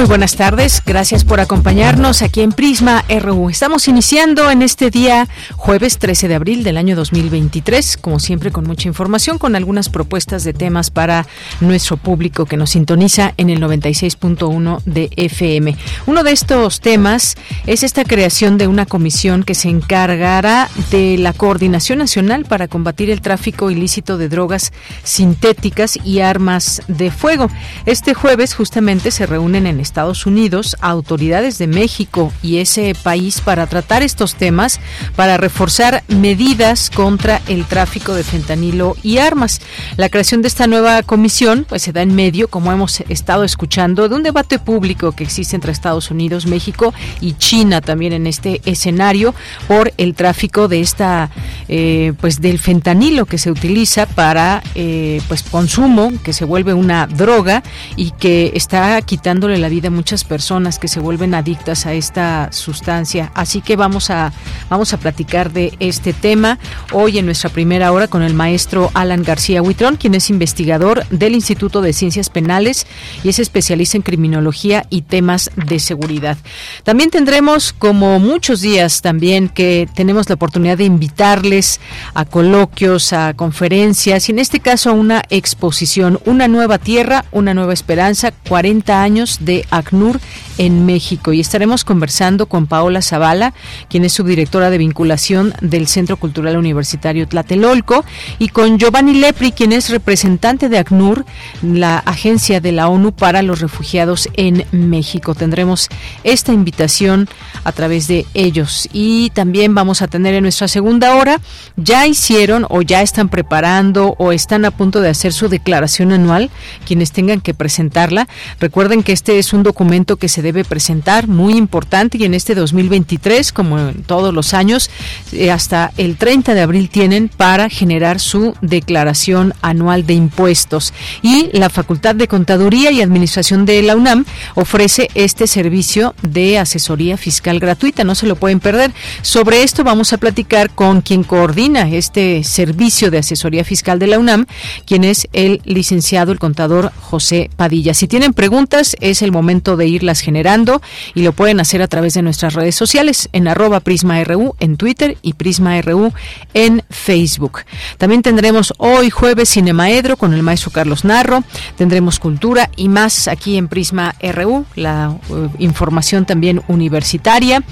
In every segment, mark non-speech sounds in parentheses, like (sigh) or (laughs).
Muy buenas tardes, gracias por acompañarnos aquí en Prisma RU. Estamos iniciando en este día, jueves 13 de abril del año 2023, como siempre con mucha información, con algunas propuestas de temas para nuestro público que nos sintoniza en el 96.1 de FM. Uno de estos temas es esta creación de una comisión que se encargará de la coordinación nacional para combatir el tráfico ilícito de drogas sintéticas y armas de fuego. Este jueves justamente se reúnen en Estados Unidos autoridades de México y ese país para tratar estos temas, para reforzar medidas contra el tráfico de fentanilo y armas. La creación de esta nueva comisión pues se da en medio, como hemos estado escuchando, de un debate público que existe entre Estados Unidos, México y China también en este escenario por el tráfico de esta eh, pues del fentanilo que se utiliza para eh, pues consumo, que se vuelve una droga y que está quitándole la vida de muchas personas que se vuelven adictas a esta sustancia. Así que vamos a, vamos a platicar de este tema hoy en nuestra primera hora con el maestro Alan García Huitrón, quien es investigador del Instituto de Ciencias Penales y es especialista en criminología y temas de seguridad. También tendremos, como muchos días también, que tenemos la oportunidad de invitarles a coloquios, a conferencias y en este caso a una exposición, Una nueva tierra, una nueva esperanza, 40 años de ACNUR en México y estaremos conversando con Paola Zavala, quien es subdirectora de vinculación del Centro Cultural Universitario Tlatelolco, y con Giovanni Lepri, quien es representante de ACNUR, la agencia de la ONU para los refugiados en México. Tendremos esta invitación a través de ellos y también vamos a tener en nuestra segunda hora, ya hicieron o ya están preparando o están a punto de hacer su declaración anual, quienes tengan que presentarla. Recuerden que este es un documento que se debe presentar, muy importante, y en este 2023, como en todos los años, eh, hasta el 30 de abril tienen para generar su declaración anual de impuestos. Y la Facultad de Contaduría y Administración de la UNAM ofrece este servicio de asesoría fiscal gratuita, no se lo pueden perder. Sobre esto vamos a platicar con quien coordina este servicio de asesoría fiscal de la UNAM, quien es el licenciado, el contador José Padilla. Si tienen preguntas, es el momento de irlas generando y lo pueden hacer a través de nuestras redes sociales en arroba PrismaRU en Twitter y PrismaRU en Facebook. También tendremos hoy jueves Cinemaedro con el maestro Carlos Narro, tendremos cultura y más aquí en Prisma RU, la uh, información también universitaria.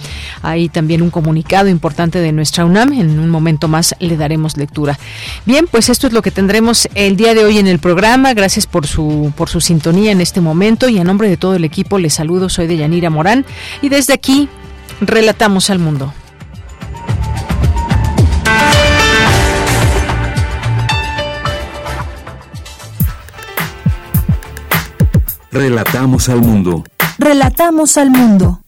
Hay también un comunicado importante de nuestra UNAM, en un momento más le daremos lectura. Bien, pues esto es lo que tendremos el día de hoy en el programa. Gracias por su por su sintonía en este momento y en nombre de todo el equipo les saludo, soy de Yanira Morán y desde aquí relatamos al mundo. Relatamos al mundo. Relatamos al mundo.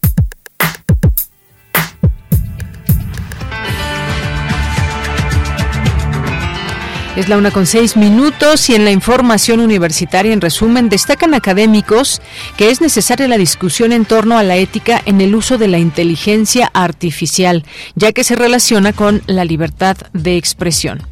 Es la una con seis minutos y en la información universitaria, en resumen, destacan académicos que es necesaria la discusión en torno a la ética en el uso de la inteligencia artificial, ya que se relaciona con la libertad de expresión.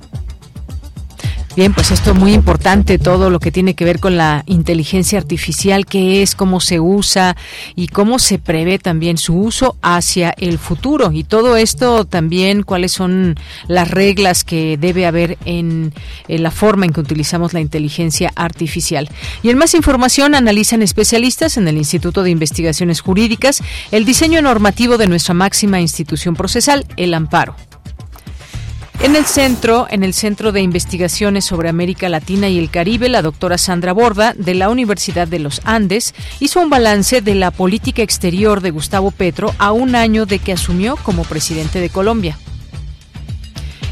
Bien, pues esto es muy importante, todo lo que tiene que ver con la inteligencia artificial, qué es, cómo se usa y cómo se prevé también su uso hacia el futuro. Y todo esto también, cuáles son las reglas que debe haber en, en la forma en que utilizamos la inteligencia artificial. Y en más información, analizan especialistas en el Instituto de Investigaciones Jurídicas el diseño normativo de nuestra máxima institución procesal, el amparo. En el centro, en el Centro de Investigaciones sobre América Latina y el Caribe, la doctora Sandra Borda, de la Universidad de los Andes, hizo un balance de la política exterior de Gustavo Petro a un año de que asumió como presidente de Colombia.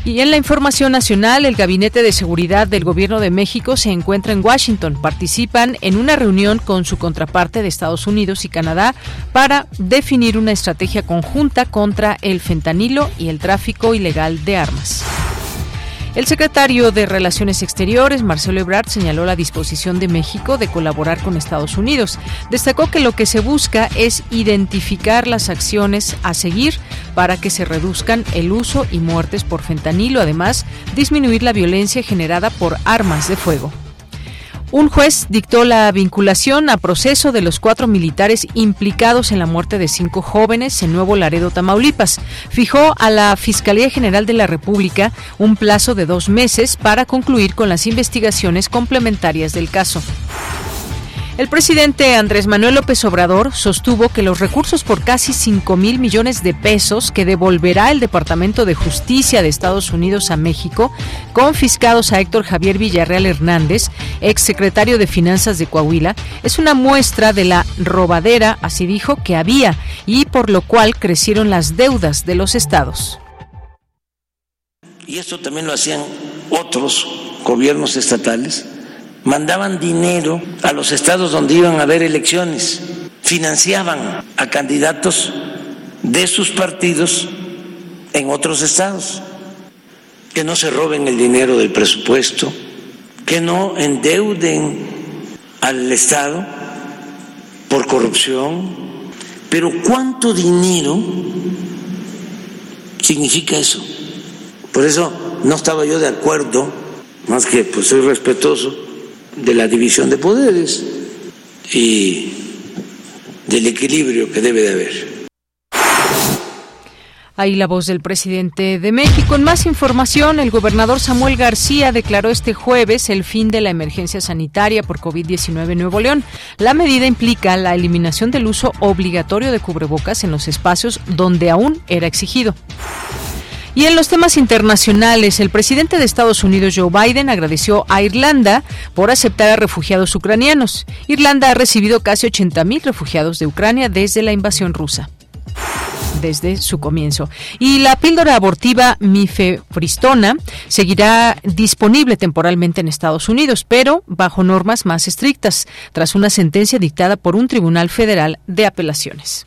Y en la información nacional, el Gabinete de Seguridad del Gobierno de México se encuentra en Washington. Participan en una reunión con su contraparte de Estados Unidos y Canadá para definir una estrategia conjunta contra el fentanilo y el tráfico ilegal de armas. El secretario de Relaciones Exteriores, Marcelo Ebrard, señaló la disposición de México de colaborar con Estados Unidos. Destacó que lo que se busca es identificar las acciones a seguir para que se reduzcan el uso y muertes por fentanilo, además disminuir la violencia generada por armas de fuego. Un juez dictó la vinculación a proceso de los cuatro militares implicados en la muerte de cinco jóvenes en Nuevo Laredo, Tamaulipas. Fijó a la Fiscalía General de la República un plazo de dos meses para concluir con las investigaciones complementarias del caso. El presidente Andrés Manuel López Obrador sostuvo que los recursos por casi 5 mil millones de pesos que devolverá el Departamento de Justicia de Estados Unidos a México, confiscados a Héctor Javier Villarreal Hernández, exsecretario de Finanzas de Coahuila, es una muestra de la robadera, así dijo, que había y por lo cual crecieron las deudas de los estados. Y esto también lo hacían otros gobiernos estatales mandaban dinero a los estados donde iban a haber elecciones, financiaban a candidatos de sus partidos en otros estados, que no se roben el dinero del presupuesto, que no endeuden al Estado por corrupción. Pero ¿cuánto dinero significa eso? Por eso no estaba yo de acuerdo, más que pues soy respetuoso, de la división de poderes y del equilibrio que debe de haber. Ahí la voz del presidente de México. En más información, el gobernador Samuel García declaró este jueves el fin de la emergencia sanitaria por COVID-19 en Nuevo León. La medida implica la eliminación del uso obligatorio de cubrebocas en los espacios donde aún era exigido. Y en los temas internacionales, el presidente de Estados Unidos, Joe Biden, agradeció a Irlanda por aceptar a refugiados ucranianos. Irlanda ha recibido casi 80.000 refugiados de Ucrania desde la invasión rusa desde su comienzo. Y la píldora abortiva mifepristona seguirá disponible temporalmente en Estados Unidos, pero bajo normas más estrictas, tras una sentencia dictada por un tribunal federal de apelaciones.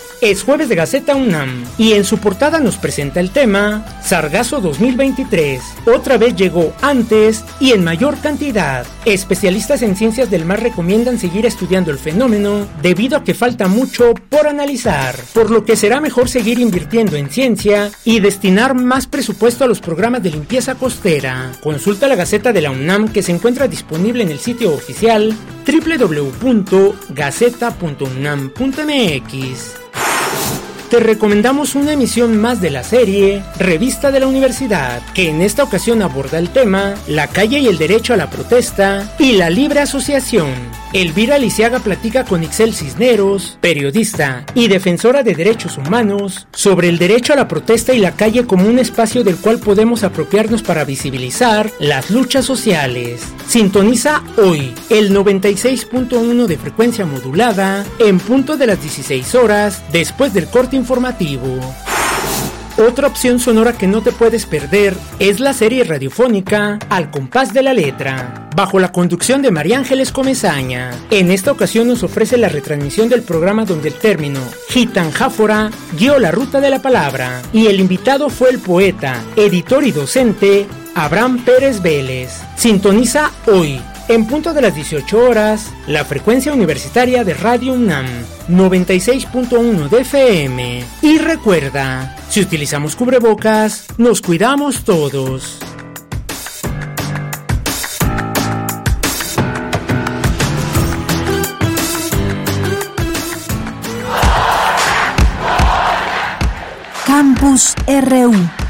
es jueves de Gaceta UNAM y en su portada nos presenta el tema Sargazo 2023. Otra vez llegó antes y en mayor cantidad. Especialistas en ciencias del mar recomiendan seguir estudiando el fenómeno debido a que falta mucho por analizar, por lo que será mejor seguir invirtiendo en ciencia y destinar más presupuesto a los programas de limpieza costera. Consulta la Gaceta de la UNAM que se encuentra disponible en el sitio oficial www.gaceta.unam.mx te recomendamos una emisión más de la serie Revista de la Universidad, que en esta ocasión aborda el tema La calle y el derecho a la protesta y la libre asociación. Elvira Lisiaga platica con Ixel Cisneros, periodista y defensora de derechos humanos, sobre el derecho a la protesta y la calle como un espacio del cual podemos apropiarnos para visibilizar las luchas sociales. Sintoniza hoy el 96.1 de frecuencia modulada en punto de las 16 horas después del corte informativo. Otra opción sonora que no te puedes perder es la serie radiofónica Al compás de la letra, bajo la conducción de María Ángeles Comezaña. En esta ocasión nos ofrece la retransmisión del programa donde el término Gitanjáfora guió la ruta de la palabra y el invitado fue el poeta, editor y docente Abraham Pérez Vélez. Sintoniza hoy en punto de las 18 horas, la frecuencia universitaria de Radio UNAM, 96.1 de FM. Y recuerda, si utilizamos cubrebocas, nos cuidamos todos. Campus RU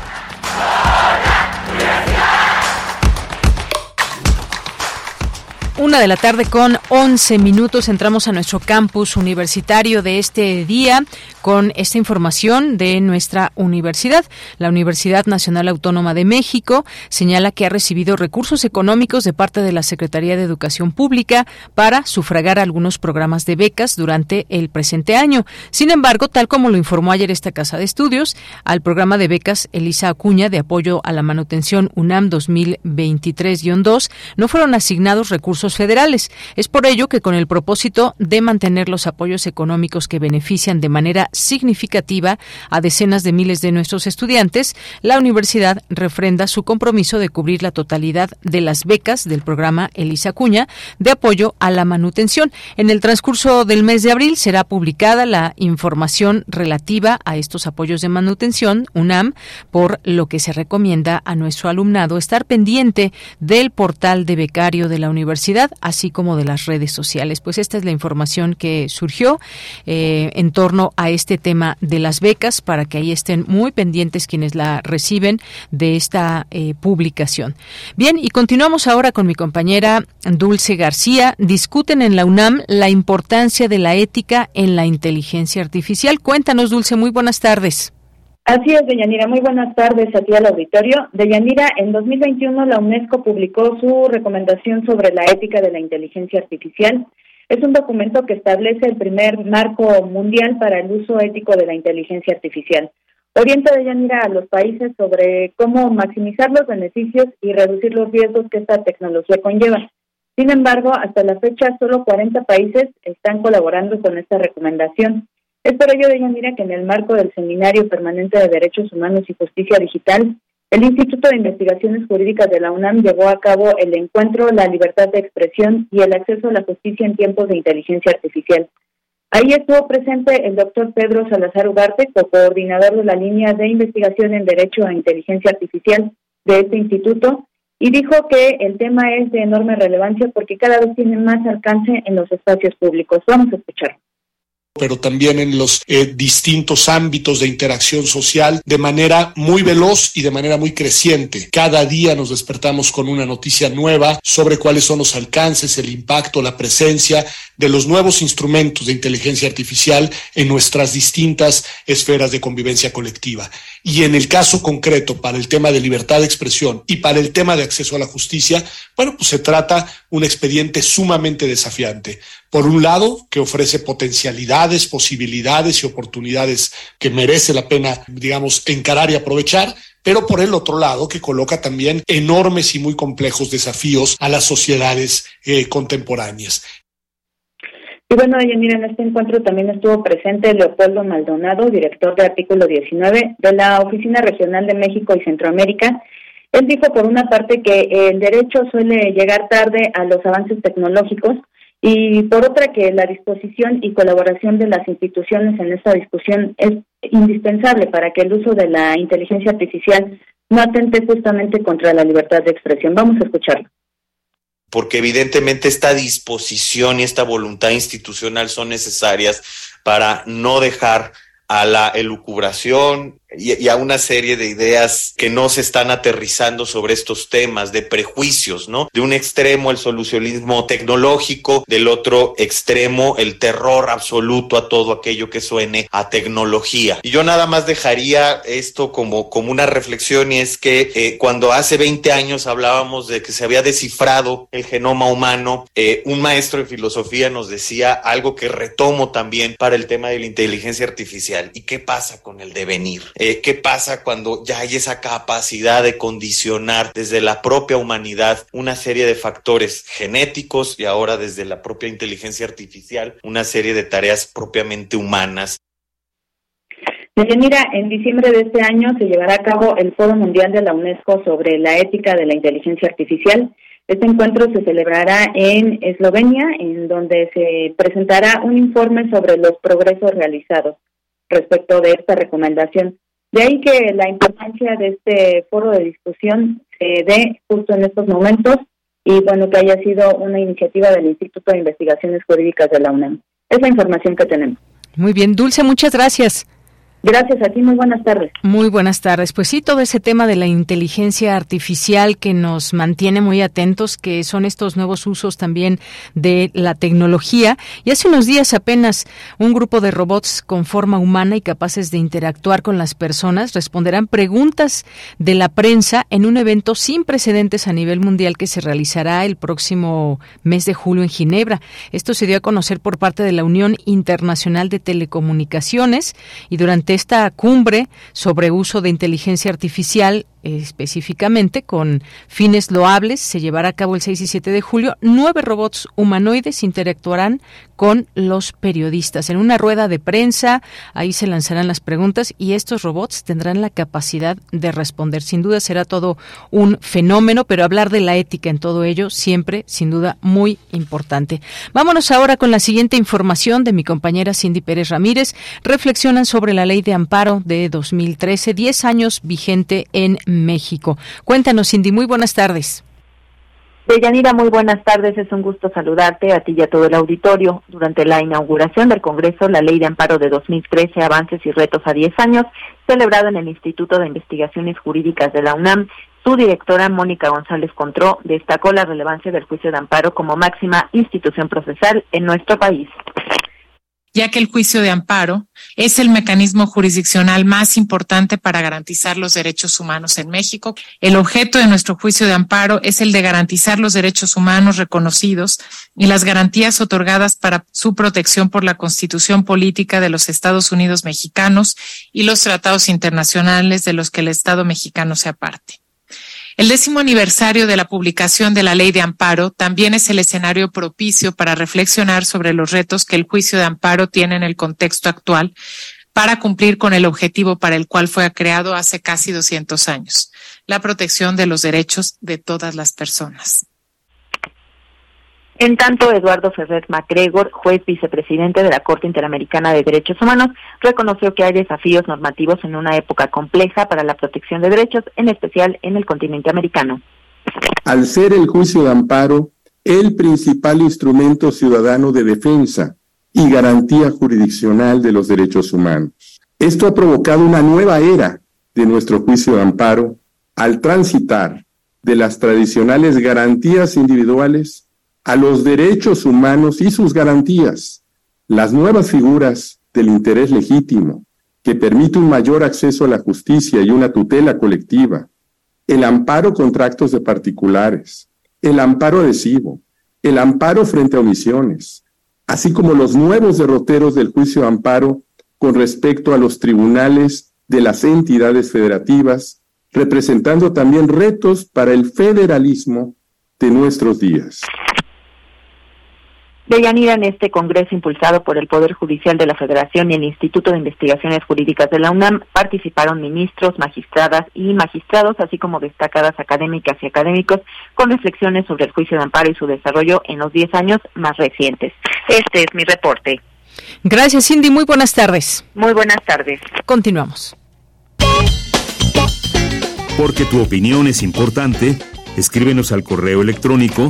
Una de la tarde con 11 minutos entramos a nuestro campus universitario de este día con esta información de nuestra universidad. La Universidad Nacional Autónoma de México señala que ha recibido recursos económicos de parte de la Secretaría de Educación Pública para sufragar algunos programas de becas durante el presente año. Sin embargo, tal como lo informó ayer esta Casa de Estudios, al programa de becas Elisa Acuña de apoyo a la manutención UNAM 2023-2 no fueron asignados recursos federales. Es por ello que con el propósito de mantener los apoyos económicos que benefician de manera significativa a decenas de miles de nuestros estudiantes, la universidad refrenda su compromiso de cubrir la totalidad de las becas del programa Elisa Cuña de apoyo a la manutención. En el transcurso del mes de abril será publicada la información relativa a estos apoyos de manutención, UNAM, por lo que se recomienda a nuestro alumnado estar pendiente del portal de becario de la universidad, así como de las redes sociales. Pues esta es la información que surgió eh, en torno a este tema de las becas para que ahí estén muy pendientes quienes la reciben de esta eh, publicación. Bien, y continuamos ahora con mi compañera Dulce García. Discuten en la UNAM la importancia de la ética en la inteligencia artificial. Cuéntanos, Dulce, muy buenas tardes. Así es, Deyanira. Muy buenas tardes a ti al auditorio. Deyanira, en 2021 la UNESCO publicó su recomendación sobre la ética de la inteligencia artificial. Es un documento que establece el primer marco mundial para el uso ético de la inteligencia artificial. Orienta Deyanira a los países sobre cómo maximizar los beneficios y reducir los riesgos que esta tecnología conlleva. Sin embargo, hasta la fecha, solo 40 países están colaborando con esta recomendación. Es por ello, Deyanira, que en el marco del Seminario Permanente de Derechos Humanos y Justicia Digital, el Instituto de Investigaciones Jurídicas de la UNAM llevó a cabo el encuentro La libertad de expresión y el acceso a la justicia en tiempos de inteligencia artificial. Ahí estuvo presente el doctor Pedro Salazar Ugarte, co-coordinador de la línea de investigación en Derecho a Inteligencia Artificial de este instituto, y dijo que el tema es de enorme relevancia porque cada vez tiene más alcance en los espacios públicos. Vamos a escucharlo pero también en los eh, distintos ámbitos de interacción social de manera muy veloz y de manera muy creciente. Cada día nos despertamos con una noticia nueva sobre cuáles son los alcances, el impacto, la presencia de los nuevos instrumentos de inteligencia artificial en nuestras distintas esferas de convivencia colectiva. Y en el caso concreto, para el tema de libertad de expresión y para el tema de acceso a la justicia, bueno, pues se trata un expediente sumamente desafiante. Por un lado, que ofrece potencialidades, posibilidades y oportunidades que merece la pena, digamos, encarar y aprovechar, pero por el otro lado que coloca también enormes y muy complejos desafíos a las sociedades eh, contemporáneas. Y bueno, mira, en este encuentro también estuvo presente Leopoldo Maldonado, director de Artículo 19 de la Oficina Regional de México y Centroamérica. Él dijo, por una parte, que el derecho suele llegar tarde a los avances tecnológicos y por otra que la disposición y colaboración de las instituciones en esta discusión es indispensable para que el uso de la inteligencia artificial no atente justamente contra la libertad de expresión. Vamos a escucharlo porque evidentemente esta disposición y esta voluntad institucional son necesarias para no dejar a la elucubración y, a una serie de ideas que no se están aterrizando sobre estos temas, de prejuicios, ¿no? De un extremo el solucionismo tecnológico, del otro extremo el terror absoluto a todo aquello que suene a tecnología. Y yo nada más dejaría esto como, como una reflexión y es que eh, cuando hace 20 años hablábamos de que se había descifrado el genoma humano, eh, un maestro de filosofía nos decía algo que retomo también para el tema de la inteligencia artificial. ¿Y qué pasa con el devenir? Eh, qué pasa cuando ya hay esa capacidad de condicionar desde la propia humanidad una serie de factores genéticos y ahora desde la propia inteligencia artificial una serie de tareas propiamente humanas. Mira, en diciembre de este año se llevará a cabo el Foro Mundial de la UNESCO sobre la ética de la inteligencia artificial. Este encuentro se celebrará en Eslovenia, en donde se presentará un informe sobre los progresos realizados respecto de esta recomendación. De ahí que la importancia de este foro de discusión se dé justo en estos momentos y bueno, que haya sido una iniciativa del Instituto de Investigaciones Jurídicas de la UNAM. Es la información que tenemos. Muy bien, Dulce, muchas gracias. Gracias a ti, muy buenas tardes. Muy buenas tardes. Pues sí, todo ese tema de la inteligencia artificial que nos mantiene muy atentos, que son estos nuevos usos también de la tecnología. Y hace unos días apenas un grupo de robots con forma humana y capaces de interactuar con las personas responderán preguntas de la prensa en un evento sin precedentes a nivel mundial que se realizará el próximo mes de julio en Ginebra. Esto se dio a conocer por parte de la Unión Internacional de Telecomunicaciones y durante esta cumbre sobre uso de inteligencia artificial específicamente con fines loables. Se llevará a cabo el 6 y 7 de julio. Nueve robots humanoides interactuarán con los periodistas en una rueda de prensa. Ahí se lanzarán las preguntas y estos robots tendrán la capacidad de responder. Sin duda será todo un fenómeno, pero hablar de la ética en todo ello siempre, sin duda, muy importante. Vámonos ahora con la siguiente información de mi compañera Cindy Pérez Ramírez. Reflexionan sobre la ley de amparo de 2013, 10 años vigente en México. Cuéntanos, Cindy, muy buenas tardes. Deyanira, muy buenas tardes. Es un gusto saludarte a ti y a todo el auditorio. Durante la inauguración del Congreso, la Ley de Amparo de 2013, Avances y Retos a 10 años, celebrada en el Instituto de Investigaciones Jurídicas de la UNAM, su directora, Mónica González Contró, destacó la relevancia del juicio de amparo como máxima institución procesal en nuestro país ya que el juicio de amparo es el mecanismo jurisdiccional más importante para garantizar los derechos humanos en México. El objeto de nuestro juicio de amparo es el de garantizar los derechos humanos reconocidos y las garantías otorgadas para su protección por la Constitución Política de los Estados Unidos mexicanos y los tratados internacionales de los que el Estado mexicano se aparte. El décimo aniversario de la publicación de la ley de amparo también es el escenario propicio para reflexionar sobre los retos que el juicio de amparo tiene en el contexto actual para cumplir con el objetivo para el cual fue creado hace casi 200 años, la protección de los derechos de todas las personas. En tanto, Eduardo Ferrer MacGregor, juez vicepresidente de la Corte Interamericana de Derechos Humanos, reconoció que hay desafíos normativos en una época compleja para la protección de derechos, en especial en el continente americano. Al ser el juicio de amparo el principal instrumento ciudadano de defensa y garantía jurisdiccional de los derechos humanos. Esto ha provocado una nueva era de nuestro juicio de amparo al transitar de las tradicionales garantías individuales a los derechos humanos y sus garantías, las nuevas figuras del interés legítimo, que permite un mayor acceso a la justicia y una tutela colectiva, el amparo contra actos de particulares, el amparo adhesivo, el amparo frente a omisiones, así como los nuevos derroteros del juicio de amparo con respecto a los tribunales de las entidades federativas, representando también retos para el federalismo de nuestros días. Deyanira, en este congreso impulsado por el Poder Judicial de la Federación y el Instituto de Investigaciones Jurídicas de la UNAM participaron ministros, magistradas y magistrados, así como destacadas académicas y académicos, con reflexiones sobre el juicio de amparo y su desarrollo en los 10 años más recientes. Este es mi reporte. Gracias, Cindy. Muy buenas tardes. Muy buenas tardes. Continuamos. Porque tu opinión es importante, escríbenos al correo electrónico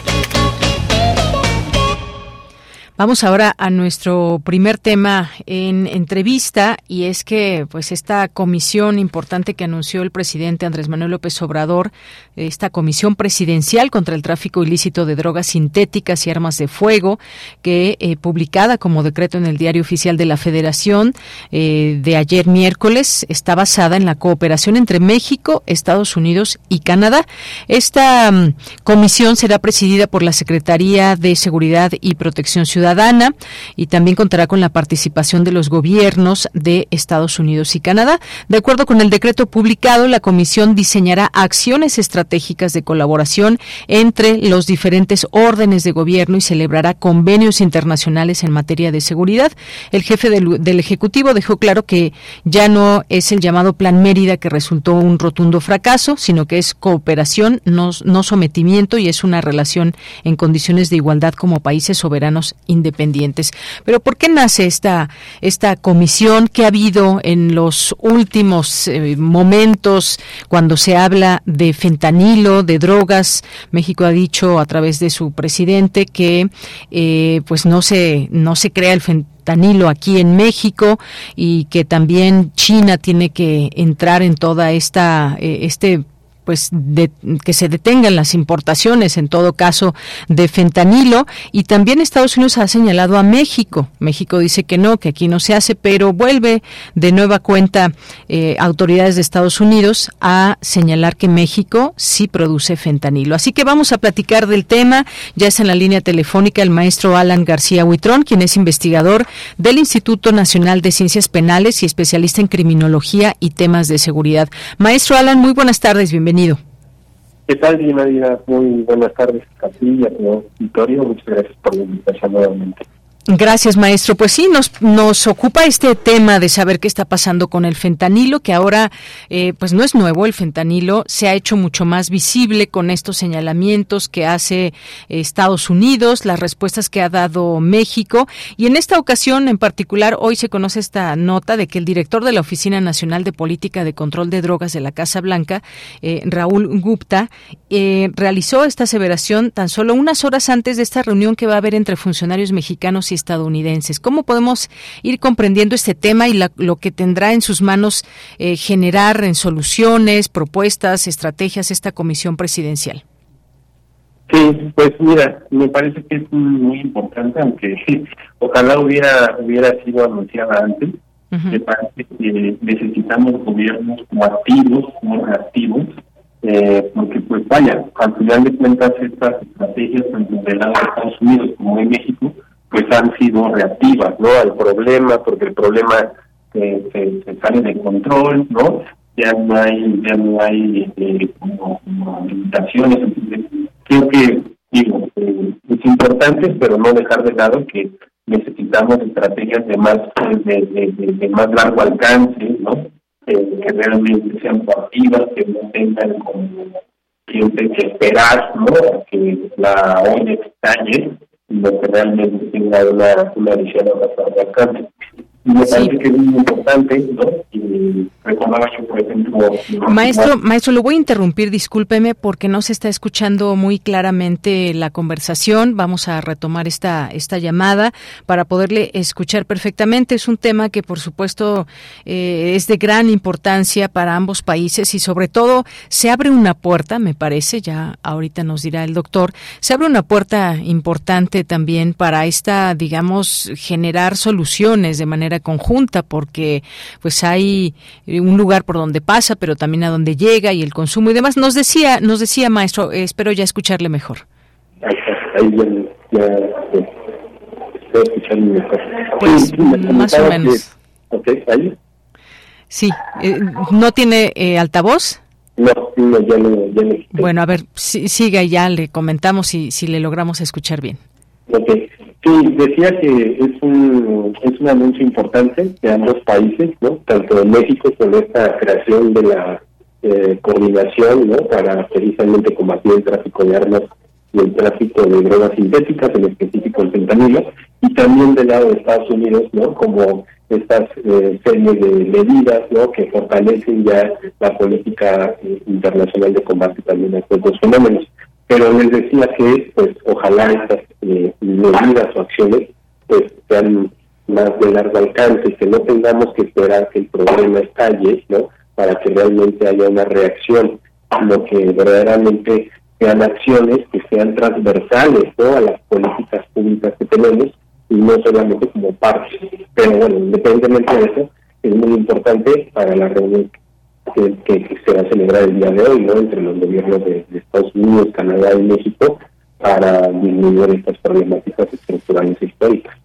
Vamos ahora a nuestro primer tema en entrevista y es que pues esta comisión importante que anunció el presidente Andrés Manuel López Obrador, esta comisión presidencial contra el tráfico ilícito de drogas sintéticas y armas de fuego, que eh, publicada como decreto en el Diario Oficial de la Federación eh, de ayer miércoles, está basada en la cooperación entre México, Estados Unidos y Canadá. Esta mm, comisión será presidida por la Secretaría de Seguridad y Protección Ciudadana y también contará con la participación de los gobiernos de Estados Unidos y Canadá. De acuerdo con el decreto publicado, la comisión diseñará acciones estratégicas de colaboración entre los diferentes órdenes de gobierno y celebrará convenios internacionales en materia de seguridad. El jefe del, Ejecutivo dejó claro que ya no es el llamado Plan Mérida que resultó un rotundo fracaso, sino que es cooperación, no, no sometimiento y es una relación en condiciones de igualdad como países soberanos independientes independientes. Pero ¿por qué nace esta, esta comisión que ha habido en los últimos eh, momentos cuando se habla de fentanilo, de drogas? México ha dicho a través de su presidente que eh, pues no se, no se crea el fentanilo aquí en México y que también China tiene que entrar en toda esta eh, este pues de, que se detengan las importaciones en todo caso de fentanilo. Y también Estados Unidos ha señalado a México. México dice que no que aquí no se hace pero vuelve de nueva cuenta eh, autoridades de Estados Unidos a señalar que México sí produce fentanilo. Así que vamos a platicar del tema. Ya está en la línea telefónica el maestro Alan García Huitrón quien es investigador del Instituto Nacional de Ciencias Penales y especialista en criminología y temas de seguridad. Maestro Alan muy buenas tardes bienvenido ¿Qué tal, Dina? Muy buenas tardes a ti y a tu auditorio. Muchas gracias por la invitación nuevamente. Gracias, maestro. Pues sí, nos, nos ocupa este tema de saber qué está pasando con el fentanilo, que ahora eh, pues no es nuevo. El fentanilo se ha hecho mucho más visible con estos señalamientos que hace Estados Unidos, las respuestas que ha dado México. Y en esta ocasión en particular, hoy se conoce esta nota de que el director de la Oficina Nacional de Política de Control de Drogas de la Casa Blanca, eh, Raúl Gupta, eh, realizó esta aseveración tan solo unas horas antes de esta reunión que va a haber entre funcionarios mexicanos estadounidenses. ¿Cómo podemos ir comprendiendo este tema y lo que tendrá en sus manos eh, generar en soluciones, propuestas, estrategias esta comisión presidencial? Sí, pues mira, me parece que es muy importante, aunque (laughs) ojalá hubiera hubiera sido anunciada antes. Me parece que necesitamos gobiernos como activos, como reactivos, eh, porque pues vaya, al final de cuentas estas estrategias tanto del lado de Estados Unidos como de México pues han sido reactivas, ¿no? Al problema, porque el problema eh, se, sale de control, ¿no? Ya no hay, ya no hay eh, como, limitaciones. Creo que, digo, eh, es importante, pero no dejar de lado que necesitamos estrategias de más, de, de, más largo alcance, ¿no? que realmente sean proactivas, que no tengan como que esperar, ¿no? Que la olla estalle, lo que realmente tenga una, una visión bastante alcance. Me parece que es muy importante, ¿no? Y recordaba yo, por ejemplo... Maestro, maestro, lo voy a interrumpir, discúlpeme, porque no se está escuchando muy claramente la conversación. Vamos a retomar esta, esta llamada para poderle escuchar perfectamente. Es un tema que, por supuesto, eh, es de gran importancia para ambos países y, sobre todo, se abre una puerta, me parece, ya ahorita nos dirá el doctor, se abre una puerta importante también para esta, digamos, generar soluciones de manera conjunta porque pues hay un lugar por donde pasa, pero también a donde llega y el consumo y demás. Nos decía, nos decía maestro, eh, espero ya escucharle mejor. Pues más o menos. ¿ahí? Sí, eh, ¿no tiene eh, altavoz? No, no, ya no, ya no. Bueno, a ver, siga ya le comentamos si, si le logramos escuchar bien. Ok, Sí, decía que es un, es un anuncio importante de ambos países, ¿no? Tanto en México con esta creación de la eh, coordinación, ¿no? Para precisamente combatir el tráfico de armas y el tráfico de drogas sintéticas, en específico el fentanilo, y también del lado de Estados Unidos, ¿no? Como estas eh, series de medidas, ¿no? Que fortalecen ya la política eh, internacional de combate también a estos fenómenos pero les decía que pues ojalá estas eh, medidas o acciones pues sean más de largo alcance, que no tengamos que esperar que el problema estalle, ¿no? Para que realmente haya una reacción, sino que verdaderamente sean acciones que sean transversales, ¿no? A las políticas públicas que tenemos y no solamente como parte. Pero bueno, independientemente de eso, es muy importante para la reunión que, se va a celebrar el día de hoy. Entre los gobiernos de, Estados Unidos, Canadá y México para disminuir estas problemáticas estructurales históricas.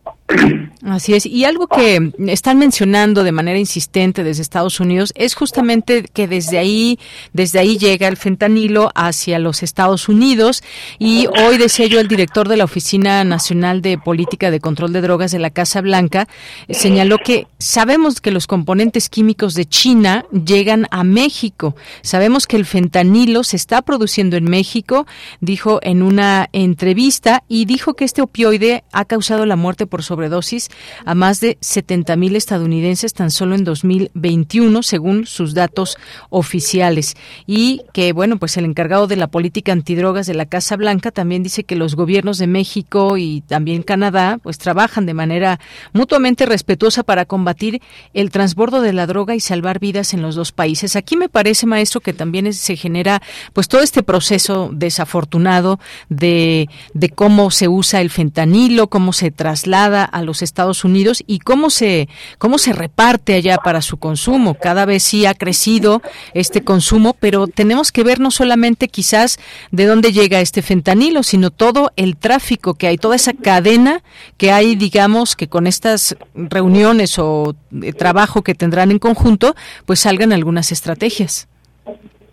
Así es. Y algo que están mencionando de manera insistente desde Estados Unidos es justamente que desde ahí, desde ahí llega el fentanilo hacia los Estados Unidos. Y hoy decía yo el director de la Oficina Nacional de Política de Control de Drogas de la Casa Blanca eh, señaló que sabemos que los componentes químicos de China llegan a México. Sabemos que el fentanilo se está produciendo en México, dijo en una entrevista y dijo que este opioide ha causado la muerte por sobredosis a más de 70 mil estadounidenses tan solo en 2021, según sus datos oficiales. Y que, bueno, pues el encargado de la política antidrogas de la Casa Blanca también dice que los gobiernos de México y también Canadá, pues trabajan de manera mutuamente respetuosa para combatir el transbordo de la droga y salvar vidas en los dos países. Aquí me parece, maestro, que también se genera, pues todo este proceso desafortunado de, de cómo se usa el fentanilo, cómo se traslada a los Estados Unidos y cómo se cómo se reparte allá para su consumo. Cada vez sí ha crecido este consumo, pero tenemos que ver no solamente quizás de dónde llega este fentanilo, sino todo el tráfico que hay, toda esa cadena que hay, digamos, que con estas reuniones o eh, trabajo que tendrán en conjunto, pues salgan algunas estrategias.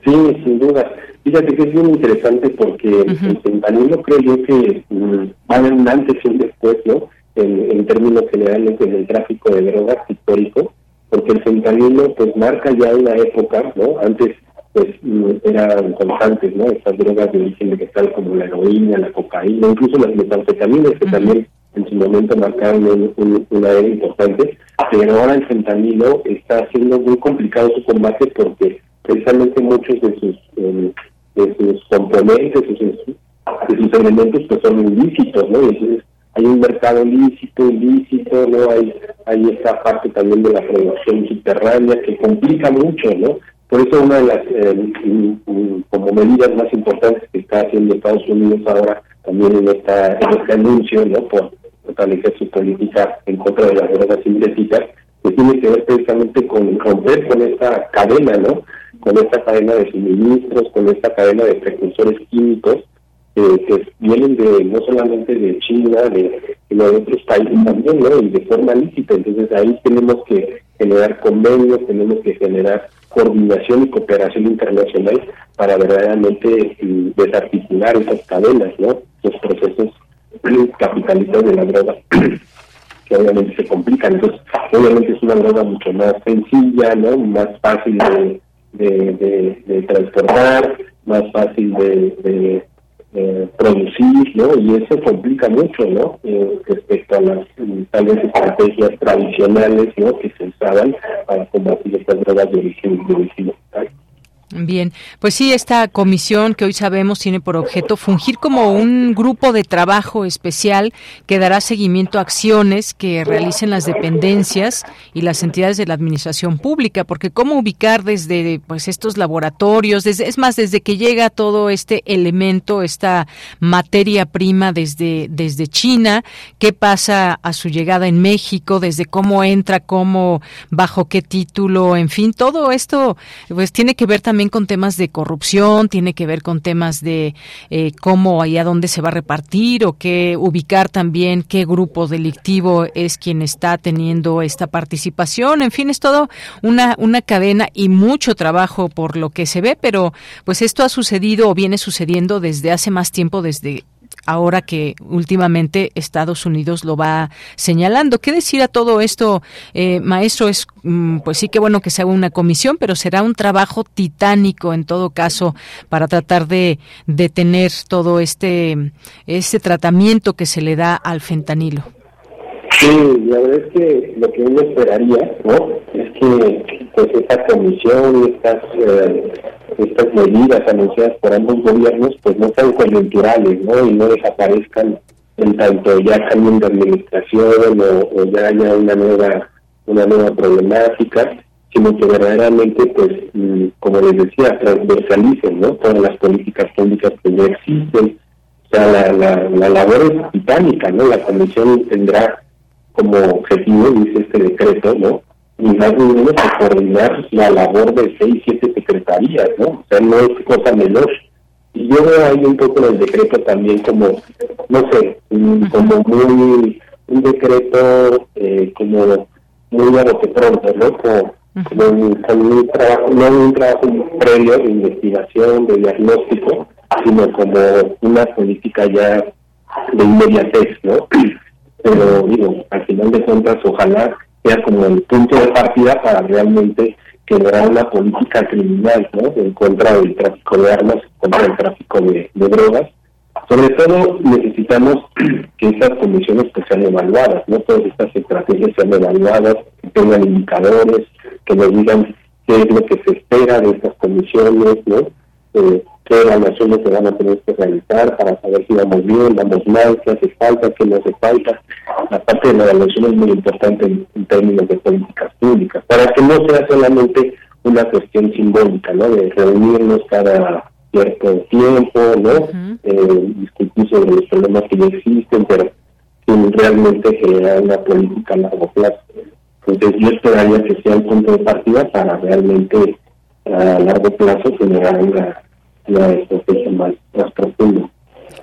Sí, sin duda. Fíjate que es bien interesante porque el fentanilo creo yo que mm, va a haber un antes y un después, ¿no? En, términos generales en el tráfico de drogas histórico, porque el fentanilo pues marca ya una época, ¿no? Antes pues eran constantes, ¿no? Estas drogas de origen vegetal como la heroína, la cocaína, incluso las metanfetaminas que también en su momento marcaron una era importante, pero ahora el fentanilo está haciendo muy complicado su combate porque precisamente muchos de sus em, de sus componentes, de sus, de sus elementos pues son ilícitos, ¿no? Y entonces hay un mercado lícito, ilícito, ¿no? Hay, hay esta parte también de la producción subterránea que complica mucho, ¿no? Por eso una de las eh, como medidas más importantes que está haciendo Estados Unidos ahora también en, esta, en este anuncio, ¿no? Por fortalecer su política en contra de las drogas sintéticas, que tiene que ver precisamente con romper con esta cadena, ¿no? Con esta cadena de suministros, con esta cadena de precursores químicos que vienen de no solamente de China, de, sino de otros países también, ¿no? Y de forma lícita. Entonces ahí tenemos que generar convenios, tenemos que generar coordinación y cooperación internacional para verdaderamente mm, desarticular esas cadenas, ¿no? Los procesos (clears throat) capitalistas de la droga (clears throat) que obviamente se complican. Entonces, obviamente es una droga mucho más sencilla, ¿no? Más fácil de, de, de, transportar, más fácil de eh, producir, ¿no? Y eso complica mucho, ¿no? Eh, respecto a las tal vez estrategias tradicionales, ¿no? Que se usaban para combatir estas drogas de origen Bien, pues sí, esta comisión que hoy sabemos tiene por objeto fungir como un grupo de trabajo especial que dará seguimiento a acciones que realicen las dependencias y las entidades de la administración pública, porque cómo ubicar desde pues estos laboratorios, desde es más desde que llega todo este elemento, esta materia prima desde desde China, qué pasa a su llegada en México, desde cómo entra, cómo bajo qué título, en fin, todo esto pues tiene que ver también con temas de corrupción, tiene que ver con temas de eh, cómo y a dónde se va a repartir o qué ubicar también qué grupo delictivo es quien está teniendo esta participación. En fin, es todo una, una cadena y mucho trabajo por lo que se ve, pero pues esto ha sucedido o viene sucediendo desde hace más tiempo, desde ahora que últimamente Estados Unidos lo va señalando. ¿Qué decir a todo esto, eh, maestro? Es mm, pues sí que bueno que se haga una comisión, pero será un trabajo titánico en todo caso para tratar de detener todo este este tratamiento que se le da al fentanilo. Sí, la verdad es que lo que uno esperaría, ¿no? Es que pues esta comisión, estas eh, estas medidas anunciadas por ambos gobiernos pues no sean coyunturales, ¿no? Y no desaparezcan en tanto ya cambien de administración o, ya haya una nueva una nueva problemática, sino que verdaderamente pues mm, como les decía transversalicen, ¿no? Todas las políticas públicas que ya existen. O sea, la, la, la labor es titánica, ¿no? La comisión tendrá como objetivo, dice este decreto, ¿no? Y más ni menos coordinar la labor de seis, siete secretarías, ¿no? O sea, no es cosa menor. Y yo veo ahí un poco el decreto también como, no sé, como muy un decreto eh, como muy a lo que pronto, ¿no? Como, un, trabajo, no un trabajo previo de investigación, de diagnóstico, sino como una política ya de inmediatez, ¿no? (clears throat) Pero digo, al final de cuentas, ojalá sea como el punto de partida para realmente generar una política criminal, ¿no? En contra del tráfico de armas, contra el tráfico de, drogas. Sobre todo necesitamos (clears throat) que estas comisiones pues, sean evaluadas, ¿no? Todas estas estrategias sean evaluadas, que tengan indicadores, que nos digan qué es lo que se espera de estas comisiones, ¿no? Eh, qué evaluaciones se van a tener que realizar para saber si vamos bien, vamos mal, qué hace falta, qué no hace falta. La parte de la evaluación es muy importante en, términos de políticas públicas, para que no sea solamente una cuestión simbólica, ¿no? De reunirnos cada cierto tiempo, ¿no? eh, discutir sobre los problemas que ya existen, pero sin realmente generar una política a largo plazo. Entonces yo esperaría que sea el punto de partida para realmente a largo plazo generar una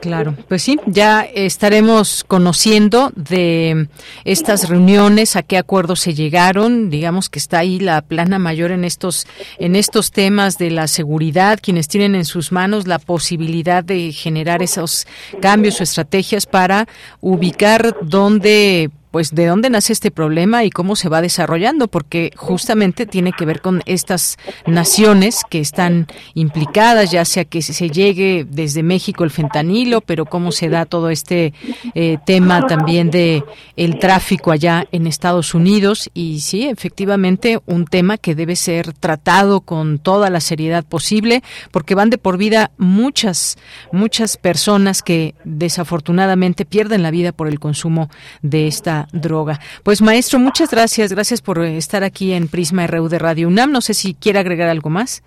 Claro, pues sí, ya estaremos conociendo de estas reuniones, a qué acuerdos se llegaron, digamos que está ahí la plana mayor en estos en estos temas de la seguridad, quienes tienen en sus manos la posibilidad de generar esos cambios o estrategias para ubicar dónde pues de dónde nace este problema y cómo se va desarrollando, porque justamente tiene que ver con estas naciones que están implicadas, ya sea que se llegue desde México el fentanilo, pero cómo se da todo este eh, tema también de el tráfico allá en Estados Unidos. Y sí, efectivamente un tema que debe ser tratado con toda la seriedad posible, porque van de por vida muchas muchas personas que desafortunadamente pierden la vida por el consumo de esta droga. Pues maestro, muchas gracias, gracias por estar aquí en Prisma RU de Radio UNAM. No sé si quiere agregar algo más.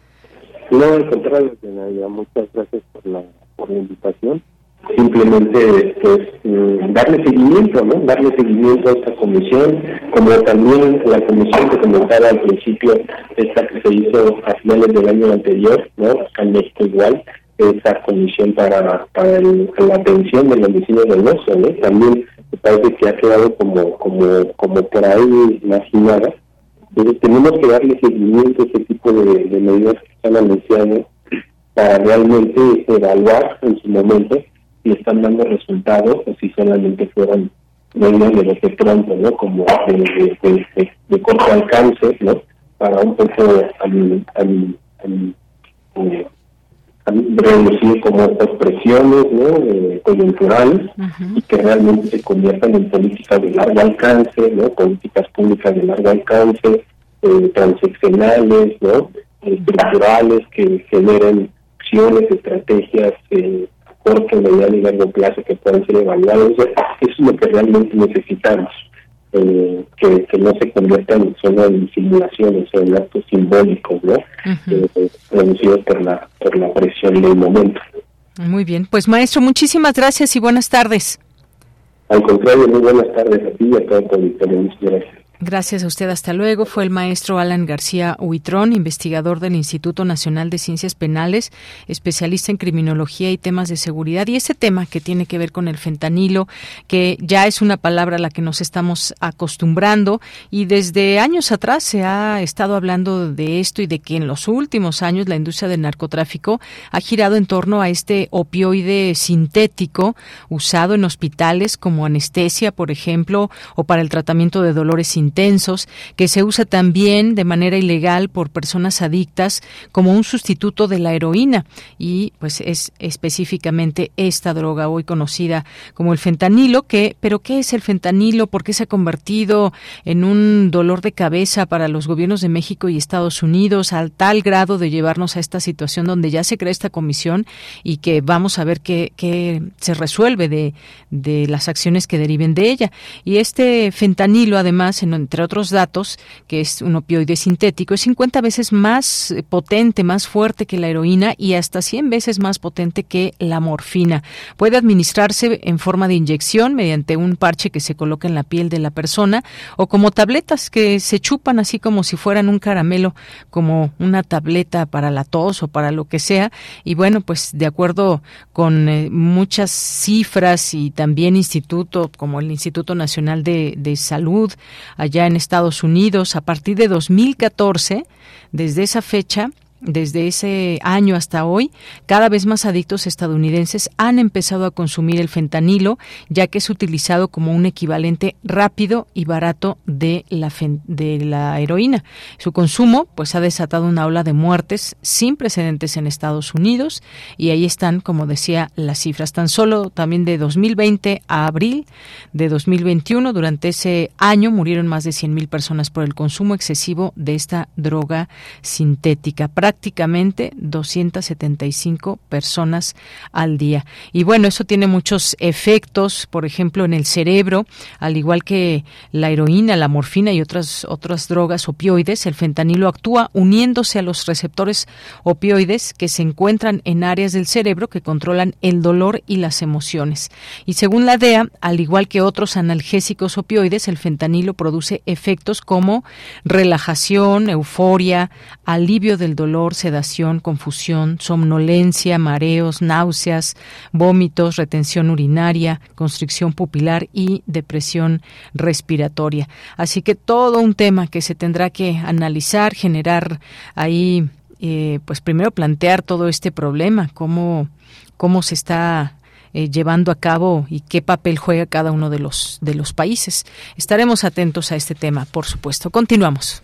No, al contrario, muchas gracias por la, por la invitación. Simplemente, pues, mm, darle seguimiento, ¿no? Darle seguimiento a esta comisión, como también la comisión que comentaba al principio, esta que se hizo a finales del año anterior, ¿no? En México igual, esa comisión para, para la atención del homicidio del oso, ¿no? También me parece que ha quedado como, como, como por ahí imaginada. Entonces tenemos que darle seguimiento a ese tipo de, medidas que están anunciando para realmente evaluar en su momento si están dando resultados o si solamente fueron medidas de lo que pronto, ¿no? Como de, corto alcance, ¿no? Para un poco al, al, eh, reducir como estas presiones ¿no? coyunturales y que realmente se conviertan en políticas de largo alcance, ¿no? políticas públicas de largo alcance, eh, transeccionales, ¿no? estructurales que generen acciones, estrategias eh, a corto, mediano y largo plazo que puedan ser evaluadas. Eso es lo que realmente necesitamos eh, que, no se conviertan solo en simulaciones o en actos simbólicos, ¿no? Eh, producidos por la, por la presión del momento. Muy bien, pues maestro, muchísimas gracias y buenas tardes. Al contrario, muy buenas tardes a ti y a toda tu auditorio. Muchas gracias. Gracias a usted. Hasta luego. Fue el maestro Alan García Huitrón, investigador del Instituto Nacional de Ciencias Penales, especialista en criminología y temas de seguridad. Y ese tema que tiene que ver con el fentanilo, que ya es una palabra a la que nos estamos acostumbrando y desde años atrás se ha estado hablando de esto y de que en los últimos años la industria del narcotráfico ha girado en torno a este opioide sintético usado en hospitales como anestesia, por ejemplo, o para el tratamiento de dolores intensos, que se usa también de manera ilegal por personas adictas como un sustituto de la heroína y pues es específicamente esta droga hoy conocida como el fentanilo, que pero ¿qué es el fentanilo? ¿Por qué se ha convertido en un dolor de cabeza para los gobiernos de México y Estados Unidos al tal grado de llevarnos a esta situación donde ya se crea esta comisión y que vamos a ver qué, se resuelve de, de las acciones que deriven de ella? Y este fentanilo además en entre otros datos, que es un opioide sintético, es 50 veces más eh, potente, más fuerte que la heroína y hasta 100 veces más potente que la morfina. Puede administrarse en forma de inyección mediante un parche que se coloca en la piel de la persona o como tabletas que se chupan así como si fueran un caramelo, como una tableta para la tos o para lo que sea. Y bueno, pues de acuerdo con eh, muchas cifras y también instituto como el Instituto Nacional de, de Salud allá en Estados Unidos, a partir de 2014, desde esa fecha, desde ese año hasta hoy, cada vez más adictos estadounidenses han empezado a consumir el fentanilo, ya que es utilizado como un equivalente rápido y barato de la, heroína. Su consumo pues ha desatado una ola de muertes sin precedentes en Estados Unidos y ahí están, como decía, las cifras. Tan solo también de 2020 a abril de 2021, durante ese año murieron más de 100.000 personas por el consumo excesivo de esta droga sintética prácticamente 275 personas al día. Y bueno, eso tiene muchos efectos, por ejemplo, en el cerebro, al igual que la heroína, la morfina y otras otras drogas opioides, el fentanilo actúa uniéndose a los receptores opioides que se encuentran en áreas del cerebro que controlan el dolor y las emociones. Y según la DEA, al igual que otros analgésicos opioides, el fentanilo produce efectos como relajación, euforia, alivio del dolor, sedación, confusión, somnolencia, mareos, náuseas, vómitos, retención urinaria, constricción pupilar y depresión respiratoria. Así que todo un tema que se tendrá que analizar, generar ahí, eh, pues primero plantear todo este problema, cómo, cómo se está eh, llevando a cabo y qué papel juega cada uno de los de los países. Estaremos atentos a este tema, por supuesto. Continuamos.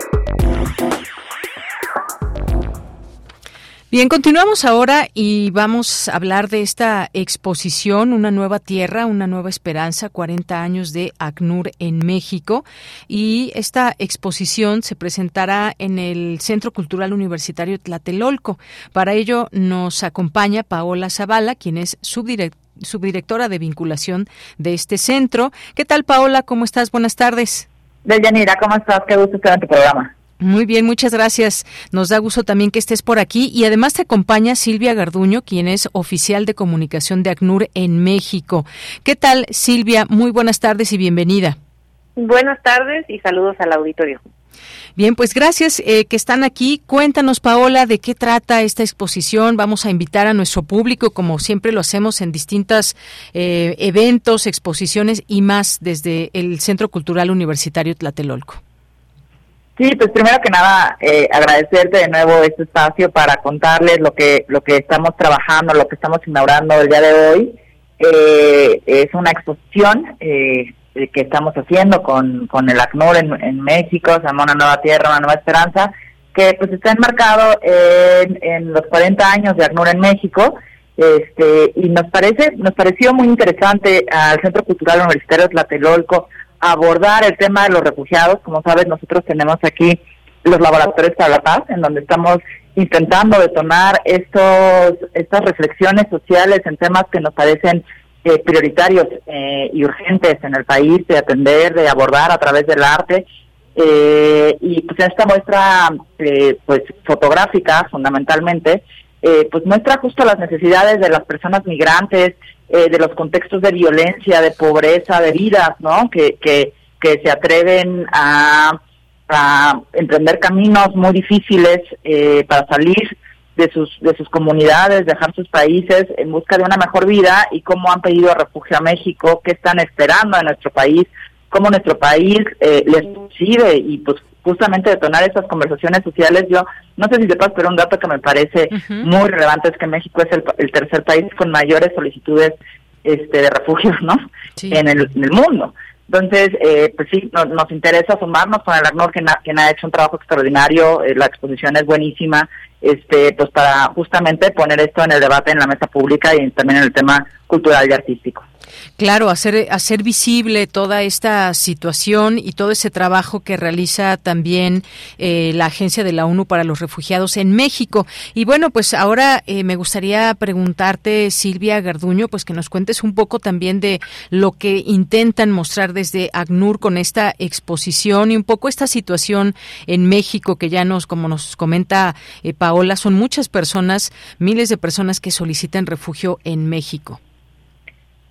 Bien, continuamos ahora y vamos a hablar de esta exposición, Una nueva tierra, una nueva esperanza, 40 años de ACNUR en México. Y esta exposición se presentará en el Centro Cultural Universitario Tlatelolco. Para ello nos acompaña Paola Zavala, quien es subdirectora de vinculación de este centro. ¿Qué tal, Paola? ¿Cómo estás? Buenas tardes. Deyanira, ¿cómo estás? Qué gusto estar en tu programa. Muy bien, muchas gracias. Nos da gusto también que estés por aquí y además te acompaña Silvia Garduño, quien es oficial de comunicación de ACNUR en México. ¿Qué tal, Silvia? Muy buenas tardes y bienvenida. Buenas tardes y saludos al auditorio. Bien, pues gracias eh, que están aquí. Cuéntanos, Paola, de qué trata esta exposición. Vamos a invitar a nuestro público, como siempre lo hacemos en distintos eh, eventos, exposiciones y más desde el Centro Cultural Universitario Tlatelolco. Sí, pues primero que nada eh, agradecerte de nuevo este espacio para contarles lo que lo que estamos trabajando, lo que estamos inaugurando el día de hoy. Eh, es una exposición eh, que estamos haciendo con, con el ACNUR en, México, se llama Una Nueva Tierra, Una Nueva Esperanza, que pues está enmarcado en, en los 40 años de ACNUR en México. Este, y nos parece, nos pareció muy interesante al Centro Cultural Universitario Tlatelolco abordar el tema de los refugiados. Como sabes, nosotros tenemos aquí los laboratorios para la paz, en donde estamos intentando detonar estos estas reflexiones sociales en temas que nos parecen eh, prioritarios eh, y urgentes en el país de atender, de abordar a través del arte. Eh, y pues esta muestra pues fotográfica fundamentalmente pues muestra justo las necesidades de las personas migrantes eh, de los contextos de violencia, de pobreza, de vidas, ¿no? Que, que, que se atreven a, a emprender caminos muy difíciles eh, para salir de sus, de sus comunidades, dejar sus países en busca de una mejor vida y cómo han pedido refugio a México, qué están esperando en nuestro país, cómo nuestro país eh, les recibe y pues justamente detonar esas conversaciones sociales. Yo no sé si sepas, pero un dato que me parece muy relevante es que México es el, tercer país con mayores solicitudes este, de refugio, ¿no? En, el, en el mundo. Entonces, eh, pues sí, nos interesa sumarnos con el ACNUR, quien ha, quien ha hecho un trabajo extraordinario, eh, la exposición es buenísima, este, pues para justamente poner esto en el debate en la mesa pública y también en el tema cultural y artístico. Claro, hacer, hacer visible toda esta situación y todo ese trabajo que realiza también eh, la Agencia de la ONU para los Refugiados en México. Y bueno, pues ahora eh, me gustaría preguntarte, Silvia Garduño, pues que nos cuentes un poco también de lo que intentan mostrar desde ACNUR con esta exposición y un poco esta situación en México que ya nos, como nos comenta eh, Paola, son muchas personas, miles de personas que solicitan refugio en México.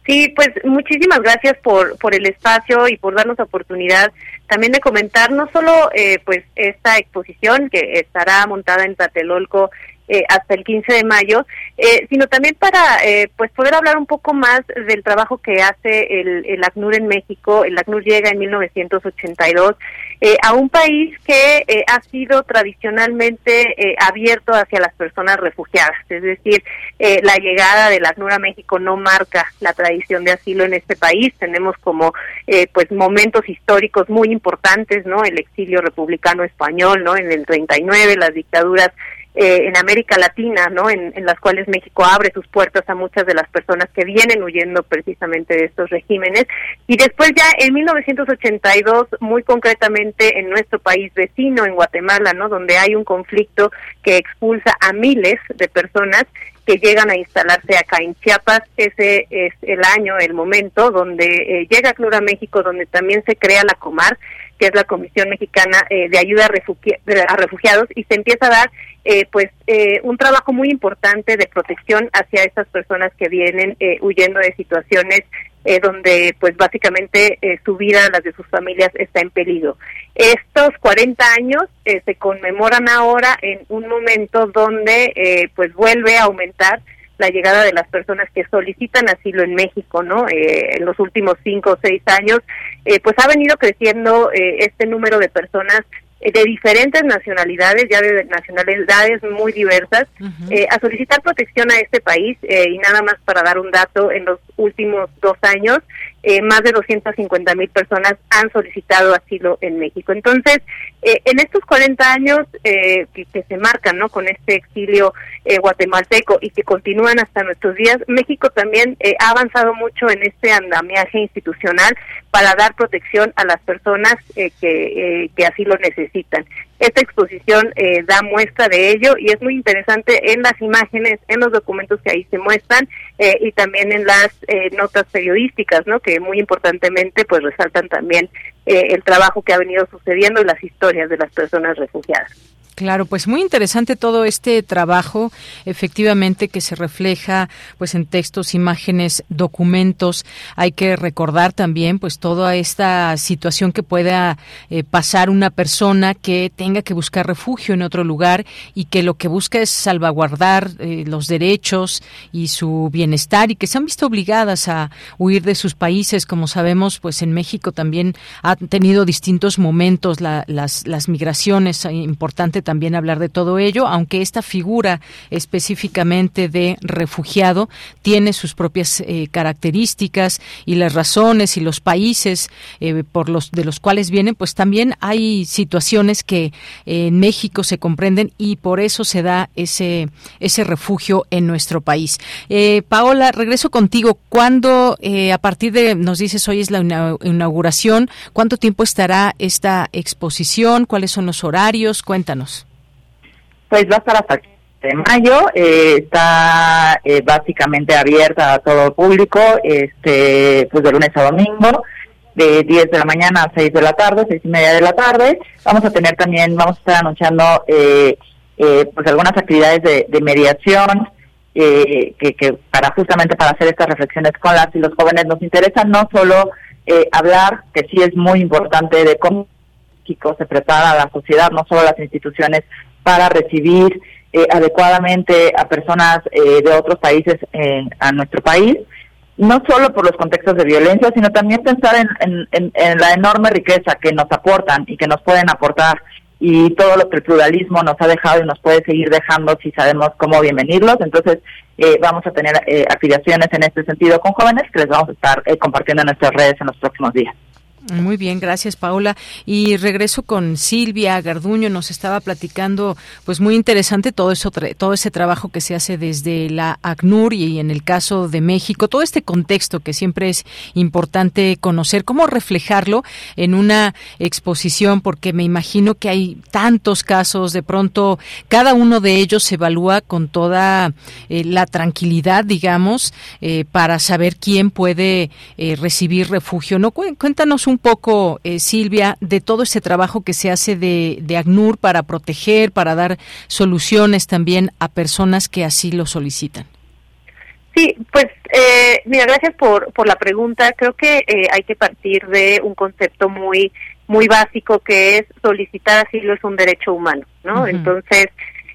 Sí, pues muchísimas gracias por, por el espacio y por darnos oportunidad también de comentar no solo eh, pues esta exposición que estará montada en Tlatelolco eh, hasta el 15 de mayo, eh, sino también para eh, pues poder hablar un poco más del trabajo que hace el, el ACNUR en México. El ACNUR llega en 1982 a un país que ha sido tradicionalmente abierto hacia las personas refugiadas, es decir, la llegada del ACNUR a México no marca la tradición de asilo en este país. Tenemos como pues momentos históricos muy importantes, ¿no? El exilio republicano español, ¿no? En el 39, las dictaduras eh, en América Latina, ¿no? En, las cuales México abre sus puertas a muchas de las personas que vienen huyendo precisamente de estos regímenes. Y después ya en 1982, muy concretamente en nuestro país vecino, en Guatemala, ¿no? Donde hay un conflicto que expulsa a miles de personas que llegan a instalarse acá en Chiapas. Ese es el año, el momento donde eh, llega Clura México, donde también se crea la Comar, que es la Comisión Mexicana eh, de Ayuda a, Refugiados, y se empieza a dar eh, pues eh, un trabajo muy importante de protección hacia estas personas que vienen eh, huyendo de situaciones donde pues básicamente su vida, las de sus familias está en peligro. Estos 40 años se conmemoran ahora en un momento donde pues vuelve a aumentar la llegada de las personas que solicitan asilo en México, ¿no? en los últimos cinco o seis años, pues ha venido creciendo este número de personas de diferentes nacionalidades, ya de nacionalidades muy diversas, eh, a solicitar protección a este país. Eh, y nada más para dar un dato, en los últimos dos años, eh, más de 250 mil personas han solicitado asilo en México. Entonces, en estos 40 años que, que, se marcan ¿no? con este exilio guatemalteco y que continúan hasta nuestros días, México también ha avanzado mucho en este andamiaje institucional para dar protección a las personas que, que así lo necesitan. Esta exposición eh, da muestra de ello y es muy interesante en las imágenes, en los documentos que ahí se muestran eh, y también en las eh, notas periodísticas, ¿no? Que muy importantemente pues resaltan también el trabajo que ha venido sucediendo y las historias de las personas refugiadas. Claro, pues muy interesante todo este trabajo, efectivamente que se refleja pues en textos, imágenes, documentos. Hay que recordar también pues toda esta situación que pueda eh, pasar una persona que tenga que buscar refugio en otro lugar y que lo que busca es salvaguardar eh, los derechos y su bienestar y que se han visto obligadas a huir de sus países, como sabemos, pues en México también ha tenido distintos momentos las las migraciones eh, importante también hablar de todo ello, aunque esta figura específicamente de refugiado tiene sus propias eh, características y las razones y los países eh, por los de los cuales vienen, pues también hay situaciones que en México se comprenden y por eso se da ese ese refugio en nuestro país. Eh, Paola, regreso contigo. ¿Cuándo, a partir de, nos dices hoy es la inauguración, cuánto tiempo estará esta exposición? ¿Cuáles son los horarios? Cuéntanos pues va a estar hasta de mayo, eh, está eh, básicamente abierta a todo el público, este, pues de lunes a domingo, de 10 de la mañana a 6 de la tarde, 6 y media de la tarde. Vamos a tener también, vamos a estar anunciando eh, pues algunas actividades de, mediación, que, que para justamente para hacer estas reflexiones con las y los jóvenes nos interesa no solo hablar, que sí es muy importante de cómo se prepara la sociedad, no solo las instituciones para recibir eh, adecuadamente a personas eh, de otros países a nuestro país, no solo por los contextos de violencia, sino también pensar en, en, la enorme riqueza que nos aportan y que nos pueden aportar y todo lo que el pluralismo nos ha dejado y nos puede seguir dejando si sabemos cómo bienvenirlos. Entonces, eh, vamos a tener afiliaciones en este sentido con jóvenes que les vamos a estar compartiendo en nuestras redes en los próximos días. Muy bien, gracias Paula. Y regreso con Silvia Garduño, nos estaba platicando, pues muy interesante todo eso, todo ese trabajo que se hace desde la ACNUR y en el caso de México, todo este contexto que siempre es importante conocer, cómo reflejarlo en una exposición, porque me imagino que hay tantos casos, de pronto cada uno de ellos se evalúa con toda eh, la tranquilidad, digamos, eh, para saber quién puede eh, recibir refugio. No cuéntanos un poco, eh, Silvia, de todo este trabajo que se hace de, de ACNUR para proteger, para dar soluciones también a personas que así lo solicitan. Sí, pues eh, mira, gracias por, por la pregunta. Creo que eh, hay que partir de un concepto muy muy básico que es solicitar asilo es un derecho humano, ¿no? Entonces,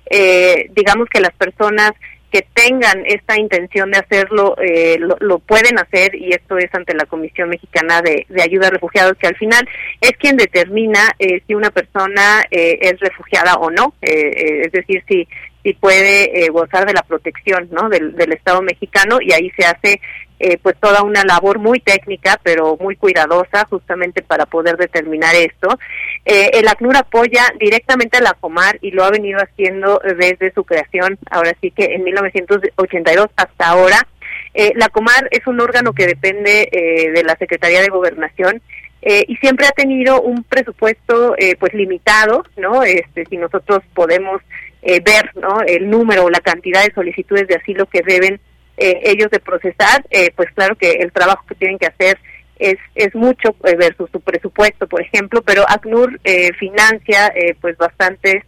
eh, digamos que las personas que tengan esta intención de hacerlo eh, lo, pueden hacer y esto es ante la Comisión Mexicana de, Ayuda a Refugiados que al final es quien determina eh, si una persona eh, es refugiada o no, es decir, si si puede gozar de la protección del, del Estado mexicano y ahí se hace eh, pues toda una labor muy técnica pero muy cuidadosa justamente para poder determinar esto. Eh, el ACNUR apoya directamente a la Comar y lo ha venido haciendo desde su creación, ahora sí que en 1982 hasta ahora. Eh, la Comar es un órgano que depende de la Secretaría de Gobernación y siempre ha tenido un presupuesto pues limitado, ¿no? Este, si nosotros podemos ver, ¿no? El número o la cantidad de solicitudes de asilo que deben eh, ellos de procesar, eh, pues claro que el trabajo que tienen que hacer es, es mucho eh, versus su presupuesto, por ejemplo, pero ACNUR financia pues bastantes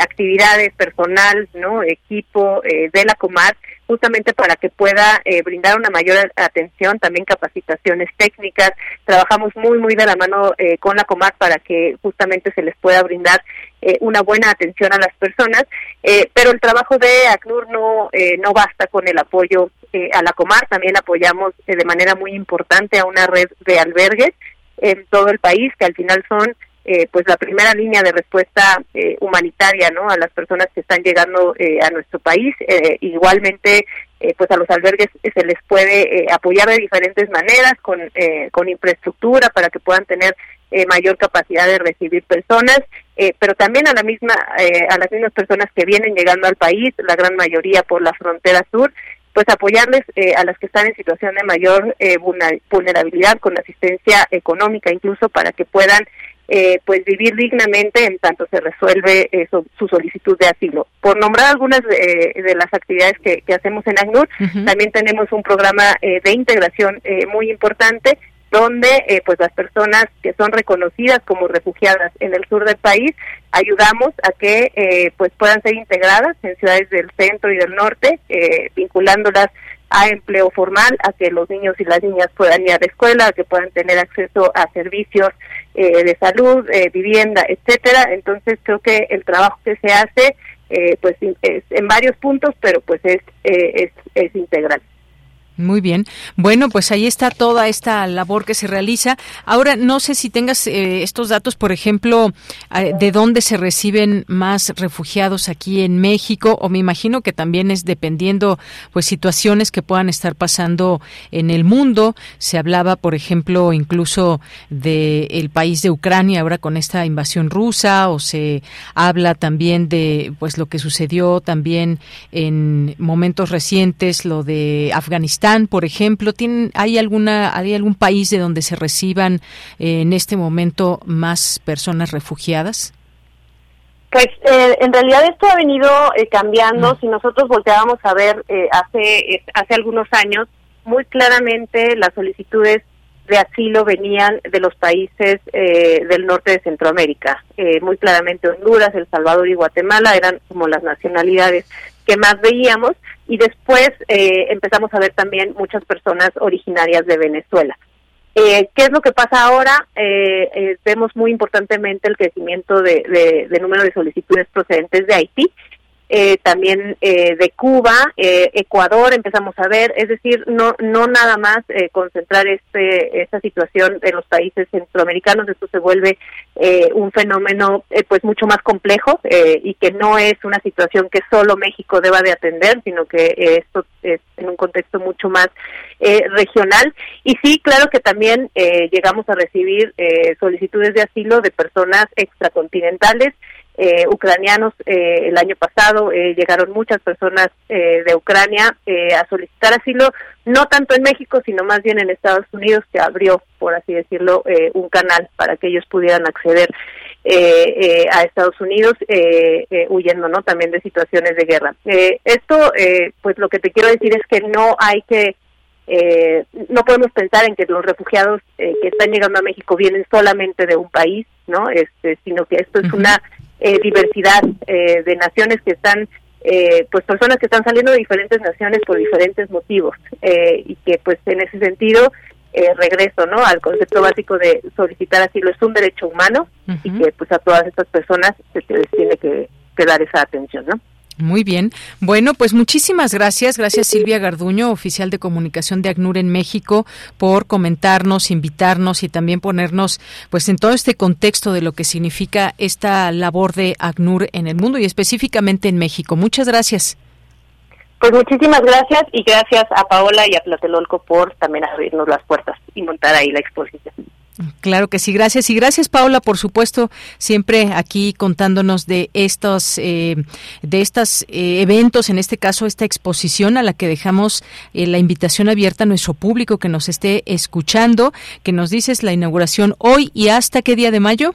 actividades, personal, no equipo de la Comar justamente para que pueda eh, brindar una mayor atención, también capacitaciones técnicas. Trabajamos muy, muy de la mano eh, con la Comar para que justamente se les pueda brindar eh, una buena atención a las personas, pero el trabajo de ACNUR no, no basta con el apoyo a la Comar, también apoyamos de manera muy importante a una red de albergues en todo el país, que al final son eh, pues la primera línea de respuesta eh, humanitaria no a las personas que están llegando eh, a nuestro país igualmente pues a los albergues se les puede apoyar de diferentes maneras con con infraestructura para que puedan tener mayor capacidad de recibir personas pero también a la misma a las mismas personas que vienen llegando al país la gran mayoría por la frontera sur pues apoyarles a las que están en situación de mayor vulnerabilidad con asistencia económica incluso para que puedan eh, pues vivir dignamente en tanto se resuelve eh, su, solicitud de asilo. Por nombrar algunas de, las actividades que, hacemos en ACNUR, también tenemos un programa eh, de integración muy importante donde pues las personas que son reconocidas como refugiadas en el sur del país ayudamos a que pues puedan ser integradas en ciudades del centro y del norte vinculándolas a empleo formal, a que los niños y las niñas puedan ir a la escuela, a que puedan tener acceso a servicios eh, de salud, eh, vivienda, etcétera. Entonces creo que el trabajo que se hace, eh, pues es en varios puntos, pero pues es, es, es integral. Muy bien. Bueno, pues ahí está toda esta labor que se realiza. Ahora, no sé si tengas eh, estos datos, por ejemplo, eh, de dónde se reciben más refugiados aquí en México, o me imagino que también es dependiendo, pues, situaciones que puedan estar pasando en el mundo. Se hablaba, por ejemplo, incluso de el país de Ucrania ahora con esta invasión rusa, o se habla también de, pues, lo que sucedió también en momentos recientes, lo de Afganistán por ejemplo? ¿Tienen, ¿Hay alguna hay algún país de donde se reciban eh, en este momento más personas refugiadas? Pues eh, en realidad esto ha venido eh, cambiando. Mm. Si nosotros volteábamos a ver hace hace algunos años, muy claramente las solicitudes de asilo venían de los países del norte de Centroamérica. muy claramente Honduras, El Salvador y Guatemala eran como las nacionalidades que más veíamos y después eh, empezamos a ver también muchas personas originarias de Venezuela. Eh, ¿Qué es lo que pasa ahora? Eh, vemos muy importantemente el crecimiento de, número de solicitudes procedentes de Haití eh, también eh, de Cuba, eh, Ecuador empezamos a ver, es decir, no no nada más concentrar este esta situación en los países centroamericanos, esto se vuelve un fenómeno pues mucho más complejo y que no es una situación que solo México deba de atender, sino que esto es en un contexto mucho más regional. Y sí, claro que también llegamos a recibir solicitudes de asilo de personas extracontinentales eh, ucranianos. Eh, el año pasado eh, llegaron muchas personas de Ucrania a solicitar asilo, no tanto en México, sino más bien en Estados Unidos, que abrió, por así decirlo, un canal para que ellos pudieran acceder a Estados Unidos, huyendo, ¿no? También de situaciones de guerra. esto, pues lo que te quiero decir es que no hay que eh, no podemos pensar en que los refugiados que están llegando a México vienen solamente de un país, ¿no? Este, sino que esto es una eh, diversidad eh, de naciones que están eh, pues personas que están saliendo de diferentes naciones por diferentes motivos y que pues en ese sentido regreso no al concepto básico de solicitar asilo es un derecho humano y que pues a todas estas personas se les tiene que, que dar esa atención no muy bien. Bueno, pues muchísimas gracias. Gracias Silvia Garduño, oficial de comunicación de ACNUR en México, por comentarnos, invitarnos y también ponernos pues en todo este contexto de lo que significa esta labor de ACNUR en el mundo y específicamente en México. Muchas gracias. Pues muchísimas gracias y gracias a Paola y a Platelolco por también abrirnos las puertas y montar ahí la exposición. Claro que sí, gracias. Y gracias, Paula, por supuesto, siempre aquí contándonos de estos, eh, de estos eh, eventos, en este caso, esta exposición a la que dejamos eh, la invitación abierta a nuestro público que nos esté escuchando, que nos dices la inauguración hoy y hasta qué día de mayo.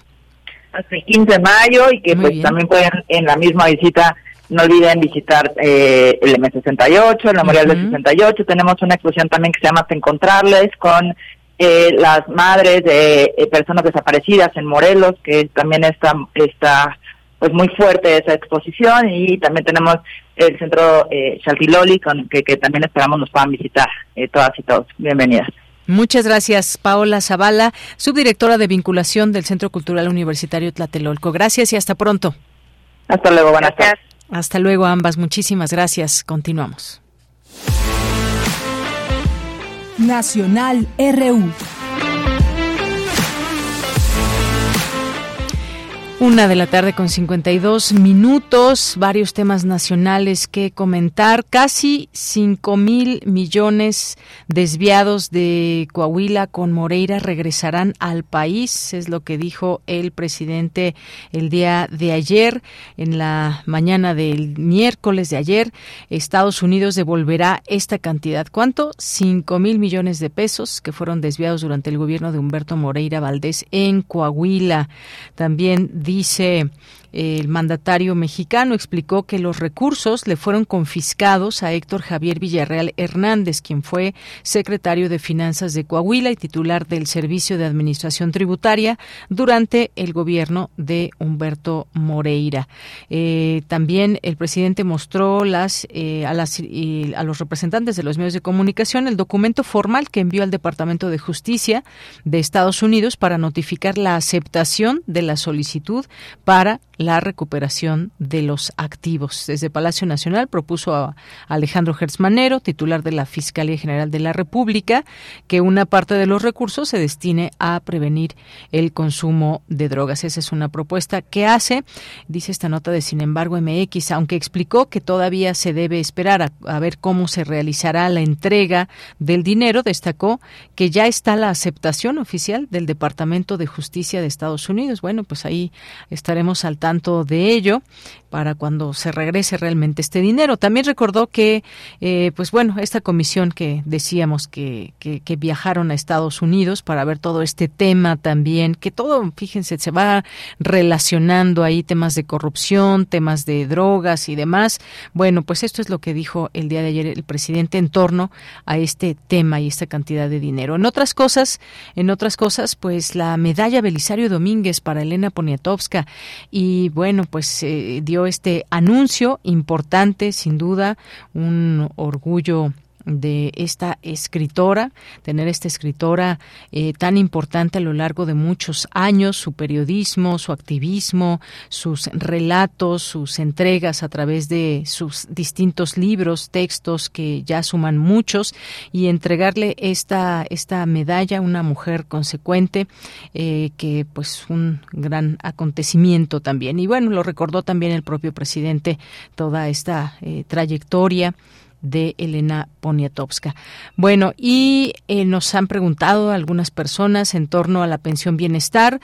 Hasta el 15 de mayo y que pues también pueden en la misma visita no olviden visitar el M68, el Memorial del 68. Tenemos una exposición también que se llama Encontrarles con eh, las madres de eh, personas desaparecidas en Morelos, que también está, está pues muy fuerte esa exposición y también tenemos el centro eh, con que, que también esperamos nos puedan visitar eh, todas y todos. Bienvenidas. Muchas gracias, Paola Zavala, subdirectora de vinculación del Centro Cultural Universitario Tlatelolco. Gracias y hasta pronto. Hasta luego, buenas tardes. Hasta luego, ambas. Muchísimas gracias. Continuamos. Nacional RU. Una de la tarde con 52 minutos, varios temas nacionales que comentar. Casi 5 mil millones desviados de Coahuila con Moreira regresarán al país, es lo que dijo el presidente el día de ayer. En la mañana del miércoles de ayer, Estados Unidos devolverá esta cantidad. ¿Cuánto? 5 mil millones de pesos que fueron desviados durante el gobierno de Humberto Moreira Valdés en Coahuila. También dice el mandatario mexicano explicó que los recursos le fueron confiscados a Héctor Javier Villarreal Hernández, quien fue secretario de Finanzas de Coahuila y titular del Servicio de Administración Tributaria durante el gobierno de Humberto Moreira. Eh, también el presidente mostró las, eh, a, las, a los representantes de los medios de comunicación el documento formal que envió al Departamento de Justicia de Estados Unidos para notificar la aceptación de la solicitud para la recuperación de los activos. Desde Palacio Nacional propuso a Alejandro Gersmanero, titular de la Fiscalía General de la República, que una parte de los recursos se destine a prevenir el consumo de drogas. Esa es una propuesta que hace, dice esta nota de Sin embargo MX, aunque explicó que todavía se debe esperar a, a ver cómo se realizará la entrega del dinero, destacó que ya está la aceptación oficial del Departamento de Justicia de Estados Unidos. Bueno, pues ahí estaremos al tanto de ello para cuando se regrese realmente este dinero. También recordó que, eh, pues bueno, esta comisión que decíamos que, que, que, viajaron a Estados Unidos para ver todo este tema también, que todo, fíjense, se va relacionando ahí temas de corrupción, temas de drogas y demás. Bueno, pues esto es lo que dijo el día de ayer el presidente en torno a este tema y esta cantidad de dinero. En otras cosas, en otras cosas, pues la medalla Belisario Domínguez para Elena Poniatowska y bueno, pues eh, dio este anuncio importante, sin duda, un orgullo de esta escritora, tener esta escritora eh, tan importante a lo largo de muchos años, su periodismo, su activismo, sus relatos, sus entregas a través de sus distintos libros, textos que ya suman muchos y entregarle esta esta medalla a una mujer consecuente eh, que pues un gran acontecimiento también. Y bueno lo recordó también el propio presidente toda esta eh, trayectoria de Elena Poniatowska. Bueno, y eh, nos han preguntado algunas personas en torno a la pensión bienestar.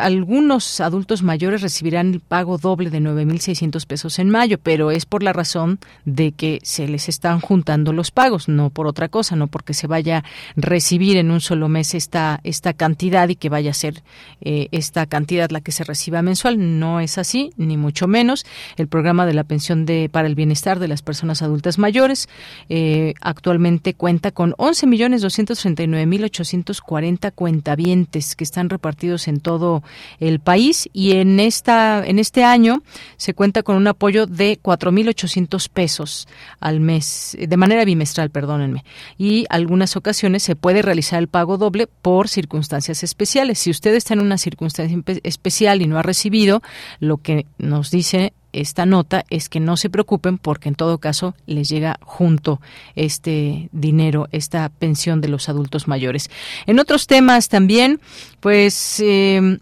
algunos adultos mayores recibirán el pago doble de 9.600 pesos en mayo, pero es por la razón de que se les están juntando los pagos, no por otra cosa, no porque se vaya a recibir en un solo mes esta, esta cantidad y que vaya a ser eh, esta cantidad la que se reciba mensual. No es así, ni mucho menos. El programa de la pensión de, para el bienestar de las personas adultas mayores eh, actualmente cuenta con 11.239.840 cuentavientes que están repartidos en todo el país y en esta en este año se cuenta con un apoyo de 4.800 pesos al mes de manera bimestral, perdónenme. Y algunas ocasiones se puede realizar el pago doble por circunstancias especiales. Si usted está en una circunstancia especial y no ha recibido lo que nos dice esta nota es que no se preocupen porque en todo caso les llega junto este dinero, esta pensión de los adultos mayores. En otros temas también, pues eh,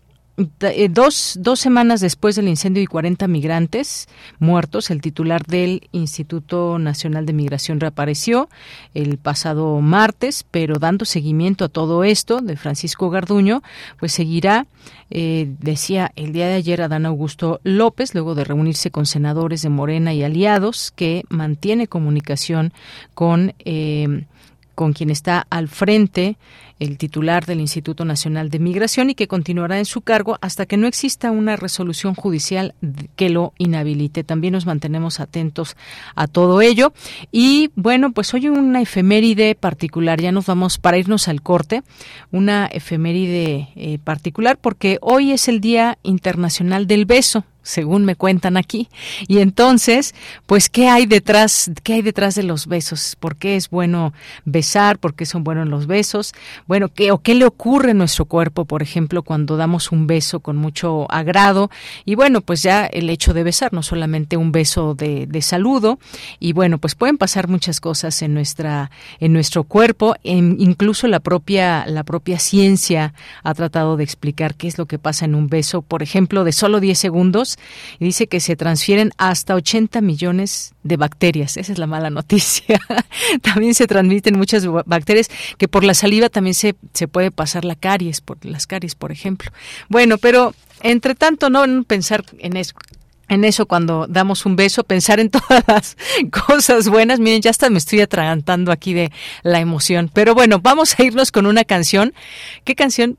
dos, dos semanas después del incendio y 40 migrantes muertos, el titular del Instituto Nacional de Migración reapareció el pasado martes, pero dando seguimiento a todo esto de Francisco Garduño, pues seguirá, eh, decía el día de ayer Adán Augusto López, luego de reunirse con senadores de Morena y aliados, que mantiene comunicación con, eh, con quien está al frente el titular del Instituto Nacional de Migración y que continuará en su cargo hasta que no exista una resolución judicial que lo inhabilite. También nos mantenemos atentos a todo ello. Y bueno, pues hoy una efeméride particular, ya nos vamos para irnos al corte, una efeméride eh, particular porque hoy es el Día Internacional del Beso según me cuentan aquí. Y entonces, pues, ¿qué hay detrás, qué hay detrás de los besos? ¿Por qué es bueno besar? ¿Por qué son buenos los besos? Bueno, ¿qué o qué le ocurre a nuestro cuerpo, por ejemplo, cuando damos un beso con mucho agrado? Y bueno, pues ya el hecho de besar, no solamente un beso de, de saludo. Y bueno, pues pueden pasar muchas cosas en nuestra, en nuestro cuerpo. incluso la propia, la propia ciencia ha tratado de explicar qué es lo que pasa en un beso, por ejemplo, de solo 10 segundos y dice que se transfieren hasta 80 millones de bacterias. Esa es la mala noticia. (laughs) también se transmiten muchas bacterias que por la saliva también se, se puede pasar la caries, por las caries, por ejemplo. Bueno, pero entre tanto no pensar en eso en eso cuando damos un beso, pensar en (laughs) todas las cosas buenas. Miren, ya hasta me estoy atragantando aquí de la emoción. Pero bueno, vamos a irnos con una canción. ¿Qué canción?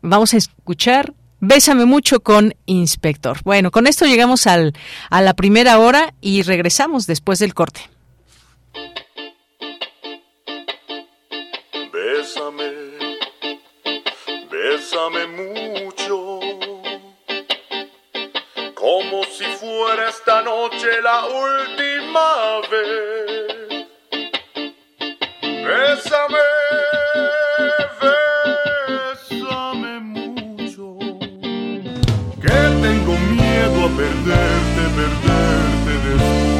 Vamos a escuchar Bésame mucho con Inspector. Bueno, con esto llegamos al, a la primera hora y regresamos después del corte. Bésame, bésame mucho, como si fuera esta noche la última vez. Bésame perderte, perderte después.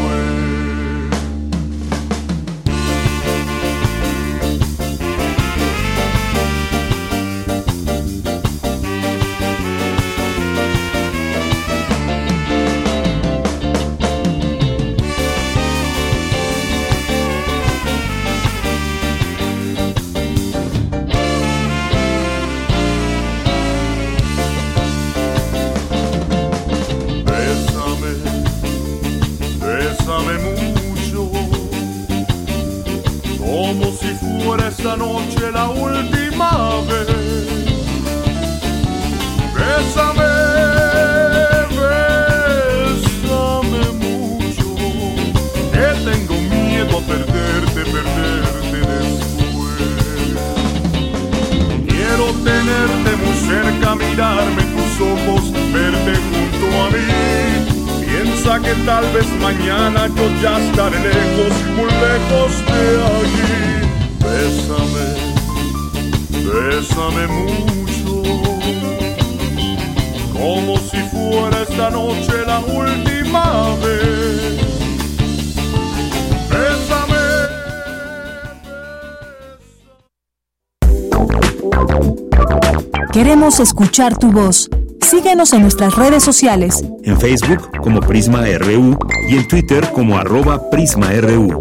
Esta noche la última vez. Bésame, bésame mucho, que tengo miedo a perderte, perderte después. Quiero tenerte muy cerca, mirarme tus ojos, verte junto a mí. Piensa que tal vez mañana yo ya estaré lejos, muy lejos de aquí. Bésame, bésame mucho, como si fuera esta noche la última vez. Bésame. Queremos escuchar tu voz. Síguenos en nuestras redes sociales. En Facebook como Prisma RU y en Twitter como arroba PrismaRU.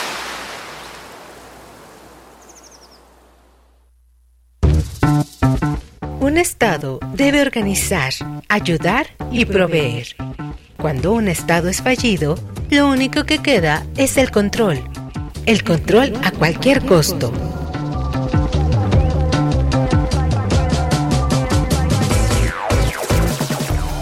Estado debe organizar, ayudar y proveer. Cuando un Estado es fallido, lo único que queda es el control. El control a cualquier costo.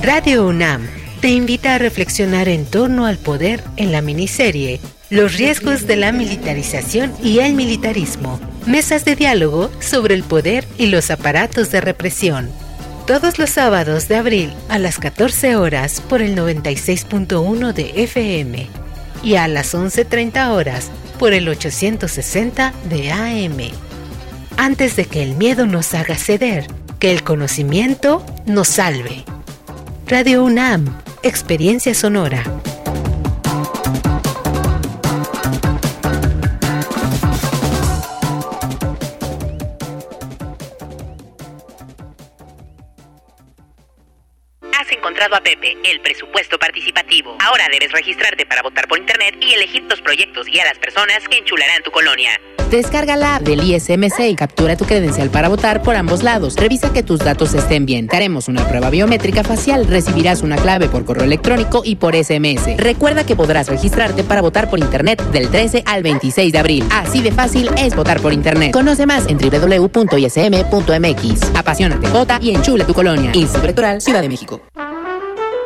Radio UNAM te invita a reflexionar en torno al poder en la miniserie Los riesgos de la militarización y el militarismo. Mesas de diálogo sobre el poder y los aparatos de represión. Todos los sábados de abril a las 14 horas por el 96.1 de FM y a las 11.30 horas por el 860 de AM. Antes de que el miedo nos haga ceder, que el conocimiento nos salve. Radio UNAM, Experiencia Sonora. A Pepe, el presupuesto participativo. Ahora debes registrarte para votar por internet y elegir los proyectos y a las personas que enchularán tu colonia. Descarga la app del ISMC y captura tu credencial para votar por ambos lados. Revisa que tus datos estén bien. Te haremos una prueba biométrica facial. Recibirás una clave por correo electrónico y por SMS. Recuerda que podrás registrarte para votar por internet del 13 al 26 de abril. Así de fácil es votar por internet. Conoce más en www.ism.mx. Apasionate, vota y enchula tu colonia. Instituto Electoral Ciudad de México.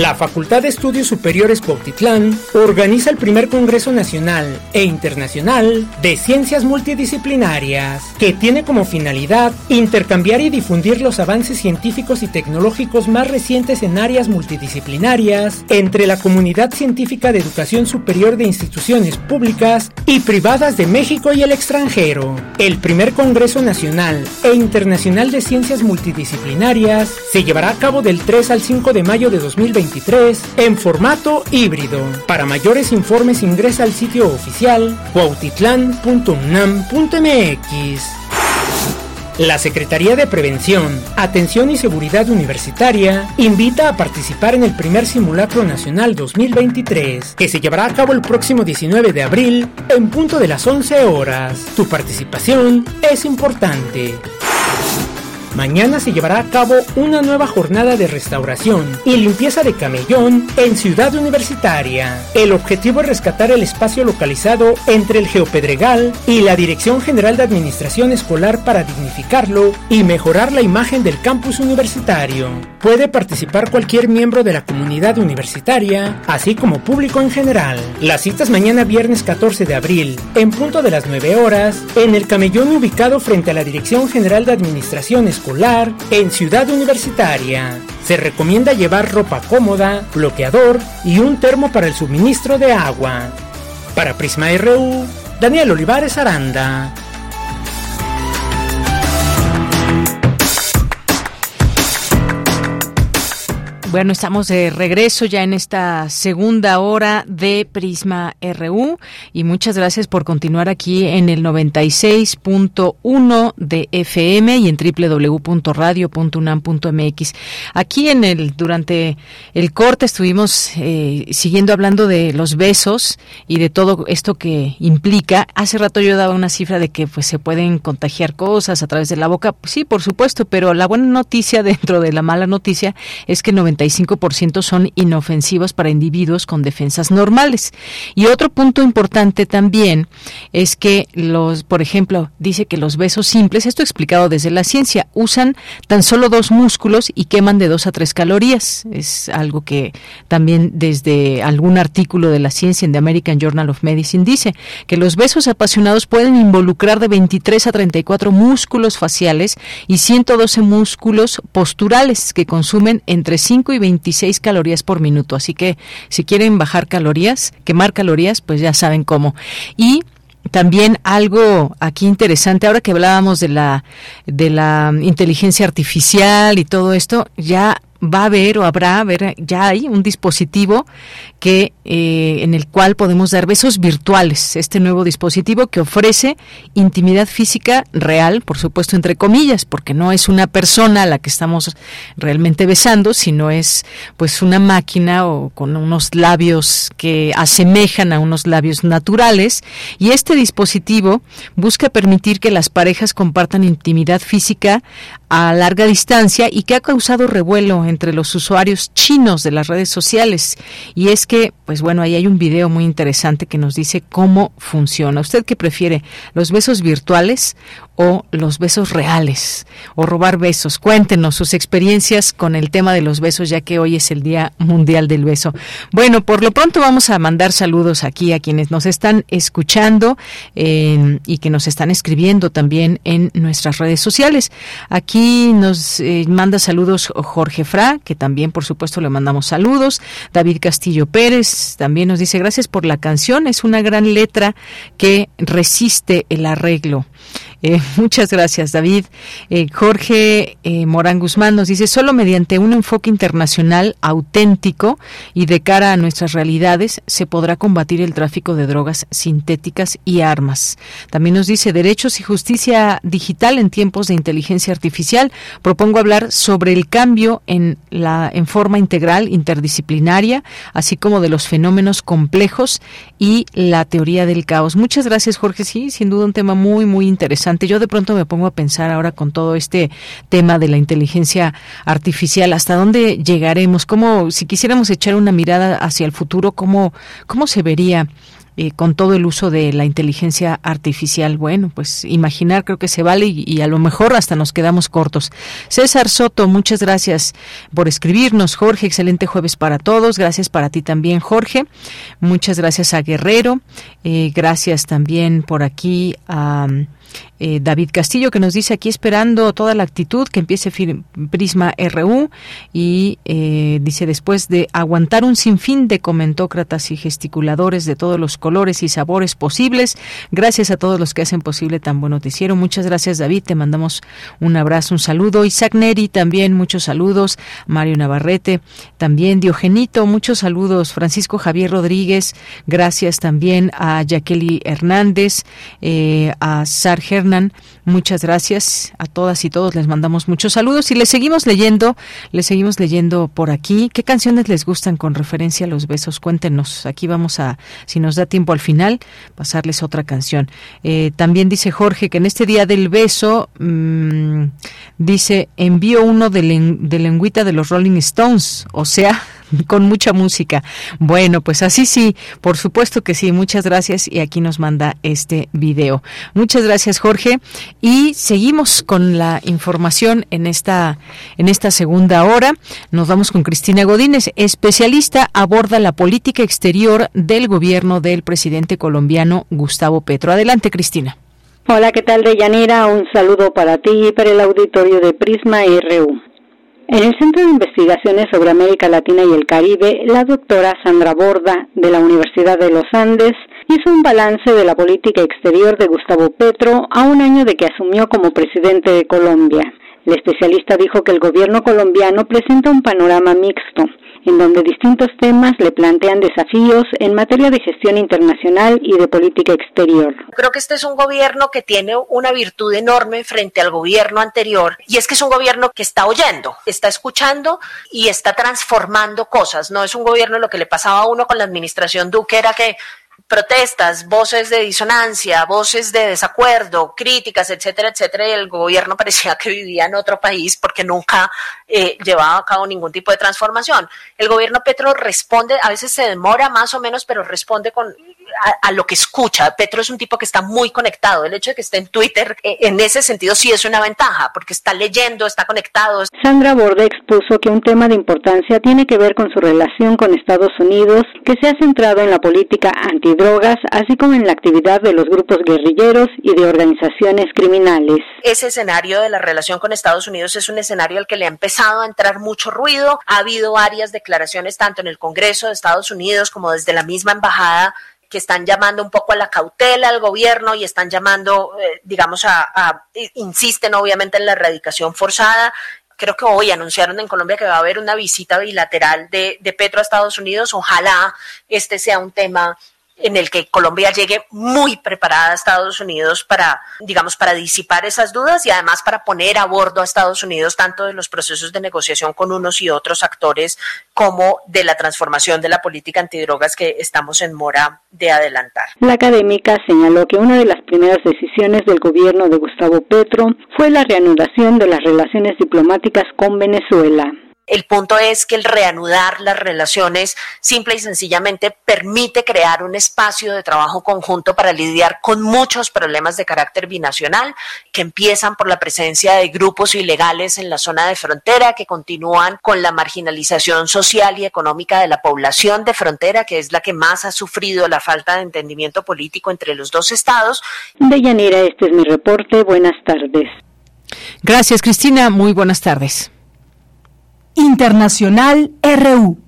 La Facultad de Estudios Superiores Cuautitlán organiza el primer Congreso Nacional e Internacional de Ciencias Multidisciplinarias, que tiene como finalidad intercambiar y difundir los avances científicos y tecnológicos más recientes en áreas multidisciplinarias entre la comunidad científica de educación superior de instituciones públicas y privadas de México y el extranjero. El primer Congreso Nacional e Internacional de Ciencias Multidisciplinarias se llevará a cabo del 3 al 5 de mayo de 2023 en formato híbrido. Para mayores informes ingresa al sitio oficial cuautitlán.unam.mx. La Secretaría de Prevención, Atención y Seguridad Universitaria invita a participar en el primer Simulacro Nacional 2023, que se llevará a cabo el próximo 19 de abril en punto de las 11 horas. Tu participación es importante. Mañana se llevará a cabo una nueva jornada de restauración y limpieza de camellón en Ciudad Universitaria. El objetivo es rescatar el espacio localizado entre el Geopedregal y la Dirección General de Administración Escolar para dignificarlo y mejorar la imagen del campus universitario. Puede participar cualquier miembro de la comunidad universitaria, así como público en general. Las citas mañana viernes 14 de abril, en punto de las 9 horas, en el camellón ubicado frente a la Dirección General de Administración Escolar en Ciudad Universitaria. Se recomienda llevar ropa cómoda, bloqueador y un termo para el suministro de agua. Para Prisma RU, Daniel Olivares Aranda. Bueno, estamos de regreso ya en esta segunda hora de Prisma RU y muchas gracias por continuar aquí en el 96.1 de FM y en www.radio.unam.mx. Aquí en el durante el corte estuvimos eh, siguiendo hablando de los besos y de todo esto que implica. Hace rato yo daba una cifra de que pues se pueden contagiar cosas a través de la boca. Sí, por supuesto, pero la buena noticia (laughs) dentro de la mala noticia es que 90 95% son inofensivos para individuos con defensas normales. Y otro punto importante también es que los, por ejemplo, dice que los besos simples, esto explicado desde la ciencia, usan tan solo dos músculos y queman de dos a tres calorías. Es algo que también desde algún artículo de la ciencia en The American Journal of Medicine dice que los besos apasionados pueden involucrar de 23 a 34 músculos faciales y 112 músculos posturales que consumen entre 5 y 26 calorías por minuto. Así que si quieren bajar calorías, quemar calorías, pues ya saben cómo. Y también algo aquí interesante ahora que hablábamos de la de la inteligencia artificial y todo esto ya va a haber o habrá, ver, ya hay un dispositivo que eh, en el cual podemos dar besos virtuales. Este nuevo dispositivo que ofrece intimidad física real, por supuesto entre comillas, porque no es una persona a la que estamos realmente besando, sino es pues una máquina o con unos labios que asemejan a unos labios naturales. Y este dispositivo busca permitir que las parejas compartan intimidad física a larga distancia y que ha causado revuelo entre los usuarios chinos de las redes sociales. Y es que, pues bueno, ahí hay un video muy interesante que nos dice cómo funciona. ¿Usted qué prefiere? ¿Los besos virtuales o los besos reales o robar besos. Cuéntenos sus experiencias con el tema de los besos, ya que hoy es el Día Mundial del Beso. Bueno, por lo pronto vamos a mandar saludos aquí a quienes nos están escuchando y que nos están escribiendo también en nuestras redes sociales. Aquí nos eh, manda saludos Jorge Fra, que también por supuesto le mandamos saludos. David Castillo Pérez también nos dice gracias por la canción, es una gran letra que resiste el arreglo. Eh, (laughs) muchas gracias, David. Eh, Jorge eh, Morán Guzmán nos dice, solo mediante un enfoque internacional auténtico y de cara a nuestras realidades se podrá combatir el tráfico de drogas sintéticas y armas. También nos dice, derechos y justicia digital en tiempos de inteligencia artificial. Propongo hablar sobre el cambio en, la, en forma integral, interdisciplinaria, así como de los fenómenos complejos y la teoría del caos. Muchas gracias, Jorge. Sí, sin duda un tema muy, muy interesante yo de pronto me pongo a pensar ahora con todo este tema de la inteligencia artificial, hasta dónde llegaremos, cómo, si quisiéramos echar una mirada hacia el futuro, cómo, cómo se vería eh, con todo el uso de la inteligencia artificial. Bueno, pues imaginar creo que se vale y, a lo mejor hasta nos quedamos cortos. César Soto, muchas gracias por escribirnos. Jorge, excelente jueves para todos. Gracias para ti también, Jorge. Muchas gracias a Guerrero. Eh, gracias también por aquí a... Eh, David Castillo, que nos dice aquí esperando toda la actitud que empiece Prisma RU y eh, dice después de aguantar un sinfín de comentócratas y gesticuladores de todos los colores y sabores posibles, gracias a todos los que hacen posible tan buen noticiero. Muchas gracias David, te mandamos un abrazo, un saludo. Isaac Neri también, muchos saludos. Mario Navarrete también. Diogenito, muchos saludos. Francisco Javier Rodríguez, gracias también a Jacqueline Hernández, eh, a Sar Pilar Muchas gracias a todas y todos. Les mandamos muchos saludos y les seguimos leyendo, les seguimos leyendo por aquí. ¿Qué canciones les gustan con referencia a los besos? Cuéntenos. Aquí vamos a, si nos da tiempo al final, pasarles otra canción. Eh, también dice Jorge que en este día del beso, mmm, dice, envío uno de, de lengüita de los Rolling Stones, o sea, (laughs) con mucha música. Bueno, pues así sí, por supuesto que sí. Muchas gracias y aquí nos manda este video. Muchas gracias, Jorge. Y seguimos con la información en esta en esta segunda hora. Nos vamos con Cristina Godínez, especialista aborda la política exterior del gobierno del presidente colombiano Gustavo Petro. Adelante, Cristina. Hola, ¿qué tal, Deyanira? Un saludo para ti y para el auditorio de Prisma RU. En el Centro de Investigaciones sobre América Latina y el Caribe, la doctora Sandra Borda, de la Universidad de los Andes, hizo un balance de la política exterior de Gustavo Petro a un año de que asumió como presidente de Colombia. El especialista dijo que el gobierno colombiano presenta un panorama mixto, en donde distintos temas le plantean desafíos en materia de gestión internacional y de política exterior. Creo que este es un gobierno que tiene una virtud enorme frente al gobierno anterior y es que es un gobierno que está oyendo, está escuchando y está transformando cosas. No es un gobierno lo que le pasaba a uno con la administración Duque era que protestas, voces de disonancia, voces de desacuerdo, críticas, etcétera, etcétera, y el gobierno (laughs) parecía que vivía en otro país porque nunca eh, llevaba a cabo ningún tipo de transformación. El gobierno Petro responde, a veces se demora más o menos, pero responde con a, lo que escucha. Petro es un tipo que está muy conectado. El hecho de que esté en Twitter, eh, en ese sentido, sí es una ventaja, porque está leyendo, está conectado. Sandra Borde expuso que un tema de importancia tiene que ver con su relación con Estados Unidos, que se ha centrado en la política antidrogas, así como en la actividad de los grupos guerrilleros y de organizaciones criminales. Ese escenario de la relación con Estados Unidos es un escenario al que le ha empezado a entrar mucho ruido. Ha habido varias declaraciones tanto en el Congreso de Estados Unidos como desde la misma embajada que están llamando un poco a la cautela al gobierno y están llamando, eh, digamos, a, insisten obviamente en la erradicación forzada. Creo que hoy anunciaron en Colombia que va a haber una visita bilateral de, de Petro a Estados Unidos. Ojalá este sea un tema en el que Colombia llegue muy preparada a Estados Unidos para, digamos, para disipar esas dudas y además para poner a bordo a Estados Unidos tanto de los procesos de negociación con unos y otros actores como de la transformación de la política antidrogas que estamos en mora de adelantar. La académica señaló que una de las primeras decisiones del gobierno de Gustavo Petro fue la reanudación de las relaciones diplomáticas con Venezuela. El punto es que el reanudar las relaciones simple y sencillamente permite crear un espacio de trabajo conjunto para lidiar con muchos problemas de carácter binacional que empiezan por la presencia de grupos ilegales en la zona de frontera, que continúan con la marginalización social y económica de la población de frontera, que es la que más ha sufrido la falta de entendimiento político entre los dos estados. De este es mi reporte. Buenas tardes. Gracias, Cristina. Muy buenas tardes. Internacional RU.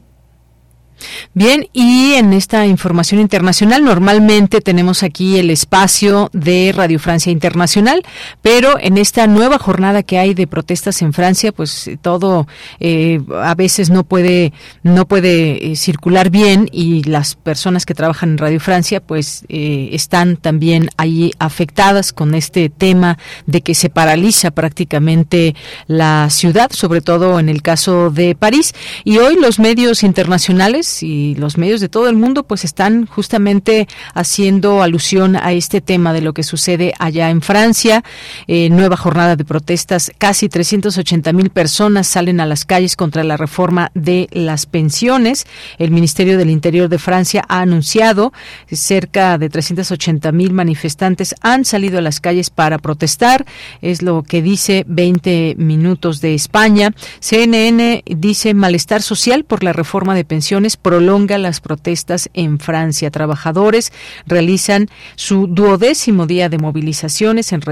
Bien, y en esta información internacional normalmente tenemos aquí el espacio de Radio Francia Internacional, pero en esta nueva jornada que hay de protestas en Francia, pues todo eh, a veces no puede no puede eh, circular bien y las personas que trabajan en Radio Francia, pues eh, están también ahí afectadas con este tema de que se paraliza prácticamente la ciudad, sobre todo en el caso de París. Y hoy los medios internacionales y los medios de todo el mundo pues están justamente haciendo alusión a este tema de lo que sucede allá en Francia. Eh, nueva jornada de protestas, casi 380 mil personas salen a las calles contra la reforma de las pensiones. El Ministerio del Interior de Francia ha anunciado cerca de 380 mil manifestantes han salido a las calles para protestar. Es lo que dice 20 minutos de España. CNN dice malestar social por la reforma de pensiones prolonga las protestas en Francia. Trabajadores realizan su duodécimo día de movilizaciones en,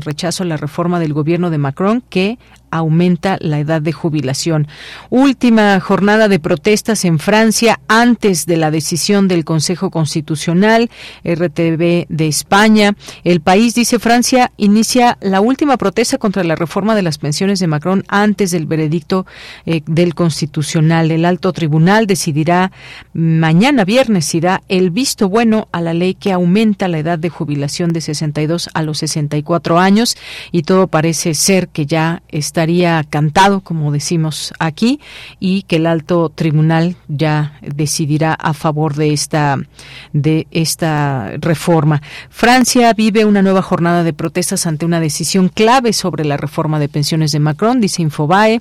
rechazo a la reforma del gobierno de Macron que aumenta la edad de jubilación. Última jornada de protestas en Francia antes de la decisión del Consejo Constitucional, RTV de España. El país, dice Francia, inicia la última protesta contra la reforma de las pensiones de Macron antes del veredicto eh, del Constitucional. El alto tribunal decidirá mañana viernes si da el visto bueno a la ley que aumenta la edad de jubilación de 62 a los 64 años y todo parece ser que ya estaría cantado, como decimos aquí, y que el alto tribunal ya decidirá a favor de esta de esta reforma. Francia vive una nueva jornada de protestas ante una decisión clave sobre la reforma de pensiones de Macron, dice Infobae.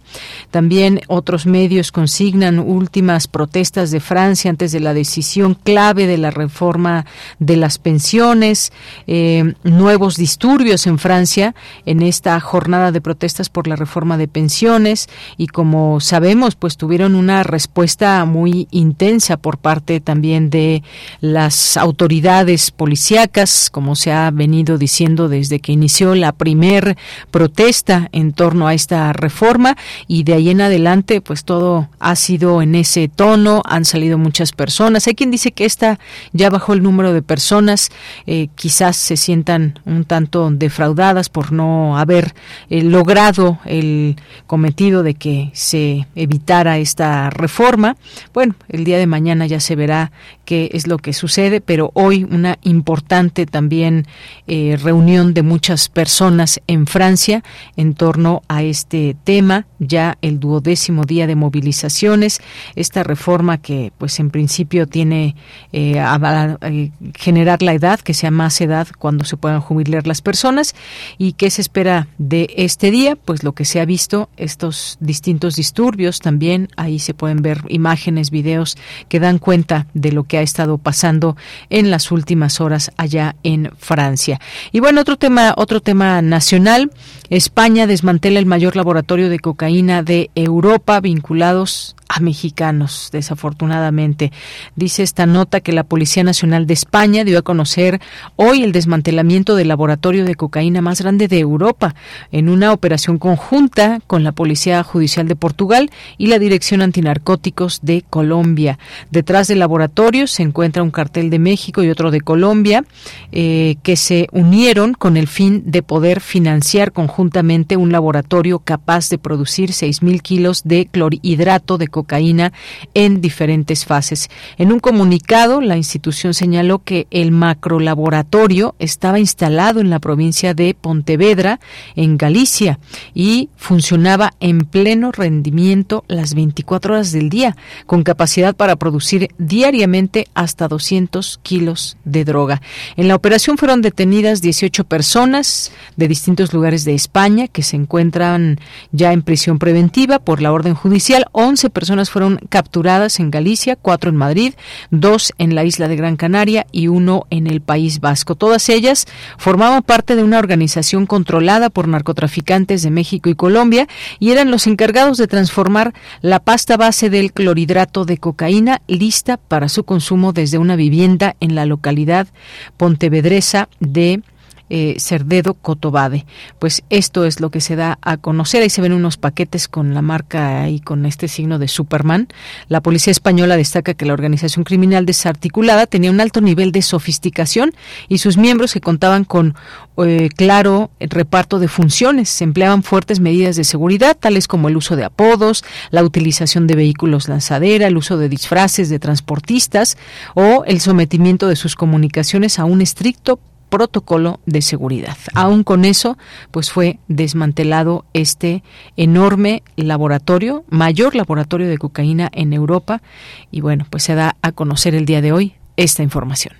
También otros medios consignan últimas protestas de Francia antes de la decisión clave de la reforma de las pensiones, eh, nuevos disturbios en Francia en esta jornada de protestas por la reforma de pensiones y como sabemos, pues tuvieron una respuesta muy intensa por parte también de las autoridades policíacas, como se ha venido diciendo desde que inició la primer protesta en torno a esta reforma y de ahí en adelante, pues todo ha sido en ese tono, han salido muchas personas. Hay quien dice que esta ya bajó el número de personas, eh, quizás se sientan un tanto defraudadas por no haber eh, logrado el cometido de que se evitara esta reforma. Bueno, el día de mañana ya se verá qué es lo que sucede, pero hoy una importante también eh, reunión de muchas personas en Francia en torno a este tema, ya el duodécimo día de movilizaciones, esta reforma que pues en principio tiene eh, a, eh, generar la edad, que sea más edad cuando se puedan jubilar las personas y qué se espera de este día, pues lo que se ha visto, estos distintos disturbios también, ahí se pueden ver imágenes, videos que dan cuenta de lo que ha estado pasando en las últimas horas allá en Francia. Y bueno, otro tema, otro tema nacional, España desmantela el mayor laboratorio de cocaína de Europa vinculados a mexicanos, desafortunadamente. Dice esta nota que la Policía Nacional de España dio a conocer hoy el desmantelamiento del laboratorio de cocaína más grande de Europa en una operación conjunta con la Policía Judicial de Portugal y la Dirección Antinarcóticos de Colombia. Detrás del laboratorio se encuentra un cartel de México y otro de Colombia eh, que se unieron con el fin de poder financiar conjuntamente un laboratorio capaz de producir 6.000 kilos de clorhidrato de cocaína cocaína en diferentes fases. En un comunicado, la institución señaló que el macrolaboratorio estaba instalado en la provincia de Pontevedra, en Galicia, y funcionaba en pleno rendimiento las 24 horas del día, con capacidad para producir diariamente hasta 200 kilos de droga. En la operación fueron detenidas 18 personas de distintos lugares de España que se encuentran ya en prisión preventiva por la orden judicial, 11 personas personas fueron capturadas en Galicia, cuatro en Madrid, dos en la isla de Gran Canaria y uno en el País Vasco. Todas ellas formaban parte de una organización controlada por narcotraficantes de México y Colombia y eran los encargados de transformar la pasta base del clorhidrato de cocaína lista para su consumo desde una vivienda en la localidad pontevedresa de eh, Cerdedo Cotobade. Pues esto es lo que se da a conocer. Ahí se ven unos paquetes con la marca y con este signo de Superman. La policía española destaca que la organización criminal desarticulada tenía un alto nivel de sofisticación y sus miembros que contaban con eh, claro reparto de funciones. Se empleaban fuertes medidas de seguridad, tales como el uso de apodos, la utilización de vehículos lanzadera, el uso de disfraces de transportistas o el sometimiento de sus comunicaciones a un estricto protocolo de seguridad. Aún con eso, pues fue desmantelado este enorme laboratorio, mayor laboratorio de cocaína en Europa y bueno, pues se da a conocer el día de hoy esta información.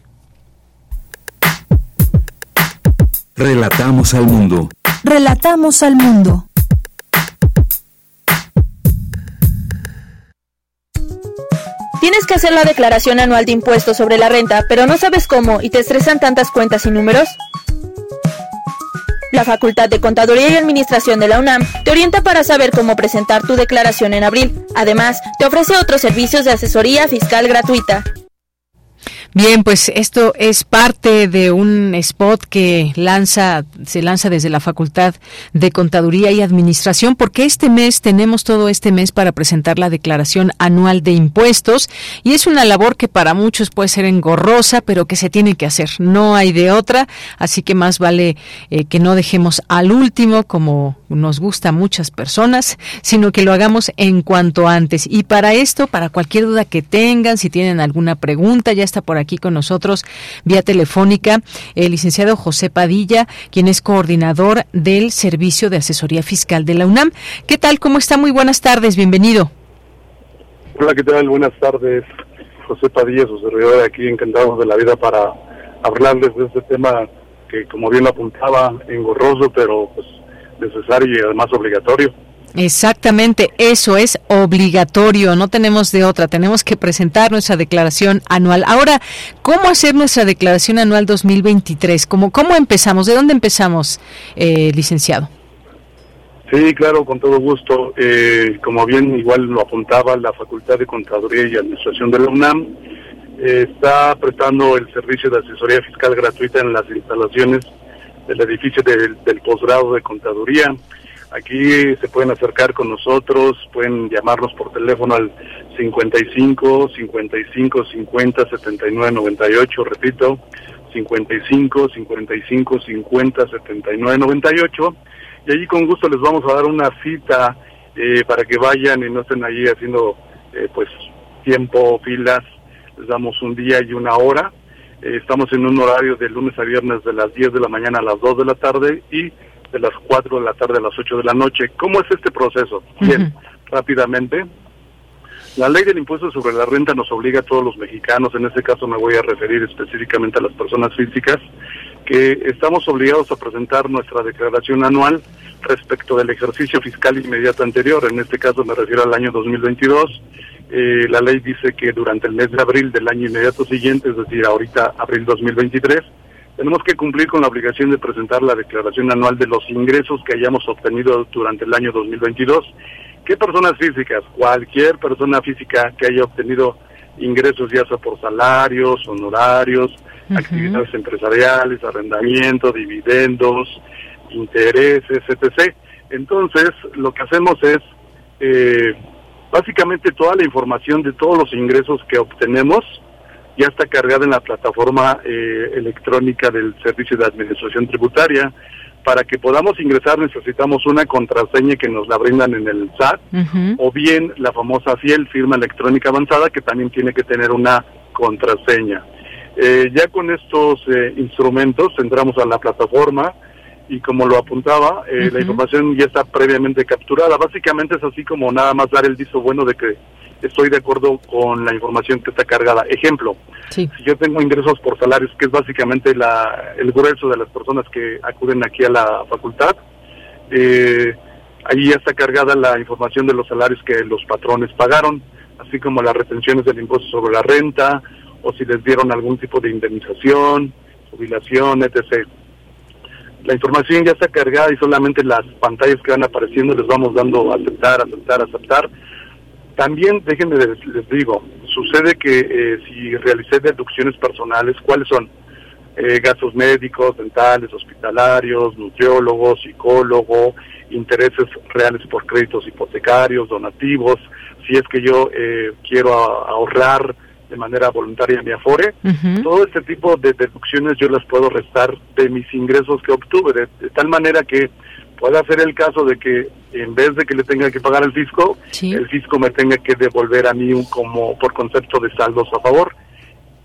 Relatamos al mundo. Relatamos al mundo. Tienes que hacer la declaración anual de impuestos sobre la renta, pero no sabes cómo y te estresan tantas cuentas y números. La Facultad de Contaduría y Administración de la UNAM te orienta para saber cómo presentar tu declaración en abril. Además, te ofrece otros servicios de asesoría fiscal gratuita. Bien, pues esto es parte de un spot que lanza, se lanza desde la Facultad de Contaduría y Administración, porque este mes tenemos todo este mes para presentar la declaración anual de impuestos y es una labor que para muchos puede ser engorrosa, pero que se tiene que hacer. No hay de otra, así que más vale eh, que no dejemos al último, como nos gusta a muchas personas, sino que lo hagamos en cuanto antes. Y para esto, para cualquier duda que tengan, si tienen alguna pregunta, ya está por aquí con nosotros vía telefónica el licenciado José Padilla, quien es coordinador del Servicio de Asesoría Fiscal de la UNAM. ¿Qué tal? ¿Cómo está? Muy buenas tardes, bienvenido. Hola, ¿qué tal? Buenas tardes. José Padilla, su servidor aquí, encantados de la vida para hablarles de este tema que, como bien lo apuntaba, engorroso, pero pues necesario y además obligatorio. Exactamente, eso es obligatorio, no tenemos de otra, tenemos que presentar nuestra declaración anual. Ahora, ¿cómo hacer nuestra declaración anual 2023? ¿Cómo, cómo empezamos? ¿De dónde empezamos, eh, licenciado? Sí, claro, con todo gusto. Eh, como bien igual lo apuntaba la Facultad de Contaduría y Administración de la UNAM, eh, está prestando el servicio de asesoría fiscal gratuita en las instalaciones del edificio del posgrado de Contaduría. Aquí se pueden acercar con nosotros, pueden llamarnos por teléfono al 55 55 50 79 98, repito, 55 55 50 79 98 y allí con gusto les vamos a dar una cita eh, para que vayan y no estén allí haciendo eh, pues tiempo, filas, les damos un día y una hora. Eh, estamos en un horario de lunes a viernes de las 10 de la mañana a las 2 de la tarde y de las 4 de la tarde a las 8 de la noche. ¿Cómo es este proceso? Bien, rápidamente. La ley del impuesto sobre la renta nos obliga a todos los mexicanos, en este caso me voy a referir específicamente a las personas físicas, que estamos obligados a presentar nuestra declaración anual respecto del ejercicio fiscal inmediato anterior, en este caso me refiero al año 2022. Eh, la ley dice que durante el mes de abril del año inmediato siguiente, es decir, ahorita abril 2023, tenemos que cumplir con la obligación de presentar la declaración anual de los ingresos que hayamos obtenido durante el año 2022. ¿Qué personas físicas? Cualquier persona física que haya obtenido ingresos ya sea por salarios, honorarios, actividades empresariales, arrendamiento, dividendos, intereses, etc. Entonces, lo que hacemos es eh, básicamente toda la información de todos los ingresos que obtenemos, ya está cargada en la plataforma eh, electrónica del Servicio de Administración Tributaria. Para que podamos ingresar necesitamos una contraseña que nos la brindan en el SAT o bien la famosa FIEL, firma electrónica avanzada, que también tiene que tener una contraseña. Eh, ya con estos eh, instrumentos entramos a la plataforma y como lo apuntaba, la información ya está previamente capturada. Básicamente es así como nada más dar el visto bueno de que estoy de acuerdo con la información que está cargada. Ejemplo, si yo tengo ingresos por salarios, que es básicamente la, el grueso de las personas que acuden aquí a la facultad, eh, ahí ya está cargada la información de los salarios que los patrones pagaron, así como las retenciones del impuesto sobre la renta, o si les dieron algún tipo de indemnización, jubilación, etc. La información ya está cargada y solamente las pantallas que van apareciendo les vamos dando aceptar, aceptar, aceptar también, déjenme les, digo, sucede que eh, si realicé deducciones personales, ¿cuáles son? Eh, gastos médicos, dentales, hospitalarios, nutriólogos, psicólogo, intereses reales por créditos hipotecarios, donativos, si es que yo eh, quiero ahorrar de manera voluntaria mi afore, todo este tipo de deducciones yo las puedo restar de mis ingresos que obtuve, de tal manera que puede ser el caso de que en vez de que le tenga que pagar el fisco, el fisco me tenga que devolver a mí un, como por concepto de saldos a favor,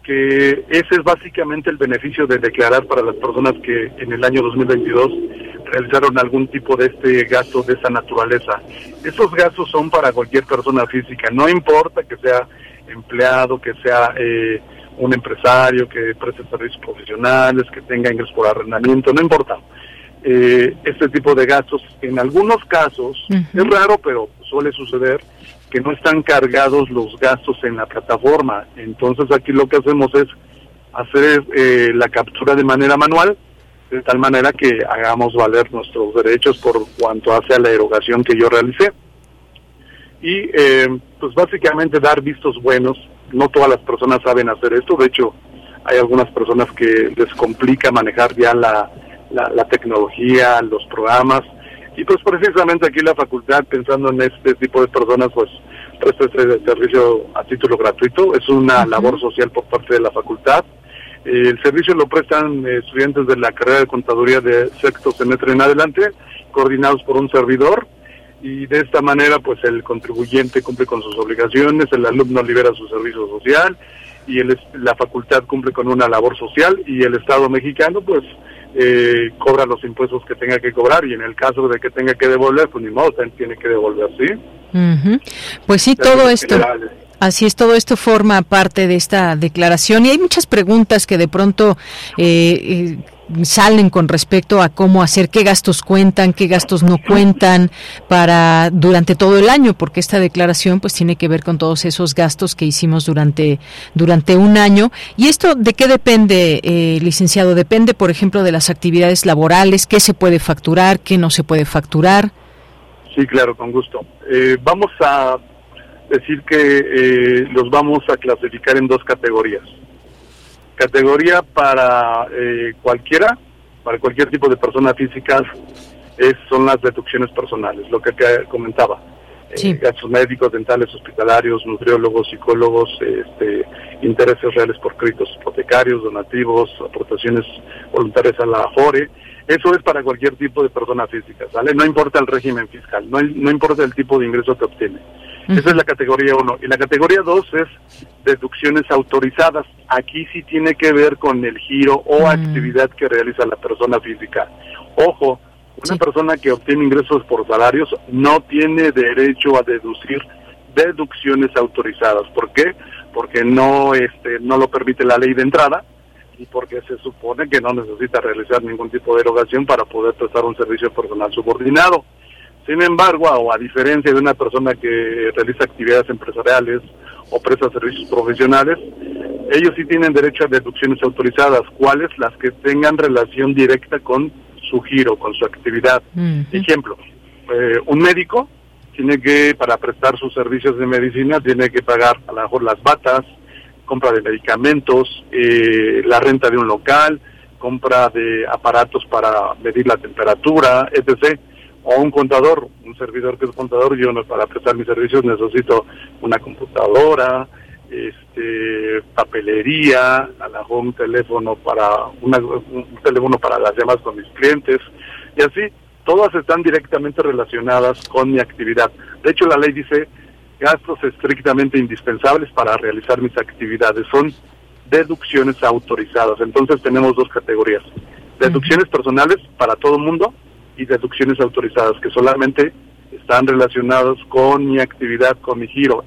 que ese es básicamente el beneficio de declarar para las personas que en el año 2022 realizaron algún tipo de este gasto de esa naturaleza. Esos gastos son para cualquier persona física, no importa que sea empleado, que sea eh, un empresario, que preste servicios profesionales, que tenga ingresos por arrendamiento, no importa eh, este tipo de gastos. En algunos casos, es raro, pero suele suceder que no están cargados los gastos en la plataforma. Entonces aquí lo que hacemos es hacer eh, la captura de manera manual, de tal manera que hagamos valer nuestros derechos por cuanto hace a la erogación que yo realicé. Y eh, pues básicamente dar vistos buenos. No todas las personas saben hacer esto, de hecho hay algunas personas que les complica manejar ya la, la, tecnología, los programas, y pues precisamente aquí la facultad, pensando en este tipo de personas, pues presta este servicio a título gratuito, es una labor social por parte de la facultad. el servicio lo prestan eh, estudiantes de la carrera de contaduría de sexto semestre en adelante, coordinados por un servidor, y de esta manera pues el contribuyente cumple con sus obligaciones, el alumno libera su servicio social y el, la facultad cumple con una labor social y el Estado mexicano pues eh, cobra los impuestos que tenga que cobrar y en el caso de que tenga que devolver pues ni modo, tiene que devolver, ¿sí? Pues sí, todo esto... Así es, todo esto forma parte de esta declaración y hay muchas preguntas que de pronto eh, eh salen con respecto a cómo hacer, qué gastos cuentan, qué gastos no cuentan para durante todo el año, porque esta declaración pues tiene que ver con todos esos gastos que hicimos durante durante un año. Y esto de qué depende, eh, licenciado, depende, por ejemplo, de las actividades laborales, qué se puede facturar, qué no se puede facturar. Sí, claro, con gusto. Eh, vamos a decir que eh, los vamos a clasificar en dos categorías categoría para eh, cualquiera, para cualquier tipo de persona física, es, son las deducciones personales, lo que te comentaba. Eh, gastos médicos, dentales, hospitalarios, nutriólogos, psicólogos, este, intereses reales por créditos hipotecarios, donativos, aportaciones voluntarias a la AFORE. Eso es para cualquier tipo de persona física, ¿sale? No importa el régimen fiscal, no, no importa el tipo de ingreso que obtiene. Esa es la categoría 1. Y la categoría 2 es deducciones autorizadas. Aquí sí tiene que ver con el giro o actividad que realiza la persona física. Ojo, una persona que obtiene ingresos por salarios no tiene derecho a deducir deducciones autorizadas. ¿Por qué? Porque no, este, no lo permite la ley de entrada y porque se supone que no necesita realizar ningún tipo de erogación para poder prestar un servicio personal subordinado. Sin embargo, o a diferencia de una persona que realiza actividades empresariales o presta servicios profesionales, ellos sí tienen derecho a deducciones autorizadas, cuáles las que tengan relación directa con su giro, con su actividad. Ejemplo, eh, un médico tiene que, para prestar sus servicios de medicina, tiene que pagar a lo mejor las batas, compra de medicamentos, eh, la renta de un local, compra de aparatos para medir la temperatura, etc o un contador, un servidor que es contador, yo no, para prestar mis servicios necesito una computadora, este, papelería, a la un teléfono para una, un teléfono para las llamadas con mis clientes y así todas están directamente relacionadas con mi actividad. De hecho, la ley dice gastos estrictamente indispensables para realizar mis actividades. Son deducciones autorizadas. Entonces tenemos dos categorías. Deducciones personales para todo el mundo y deducciones autorizadas que solamente están relacionados con mi actividad, con mi giro.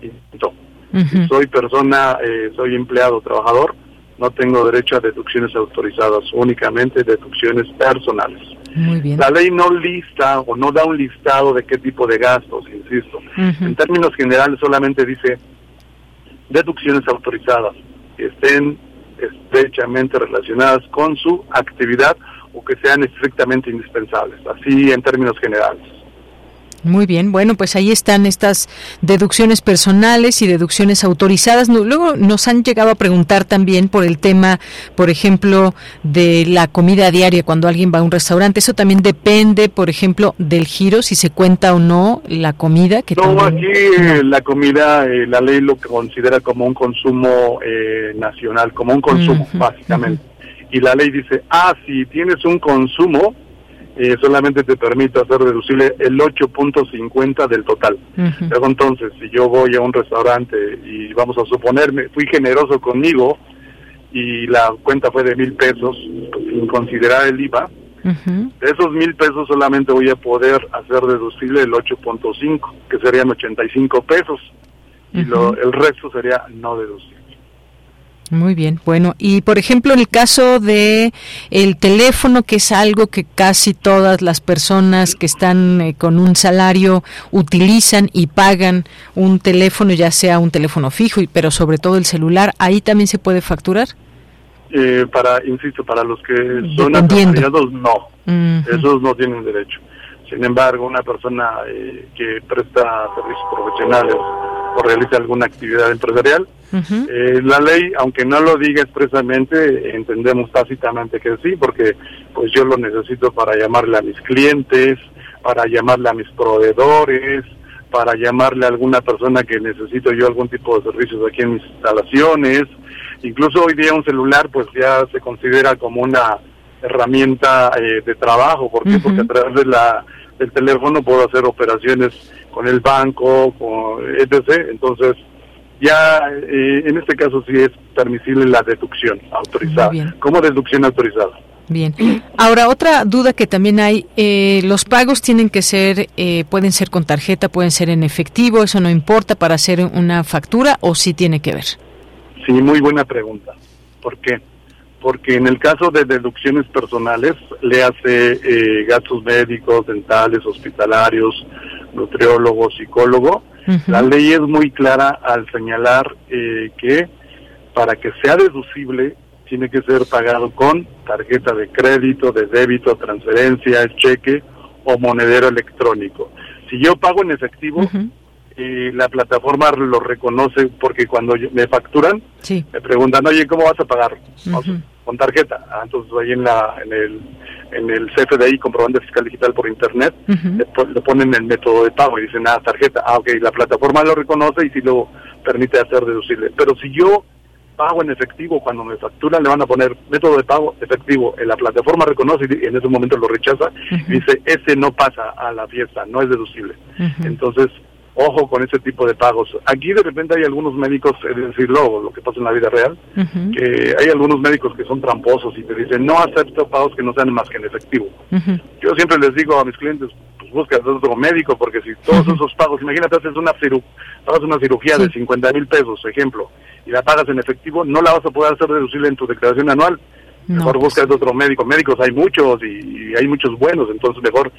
soy persona, eh, soy empleado, trabajador, no tengo derecho a deducciones autorizadas, únicamente deducciones personales. Muy bien. La ley no lista o no da un listado de qué tipo de gastos, insisto. En términos generales solamente dice deducciones autorizadas que estén estrechamente relacionadas con su actividad o que sean estrictamente indispensables, así en términos generales. Muy bien, bueno, pues ahí están estas deducciones personales y deducciones autorizadas. Luego nos han llegado a preguntar también por el tema, por ejemplo, de la comida diaria cuando alguien va a un restaurante. Eso también depende, por ejemplo, del giro, si se cuenta o no la comida. Que no, aquí eh, la comida, eh, la ley lo considera como un consumo eh, nacional, como un consumo, básicamente y la ley dice, ah, si tienes un consumo, eh, solamente te permite hacer deducible el 8.50 del total. Pero entonces, si yo voy a un restaurante y vamos a suponerme, fui generoso conmigo y la cuenta fue de mil pesos, sin considerar el IVA, de esos mil pesos solamente voy a poder hacer deducible el 8.5, que serían 85 pesos, y lo, el resto sería no deducible. Muy bien, bueno, y por ejemplo en el caso de el teléfono, que es algo que casi todas las personas que están eh, con un salario utilizan y pagan un teléfono, ya sea un teléfono fijo, pero sobre todo el celular, ahí también se puede facturar. Eh, para, insisto, para los que son asalariados, no, esos no tienen derecho. Sin embargo, una persona eh, que presta servicios profesionales o realiza alguna actividad empresarial, Eh, la ley, aunque no lo diga expresamente, entendemos tácitamente que sí, porque pues yo lo necesito para llamarle a mis clientes, para llamarle a mis proveedores, para llamarle a alguna persona que necesito yo algún tipo de servicios aquí en mis instalaciones. Incluso hoy día un celular pues ya se considera como una herramienta eh, de trabajo, ¿por qué? Porque a través de la, del teléfono puedo hacer operaciones con el banco, con etc. Entonces, ya eh, en este caso sí es permisible la deducción autorizada. como deducción autorizada? Bien. Ahora, otra duda que también hay, eh, los pagos tienen que ser, eh, pueden ser con tarjeta, pueden ser en efectivo, eso no importa para hacer una factura o sí tiene que ver. Sí, muy buena pregunta. ¿Por qué? Porque en el caso de deducciones personales, le hace eh, gastos médicos, dentales, hospitalarios, nutriólogo, psicólogo, la ley es muy clara al señalar que para que sea deducible tiene que ser pagado con tarjeta de crédito, de débito, transferencia, cheque o monedero electrónico. Si yo pago en efectivo, y la plataforma lo reconoce porque cuando me facturan, me preguntan, oye, ¿cómo vas a pagar? Con tarjeta. Ah, entonces ahí en, la, en, el, en el CFDI, comprobante fiscal digital por internet, le, ponen el método de pago y dicen, ah, tarjeta. Ah, ok, la plataforma lo reconoce y si lo permite hacer deducible. Pero si yo pago en efectivo, cuando me facturan le van a poner método de pago efectivo. En la plataforma reconoce y en ese momento lo rechaza y dice, ese no pasa a la fiesta, no es deducible. Entonces, ojo con ese tipo de pagos. Aquí de repente hay algunos médicos, es decirlo, lo que pasa en la vida real, que hay algunos médicos que son tramposos y te dicen, no acepto pagos que no sean más que en efectivo. Yo siempre les digo a mis clientes, pues busca otro médico, porque si todos esos pagos, imagínate, haces una, haces una cirugía de 50 mil pesos, ejemplo, y la pagas en efectivo, no la vas a poder hacer deducible en tu declaración anual. Mejor buscas otro médico. Médicos hay muchos y, hay muchos buenos, entonces mejor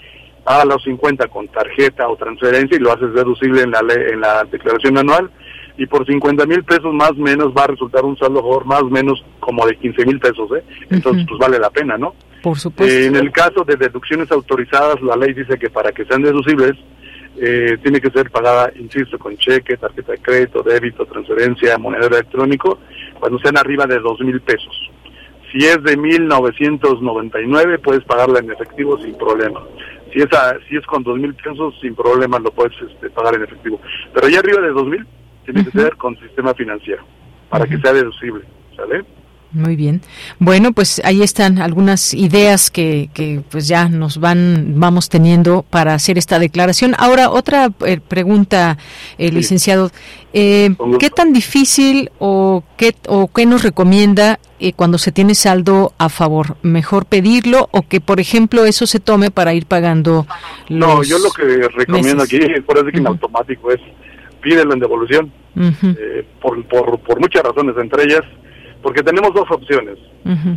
paga los 50 con tarjeta o transferencia y lo haces deducible en la, en la declaración anual y por 50 mil pesos más o menos va a resultar un saldo favor más o menos como de 15 mil pesos, ¿eh? Entonces pues vale la pena, ¿no? Por supuesto. en el caso de deducciones autorizadas, la ley dice que para que sean deducibles, eh, tiene que ser pagada, insisto, con cheque, tarjeta de crédito, débito, transferencia, monedero electrónico, cuando sean arriba de dos mil pesos. Si es de 1999, puedes pagarla en efectivo sin problema. Si es, si es con dos mil pesos, sin problema lo puedes este, pagar en efectivo. Pero ya arriba de dos mil, tiene que ser con sistema financiero, para que sea deducible. ¿Sale? Muy bien. Bueno, pues ahí están algunas ideas que, que pues ya nos van vamos teniendo para hacer esta declaración. Ahora otra eh, pregunta, eh, licenciado, eh, ¿qué tan difícil o qué o qué nos recomienda cuando se tiene saldo a favor? Mejor pedirlo o que por ejemplo eso se tome para ir pagando. Los no, yo lo que recomiendo aquí, por eso que en automático es pídelo en devolución por, por por muchas razones, entre ellas porque tenemos dos opciones,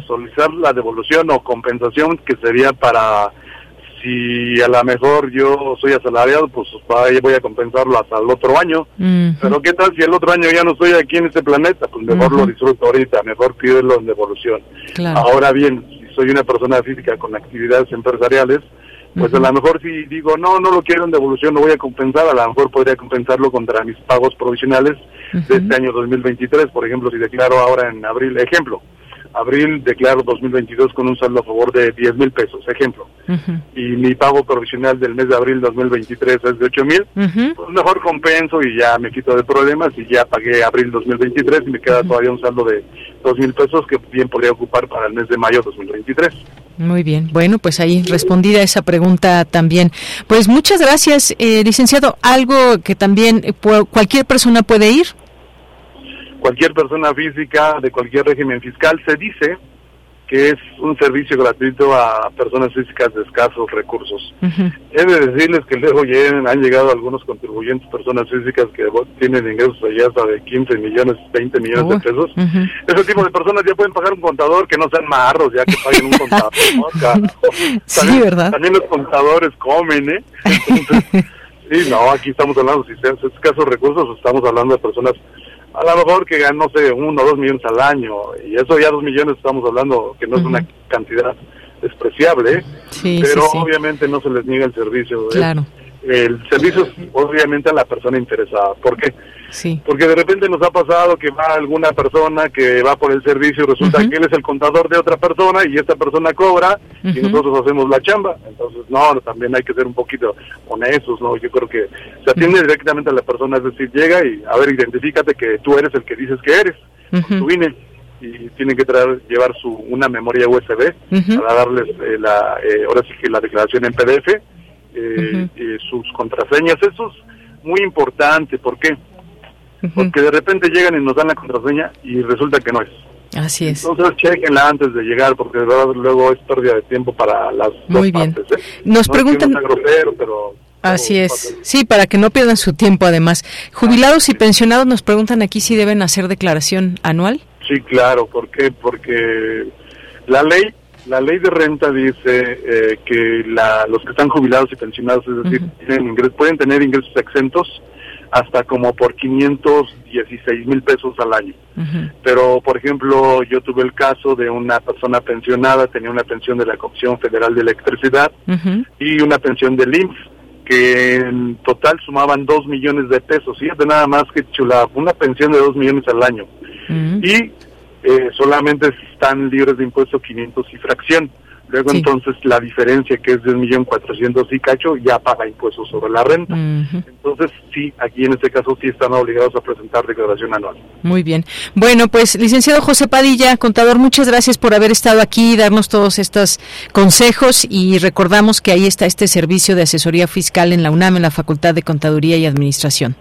solicitar la devolución o compensación que sería para si a lo mejor yo soy asalariado, pues voy a compensarlo hasta el otro año. Pero ¿qué tal si el otro año ya no estoy aquí en este planeta? Pues mejor lo disfruto ahorita, mejor pídelo en devolución. Ahora bien, si soy una persona física con actividades empresariales, pues a lo mejor si digo, no, no lo quiero en devolución, lo voy a compensar, a lo mejor podría compensarlo contra mis pagos provisionales de este año 2023. Por ejemplo, si declaro ahora en abril, ejemplo, abril declaro 2022 con un saldo a favor de 10 mil pesos, ejemplo, y mi pago provisional del mes de abril 2023 es de 8 mil, pues mejor compenso y ya me quito de problemas y ya pagué abril 2023 y me queda todavía un saldo de 2 mil pesos que bien podría ocupar para el mes de mayo 2023. Muy bien. Bueno, pues ahí respondida esa pregunta también. Pues muchas gracias, eh, licenciado. Algo que también eh, cualquier persona puede ir. Cualquier persona física de cualquier régimen fiscal se dice que es un servicio gratuito a personas físicas de escasos recursos. He de decirles que luego han llegado algunos contribuyentes, personas físicas que tienen ingresos allá hasta de 15 millones, 20 millones de pesos. Ese tipo de personas ya pueden pagar un contador que no sean marros, ya que paguen un contador. (laughs) sí, ¿verdad? También los contadores comen, ¿eh? (laughs) sí, no, aquí estamos hablando, si es escasos recursos, estamos hablando de personas a lo mejor que ganan, no sé, uno o dos millones al año, y eso ya dos millones estamos hablando, que no es una cantidad despreciable, pero obviamente no se les niega el servicio. Claro. El servicio es obviamente a la persona interesada. ¿Por qué? Sí. Porque de repente nos ha pasado que va alguna persona que va por el servicio y resulta que él es el contador de otra persona y esta persona cobra y nosotros hacemos la chamba. Entonces, no, también hay que ser un poquito honestos, ¿no? Yo creo que se atiende directamente a la persona, es decir, llega y, a ver, identifícate que tú eres el que dices que eres, tu INE. Y tienen que traer, llevar su una memoria USB para darles eh, la, eh, ahora sí que la declaración en PDF, eh, eh, sus contraseñas, eso es muy importante, ¿por qué? Porque de repente llegan y nos dan la contraseña y resulta que no es. Así es. Entonces chequenla antes de llegar porque de verdad luego es pérdida de tiempo para las Muy dos bien. partes. ¿eh? Nos No es que preguntan- grosero, pero Así es. Sí, para que no pierdan su tiempo además. Jubilados y pensionados nos preguntan aquí si deben hacer declaración anual. Sí, claro, ¿por qué? Porque la ley, la ley de renta dice eh, que la, los que están jubilados y pensionados, es decir, tienen ingres- pueden tener ingresos exentos hasta como por 516 mil pesos al año. Pero, por ejemplo, yo tuve el caso de una persona pensionada, tenía una pensión de la Comisión Federal de Electricidad y una pensión del IMSS, que en total sumaban 2 millones de pesos. Fíjate nada más que chula, una pensión de 2 millones al año. Y eh, solamente están libres de impuesto 500 y fracción. Luego Sí. entonces la diferencia que es de 1.400.000 y cacho ya paga impuestos sobre la renta. Entonces sí, aquí en este caso sí están obligados a presentar declaración anual. Muy bien. Bueno, pues licenciado José Padilla, contador, muchas gracias por haber estado aquí y darnos todos estos consejos y recordamos que ahí está este servicio de asesoría fiscal en la UNAM, en la Facultad de Contaduría y Administración.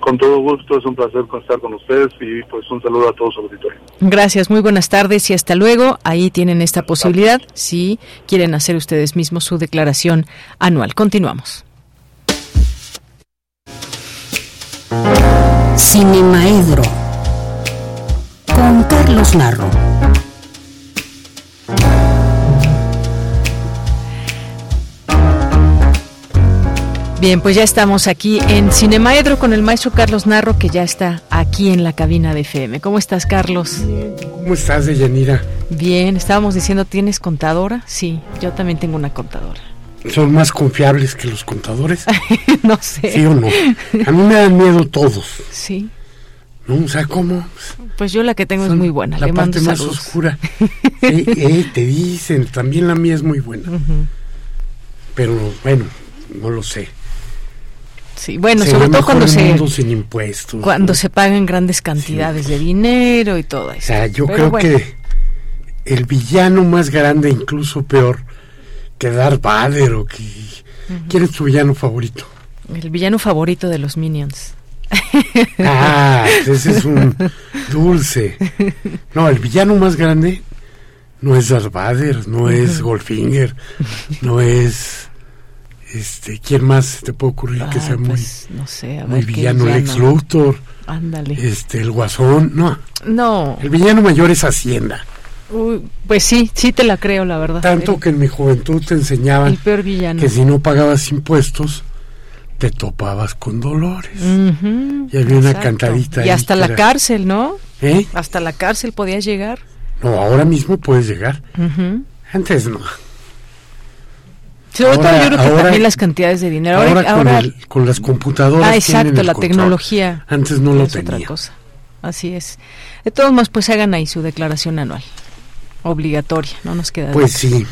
Con todo gusto, es un placer estar con ustedes y pues un saludo a todos su auditorio. Gracias, muy buenas tardes y hasta luego. Ahí tienen esta posibilidad si quieren hacer ustedes mismos su declaración anual. Continuamos. Cinemaedro con Carlos Narro. Bien, pues ya estamos aquí en Cinemaedro con el maestro Carlos Narro, que ya está aquí en la cabina de FM. ¿Cómo estás, Carlos? ¿Cómo estás, Deyanira? Bien, estábamos diciendo, ¿tienes contadora? Sí, yo también tengo una contadora. ¿Son más confiables que los contadores? (laughs) no sé. ¿Sí o no? A mí me dan miedo todos. Sí, ¿No? O sea, ¿cómo? pues yo la que tengo es muy buena. La Le mando parte más saludos. oscura. (laughs) Eh, te dicen, también la mía es muy buena. Pero bueno, no lo sé. Sí, bueno, sobre todo cuando se sin impuestos. cuando ¿no? se pagan grandes cantidades de dinero y todo eso. O sea, yo Pero creo bueno, que el villano más grande, incluso peor que Darth Vader o que... ¿Quién es tu villano favorito? el villano favorito de los Minions. Ah, ese es un dulce. No, el villano más grande no es Darth Vader, no es. Goldfinger, no es... Este, ¿quién más te puede ocurrir que Ay, sea muy, pues, no sé, a muy ver qué villano? Lex villano. Luthor, Ándale. este, el Guasón, no. No, El villano mayor es Hacienda. uy, pues sí, sí te la creo, la verdad. Tanto El- que en mi juventud te enseñaban el peor villano. que si no pagabas impuestos, te topabas con dolores. Ujú, Y había una cantadita Y ahí hasta la era- cárcel, ¿no? ¿Eh? Hasta la cárcel podías llegar. No, ahora mismo puedes llegar. Antes no. Sobre todo yo creo que ahora- también las cantidades de dinero. Ahora, Ahora, con, ahora- el- con las computadoras. ah, exacto, la control. tecnología. Antes no lo es otra cosa. Así es. De todos modos, pues hagan ahí su declaración anual. Obligatoria, no nos queda Pues sí.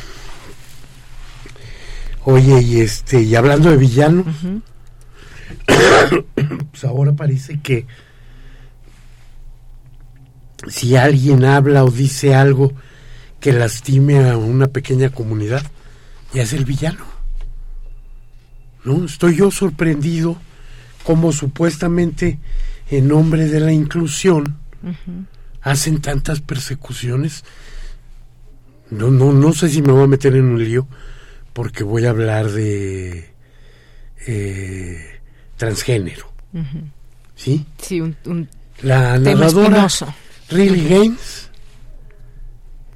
Oye, y este, y hablando de villanos, Ujú. (coughs) pues ahora parece que si alguien habla o dice algo que lastime a una pequeña comunidad, ya es el villano. ¿No? Estoy yo sorprendido como supuestamente en nombre de la inclusión hacen tantas persecuciones. No, no, no sé si me voy a meter en un lío porque voy a hablar de eh, transgénero. ¿Sí? Sí, un, un La narradora. Riley Gaines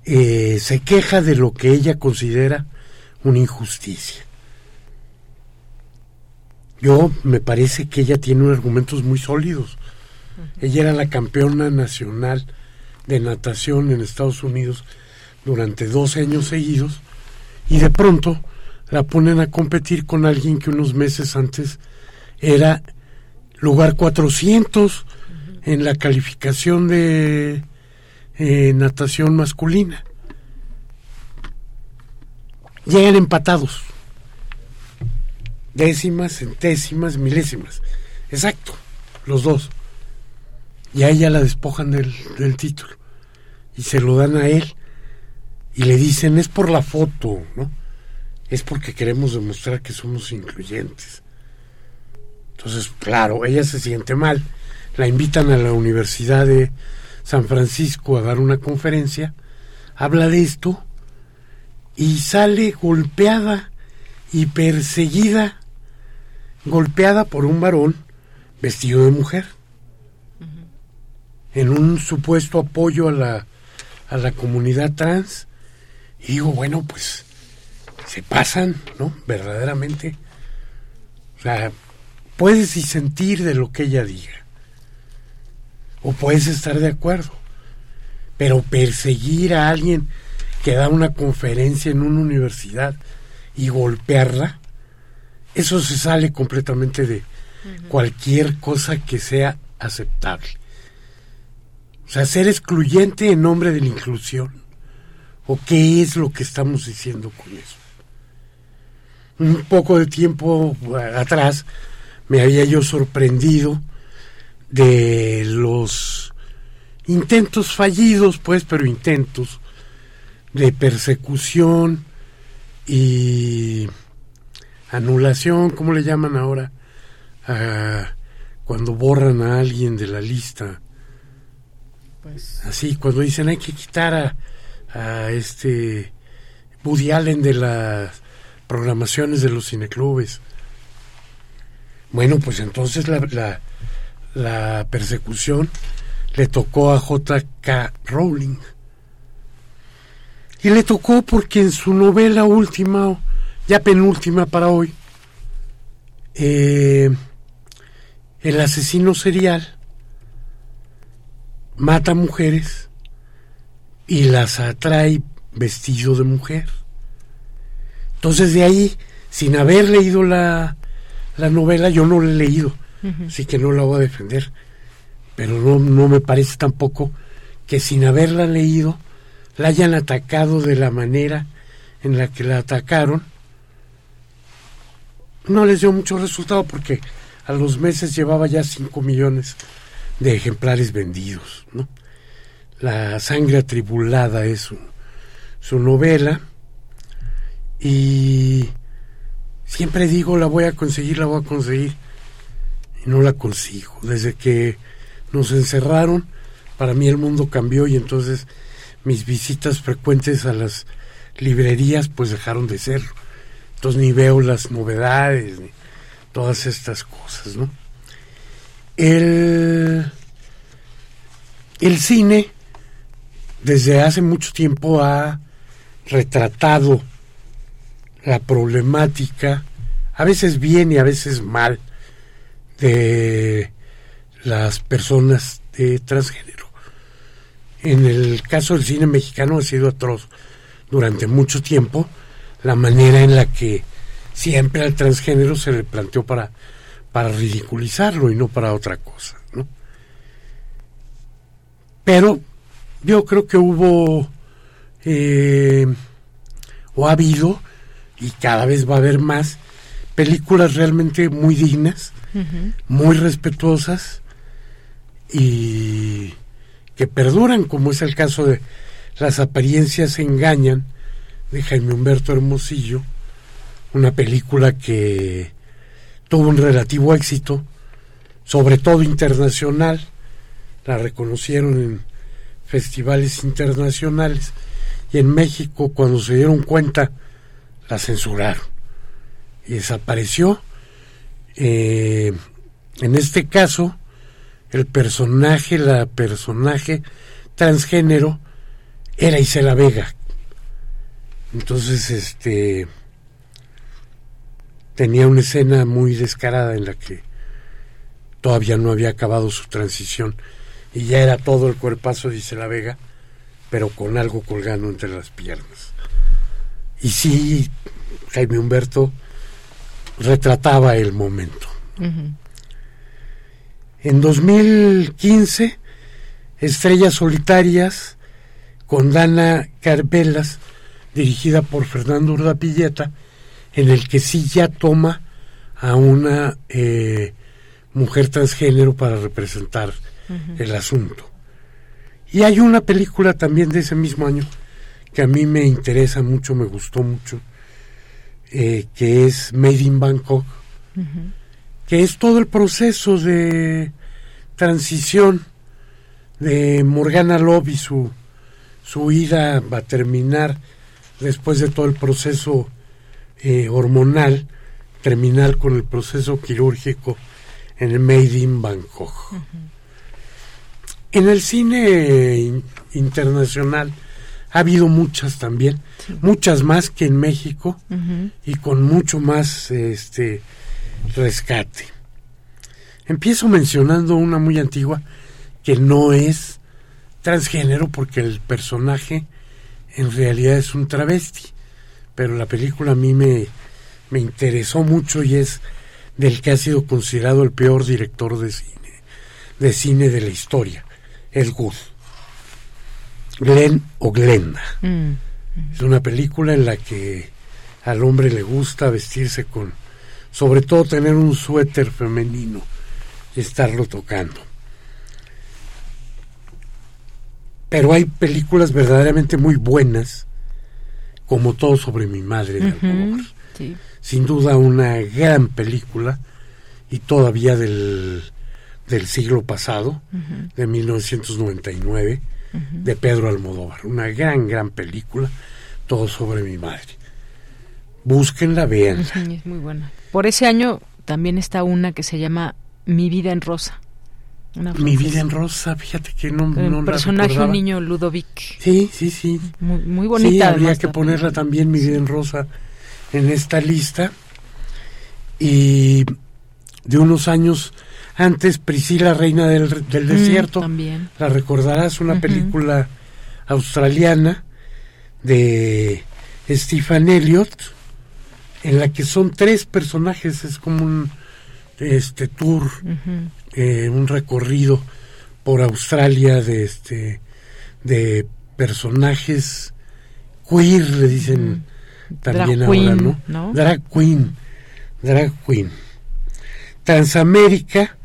eh, se queja de lo que ella considera una injusticia. Yo me parece que ella tiene unos argumentos muy sólidos. Ella era la campeona nacional de natación en Estados Unidos durante dos años seguidos y de pronto la ponen a competir con alguien que unos meses antes era lugar 400 en la calificación de eh, natación masculina. Llegan empatados. Décimas, centésimas, milésimas. Exacto, los dos. Y a ella la despojan del, del título. Y se lo dan a él. Y le dicen, es por la foto, ¿no? Es porque queremos demostrar que somos incluyentes. Entonces, claro, ella se siente mal. La invitan a la Universidad de San Francisco a dar una conferencia. Habla de esto y sale golpeada y perseguida, golpeada por un varón vestido de mujer, en un supuesto apoyo a la, a la comunidad trans. Y digo, bueno, pues se pasan, ¿no? Verdaderamente. O sea, puedes sentir de lo que ella diga. O puedes estar de acuerdo. Pero perseguir a alguien que da una conferencia en una universidad y golpearla, eso se sale completamente de cualquier cosa que sea aceptable. O sea, ser excluyente en nombre de la inclusión. ¿O qué es lo que estamos diciendo con eso? Un poco de tiempo atrás me había yo sorprendido de los intentos fallidos, pues, pero intentos de persecución y anulación, ¿cómo le llaman ahora? cuando borran a alguien de la lista. Pues... Así, cuando dicen hay que quitar a, a este Woody Allen de las programaciones de los cineclubes. Bueno, pues entonces la, la, la persecución le tocó a J.K. Rowling y le tocó porque en su novela última, ya penúltima para hoy, eh, el asesino serial mata mujeres y las atrae vestido de mujer. Entonces de ahí, sin haber leído la, la novela, yo no la he leído, así que no la voy a defender. Pero no, no me parece tampoco que sin haberla leído, la hayan atacado de la manera en la que la atacaron, no les dio mucho resultado porque a los meses llevaba ya 5 millones de ejemplares vendidos. ¿no? La sangre atribulada es su, su novela y siempre digo la voy a conseguir, la voy a conseguir y no la consigo. Desde que nos encerraron, para mí el mundo cambió y entonces mis visitas frecuentes a las librerías pues dejaron de ser. Entonces ni veo las novedades, ni todas estas cosas, ¿no? El, el cine desde hace mucho tiempo ha retratado la problemática, a veces bien y a veces mal, de las personas de transgénero en el caso del cine mexicano ha sido atroz durante mucho tiempo la manera en la que siempre al transgénero se le planteó para, para ridiculizarlo y no para otra cosa. ¿no? Pero yo creo que hubo eh, o ha habido y cada vez va a haber más películas realmente muy dignas, muy respetuosas y perduran, como es el caso de Las apariencias engañan, de Jaime Humberto Hermosillo, una película que tuvo un relativo éxito, sobre todo internacional, la reconocieron en festivales internacionales y en México cuando se dieron cuenta la censuraron y desapareció. Eh, en este caso, el personaje, la personaje transgénero era Isela Vega. Entonces, este tenía una escena muy descarada en la que todavía no había acabado su transición y ya era todo el cuerpazo de Isela Vega, pero con algo colgando entre las piernas. Y sí, Jaime Humberto retrataba el momento. En 2015, Estrellas Solitarias, con Dana Carvelas, dirigida por Fernando Urdapilleta, en el que sí ya toma a una eh, mujer transgénero para representar el asunto. Y hay una película también de ese mismo año que a mí me interesa mucho, me gustó mucho, eh, que es Made in Bangkok, que es todo el proceso de transición de Morgana Love y su, su ida va a terminar después de todo el proceso eh, hormonal, terminar con el proceso quirúrgico en el Made in Bangkok. En el cine internacional ha habido muchas también, muchas más que en México y con mucho más este rescate. Empiezo mencionando una muy antigua que no es transgénero porque el personaje en realidad es un travesti, pero la película a mí me, me interesó mucho y es del que ha sido considerado el peor director de cine de cine de la historia, Ed Wood. Glenn o Glenda. Mm. Es una película en la que al hombre le gusta vestirse con, sobre todo tener un suéter femenino y estarlo tocando. Pero hay películas verdaderamente muy buenas, como Todo sobre mi madre de sí. Sin duda una gran película y todavía del, del siglo pasado, Ujú. de 1999, de Pedro Almodóvar. Una gran, gran película, Todo sobre mi madre. Búsquenla. Ujú, Es muy buena. Por ese año también está una que se llama Mi vida en rosa. Una Mi vida en rosa, fíjate que no, no la personaje un niño Ludovic. Sí, sí, sí. Muy, muy bonita. Sí, habría que la ponerla también, Mi vida en rosa, en esta lista. Y de unos años antes, Priscila, Reina del, del Mm, Desierto. también. La recordarás, una película australiana de Stephen Elliott, en la que son tres personajes, es como un este tour, eh, un recorrido por Australia de este de personajes queer, le dicen también Drag ahora, queen, ¿no? ¿no? Drag queen, drag queen. Transamérica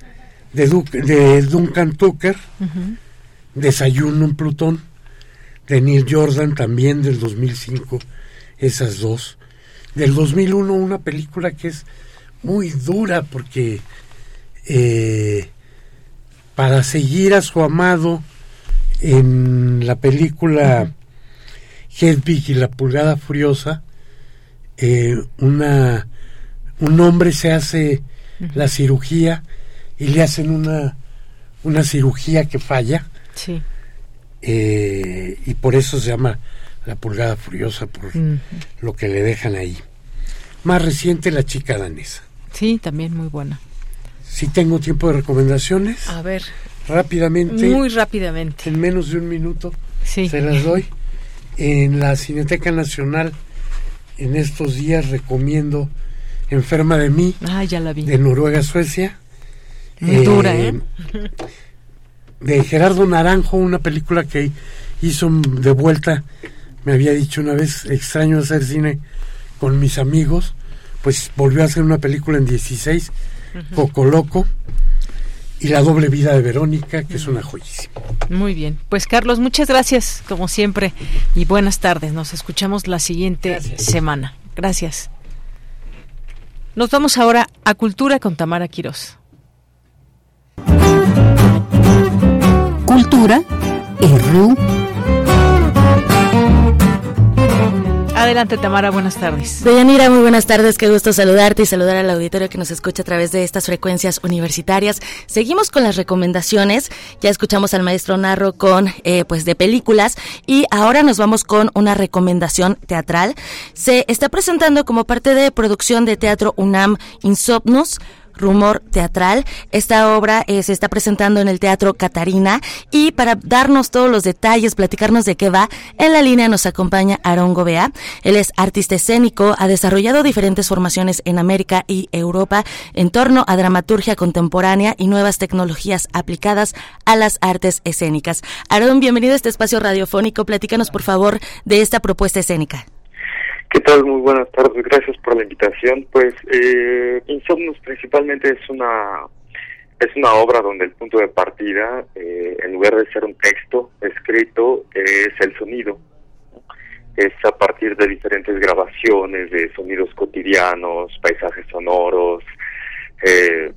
de, Du- de Duncan Tucker. Desayuno en Plutón, de Neil Jordan también del 2005, esas dos. Del 2001 una película que es muy dura porque eh, para seguir a su amado en la película Hedwig y la pulgada furiosa, eh, una, un hombre se hace la cirugía y le hacen una, una cirugía que falla Sí. eh, y por eso se llama la pulgada furiosa por lo que le dejan ahí. Más reciente la chica danesa. Sí, también muy buena. Si tengo tiempo de recomendaciones, A ver, rápidamente, muy rápidamente. en menos de un minuto, Sí. se las doy. En la Cineteca Nacional, en estos días recomiendo Enferma de mí, Ah, ya la vi. de Noruega, Suecia. Muy dura, ¿eh? De Gerardo Naranjo, una película que hizo de vuelta, me había dicho una vez, extraño hacer cine con mis amigos, pues volvió a hacer una película en 16, Coco Loco, y La doble vida de Verónica, que es una joyísima. Muy bien. Pues Carlos, muchas gracias, como siempre, y buenas tardes. Nos escuchamos la siguiente semana. Gracias. Nos vamos ahora a Cultura con Tamara Quirós. Cultura RU. Adelante, Tamara, buenas tardes. Deyanira, muy buenas tardes, qué gusto saludarte y saludar al auditorio que nos escucha a través de estas frecuencias universitarias. Seguimos con las recomendaciones, ya escuchamos al maestro Narro con, eh, pues, de películas y ahora nos vamos con una recomendación teatral. Se está presentando como parte de producción de Teatro UNAM Insomnus, Rumor Teatral. Esta obra eh, se está presentando en el Teatro Catarina y para darnos todos los detalles, platicarnos de qué va, en la línea nos acompaña Aarón Gobea. Él es artista escénico, ha desarrollado diferentes formaciones en América y Europa en torno a dramaturgia contemporánea y nuevas tecnologías aplicadas a las artes escénicas. Aarón, bienvenido a este espacio radiofónico. Platícanos, por favor, de esta propuesta escénica. Muy buenas tardes. Gracias por la invitación. Pues eh, Insomnus principalmente es una es una obra donde el punto de partida, eh, en lugar de ser un texto escrito, es el sonido. Es a partir de diferentes grabaciones de sonidos cotidianos, paisajes sonoros, eh,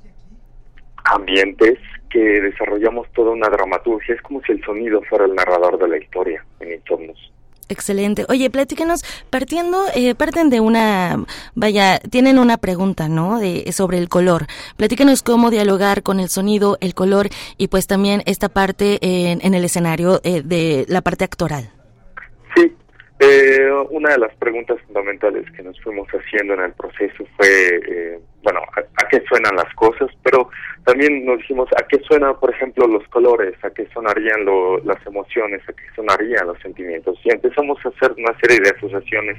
ambientes, que desarrollamos toda una dramaturgia. Es como si el sonido fuera el narrador de la historia en Insomnus. Excelente. Oye, platícanos, partiendo, eh, parten de una, vaya, tienen una pregunta, ¿no? De, sobre el color. Platícanos cómo dialogar con el sonido, el color y pues también esta parte en, en el escenario eh, de la parte actoral. Sí, eh, una de las preguntas fundamentales que nos fuimos haciendo en el proceso fue, eh, bueno, a, qué suenan las cosas? Pero también nos dijimos, ¿a qué suenan, por ejemplo, los colores? ¿A qué sonarían las emociones? ¿A qué sonarían los sentimientos? Y empezamos a hacer una serie de asociaciones.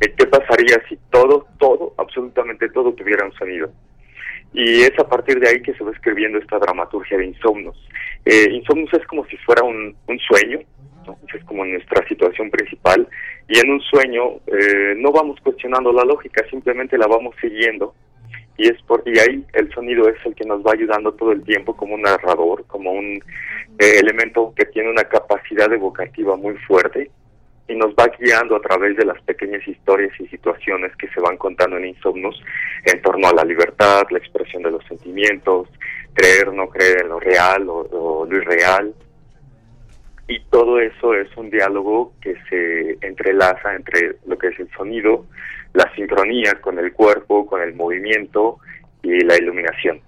Eh, ¿Qué pasaría si todo, todo, absolutamente todo tuviera un sonido? Y es a partir de ahí que se va escribiendo esta dramaturgia de Insomnos. Eh, Insomnos es como si fuera un sueño, es como nuestra situación principal. Y en un sueño eh, no vamos cuestionando la lógica, simplemente la vamos siguiendo. Y es por y ahí el sonido es el que nos va ayudando todo el tiempo como un narrador, como un eh, elemento que tiene una capacidad evocativa muy fuerte y nos va guiando a través de las pequeñas historias y situaciones que se van contando en Insomnos en torno a la libertad, la expresión de los sentimientos, creer, no creer en lo real o lo irreal, y todo eso es un diálogo que se entrelaza entre lo que es el sonido, la sincronía con el cuerpo, con el movimiento y la iluminación.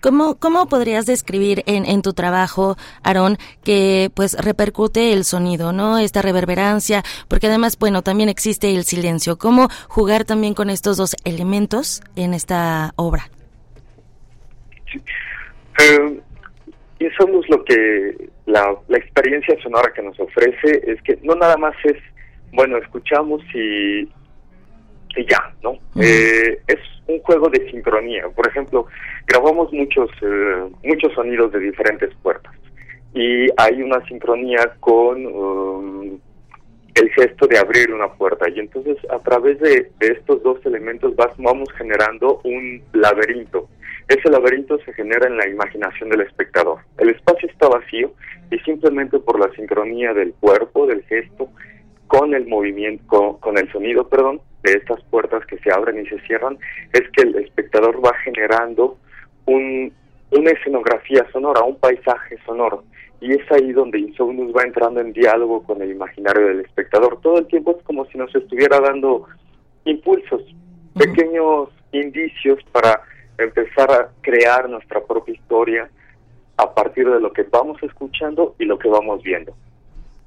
¿Cómo, ¿Cómo podrías describir en, en tu trabajo, Aarón, que pues repercute el sonido, ¿no? Esta reverberancia, porque además, bueno, también existe el silencio. ¿Cómo jugar también con estos dos elementos en esta obra? Sí. Eh, y somos lo que la, la experiencia sonora que nos ofrece es que no nada más es, bueno, escuchamos y, y ya, ¿no? eh, es un juego de sincronía. Por ejemplo, grabamos muchos, eh, muchos sonidos de diferentes puertas y hay una sincronía con um, el gesto de abrir una puerta y entonces a través de, de estos dos elementos vas, vamos generando un laberinto ese laberinto se genera en la imaginación del espectador. El espacio está vacío y simplemente por la sincronía del cuerpo, del gesto, con el movimiento, con, el sonido, perdón, de estas puertas que se abren y se cierran, es que el espectador va generando un, una escenografía sonora, un paisaje sonoro. Y es ahí donde Insomnus va entrando en diálogo con el imaginario del espectador. Todo el tiempo es como si nos estuviera dando impulsos, pequeños indicios para empezar a crear nuestra propia historia a partir de lo que vamos escuchando y lo que vamos viendo.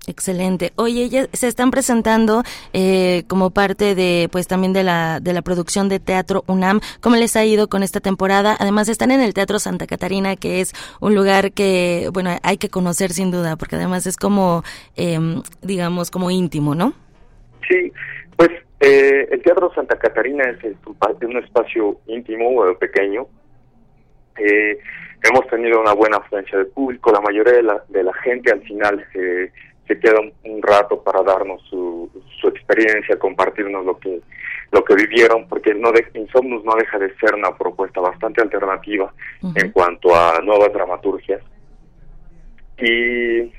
Excelente. Oye, ya se están presentando eh, como parte de, pues también de la de la producción de Teatro UNAM. ¿Cómo les ha ido con esta temporada? Además están en el Teatro Santa Catarina, que es un lugar que, bueno, hay que conocer sin duda, porque además es como, eh, digamos, como íntimo, ¿no? Sí, pues eh, el Teatro Santa Catarina es, un espacio íntimo, pequeño. Eh, hemos tenido una buena afluencia de público. La mayoría de la, de la gente al final se, se queda un, rato para darnos su, su experiencia, compartirnos lo que lo que vivieron, porque no de, Insomnus no deja de ser una propuesta bastante alternativa en cuanto a nuevas dramaturgias. Y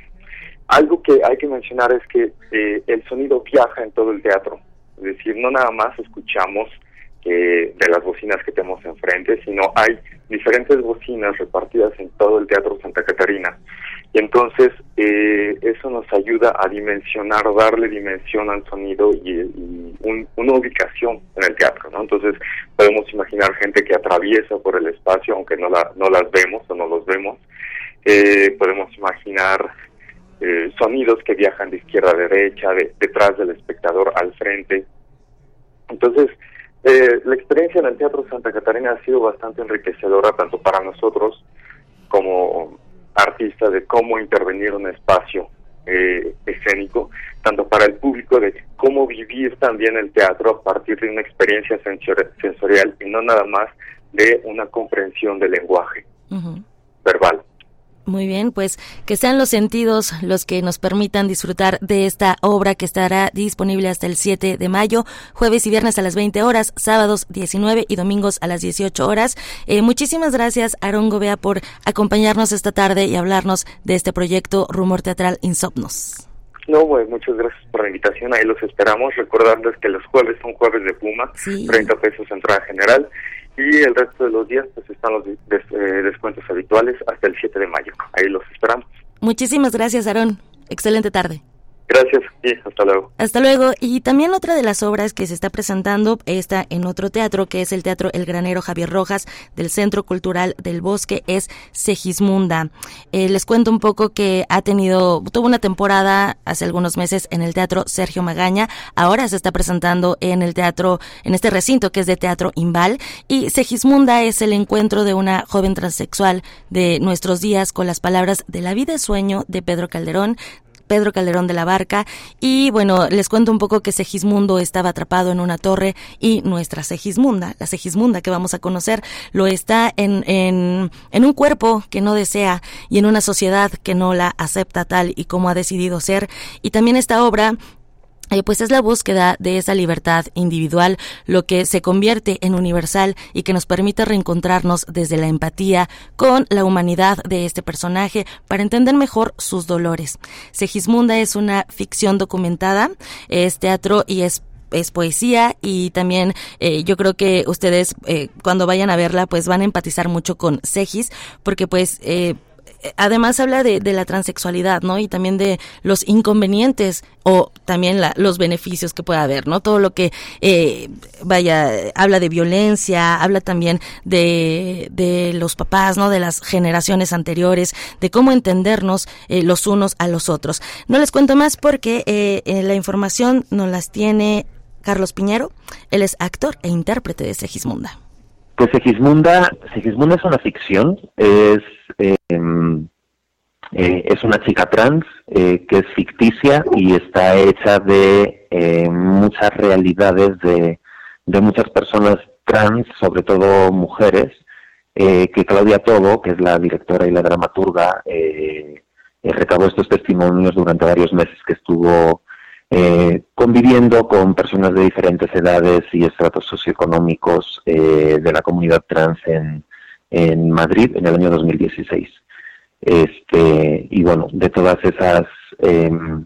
algo que hay que mencionar es que eh, el sonido viaja en todo el teatro. Es decir, no nada más escuchamos eh, de las bocinas que tenemos enfrente, sino hay diferentes bocinas repartidas en todo el Teatro Santa Catarina. Y entonces eh, eso nos ayuda a dimensionar, darle dimensión al sonido y, una ubicación en el teatro. ¿no? Entonces podemos imaginar gente que atraviesa por el espacio, aunque no, la, no las vemos o no los vemos. Eh, podemos imaginar eh, sonidos que viajan de izquierda a derecha, de, detrás del espectador, al frente. Entonces, Eh, la experiencia en el Teatro Santa Catarina ha sido bastante enriquecedora tanto para nosotros como artistas de cómo intervenir un espacio eh, escénico, tanto para el público de cómo vivir también el teatro a partir de una experiencia sensorial y no nada más de una comprensión del lenguaje verbal. Muy bien, pues que sean los sentidos los que nos permitan disfrutar de esta obra que estará disponible hasta el 7 de mayo, jueves y viernes a las 20 horas, sábados 19 y domingos a las 18 horas. Eh, muchísimas gracias, Aaron Gobea, por acompañarnos esta tarde y hablarnos de este proyecto Rumor Teatral Insomnos. No, pues muchas gracias por la invitación, ahí los esperamos. Recordarles que los jueves son jueves de Puma, 30 pesos entrada general y el resto de los días pues están los eh, descuentos habituales hasta el 7 de mayo. Ahí los esperamos. Muchísimas gracias, Aarón. Excelente tarde. Gracias y hasta luego. Hasta luego. Y también otra de las obras que se está presentando está en otro teatro, que es el Teatro El Granero Javier Rojas del Centro Cultural del Bosque, es Segismunda. Eh, les cuento un poco que ha tenido, tuvo una temporada hace algunos meses en el Teatro Sergio Magaña, ahora se está presentando en el teatro, en este recinto que es de Teatro Imbal, y Segismunda es el encuentro de una joven transexual de nuestros días con las palabras de la vida y sueño de Pedro Calderón, Pedro Calderón de la Barca. Y bueno, les cuento un poco que Segismundo estaba atrapado en una torre y nuestra Segismunda, la Segismunda que vamos a conocer, lo está en, en, en un cuerpo que no desea y en una sociedad que no la acepta tal y como ha decidido ser. Y también esta obra eh, pues es la búsqueda de esa libertad individual lo que se convierte en universal y que nos permite reencontrarnos desde la empatía con la humanidad de este personaje para entender mejor sus dolores. Segismunda es una ficción documentada, es teatro y es es poesía y también eh, yo creo que ustedes eh, cuando vayan a verla pues van a empatizar mucho con Segis porque pues eh, además habla de, la transexualidad, ¿no? Y también de los inconvenientes o también los beneficios que puede haber, ¿no? Todo lo que, eh, vaya, habla de violencia, habla también de, de los papás, ¿no? De las generaciones anteriores, de cómo entendernos eh, los unos a los otros. No les cuento más porque eh, la información nos las tiene Carlos Piñero. Él es actor e intérprete de Segismunda. Pues Segismunda, Segismunda es una ficción, es, em, eh, es una chica trans eh, que es ficticia y está hecha de eh, muchas realidades de, muchas personas trans, sobre todo mujeres, que Claudia Tobo, que es la directora y la dramaturga, recabó estos testimonios durante varios meses que estuvo eh, conviviendo con personas de diferentes edades y estratos socioeconómicos eh, de la comunidad trans en, en Madrid en el año 2016. Este, y bueno, de todas esas em,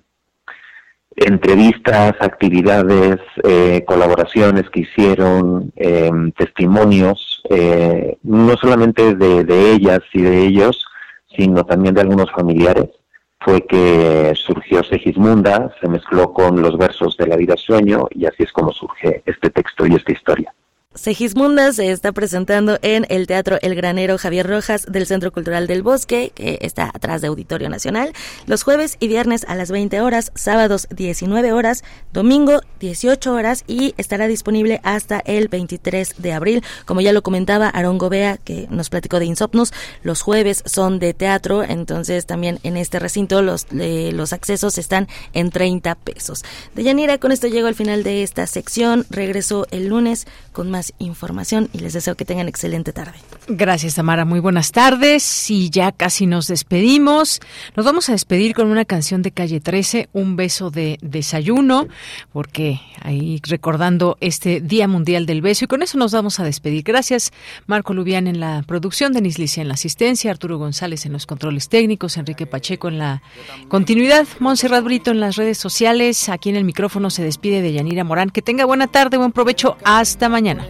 entrevistas, actividades, eh, colaboraciones que hicieron, em, testimonios, eh, no solamente de, de ellas y de ellos, sino también de algunos familiares fue que surgió Segismunda, se mezcló con los versos de la vida sueño y así es como surge este texto y esta historia. Segismunda se está presentando en el Teatro El Granero Javier Rojas del Centro Cultural del Bosque, que está atrás de Auditorio Nacional, los jueves y viernes a las 20 horas, sábados 19 horas, domingo 18 horas y estará disponible hasta el 23 de abril. Como ya lo comentaba Aarón Gobea, que nos platicó de Insomnus, los jueves son de teatro, entonces también en este recinto los, los accesos están en 30 pesos. De Yanira, con esto llego al final de esta sección. Regreso el lunes con más información y les deseo que tengan excelente tarde. Gracias, Tamara. Muy buenas tardes y ya casi nos despedimos. Nos vamos a despedir con una canción de Calle 13, Un beso de desayuno, porque ahí recordando este Día Mundial del Beso y con eso nos vamos a despedir. Gracias, Marco Lubián en la producción, Denis Licia en la asistencia, Arturo González en los controles técnicos, Enrique Pacheco en la continuidad, Montserrat Brito en las redes sociales. Aquí en el micrófono se despide de Yanira Morán. Que tenga buena tarde, buen provecho. Hasta mañana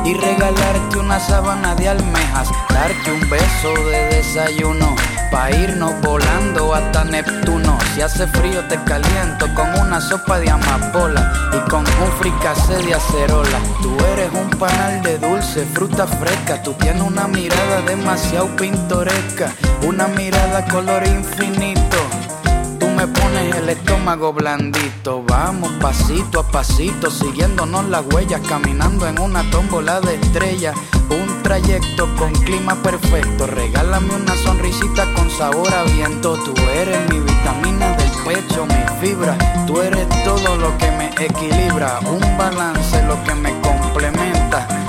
y regalarte una sábana de almejas, darte un beso de desayuno, pa' irnos volando hasta Neptuno. Si hace frío te caliento con una sopa de amapola y con un fricase de acerola. Tú eres un panal de dulce, fruta fresca, tú tienes una mirada demasiado pintoresca, una mirada color infinito me pones el estómago blandito. Vamos pasito a pasito, siguiéndonos las huellas, caminando en una tómbola de estrellas. Un trayecto con clima perfecto. Regálame una sonrisita con sabor a viento. Tú eres mi vitamina del pecho, mi fibra. Tú eres todo lo que me equilibra. Un balance, lo que me complementa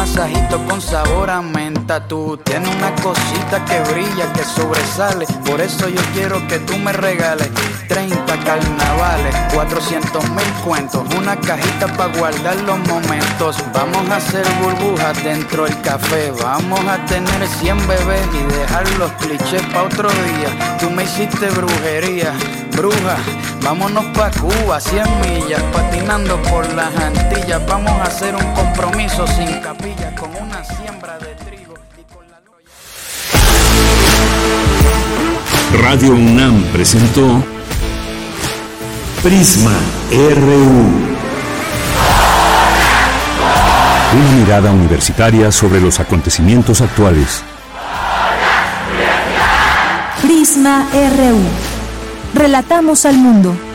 masajito con sabor a menta. Tú tienes una cosita que brilla, que sobresale. Por eso yo quiero que tú me regales 30 carnavales, 400 mil cuentos. Una cajita para guardar los momentos. Vamos a hacer burbujas dentro del café. Vamos a tener 100 bebés y dejar los clichés para otro día. Tú me hiciste brujería, bruja. Vámonos pa' Cuba, 100 millas, patinando por las Antillas. Vamos a hacer un compromiso sin con una siembra de trigo Radio UNAM presentó Prisma RU. Una mirada universitaria sobre los acontecimientos actuales. Prisma RU. Relatamos al mundo.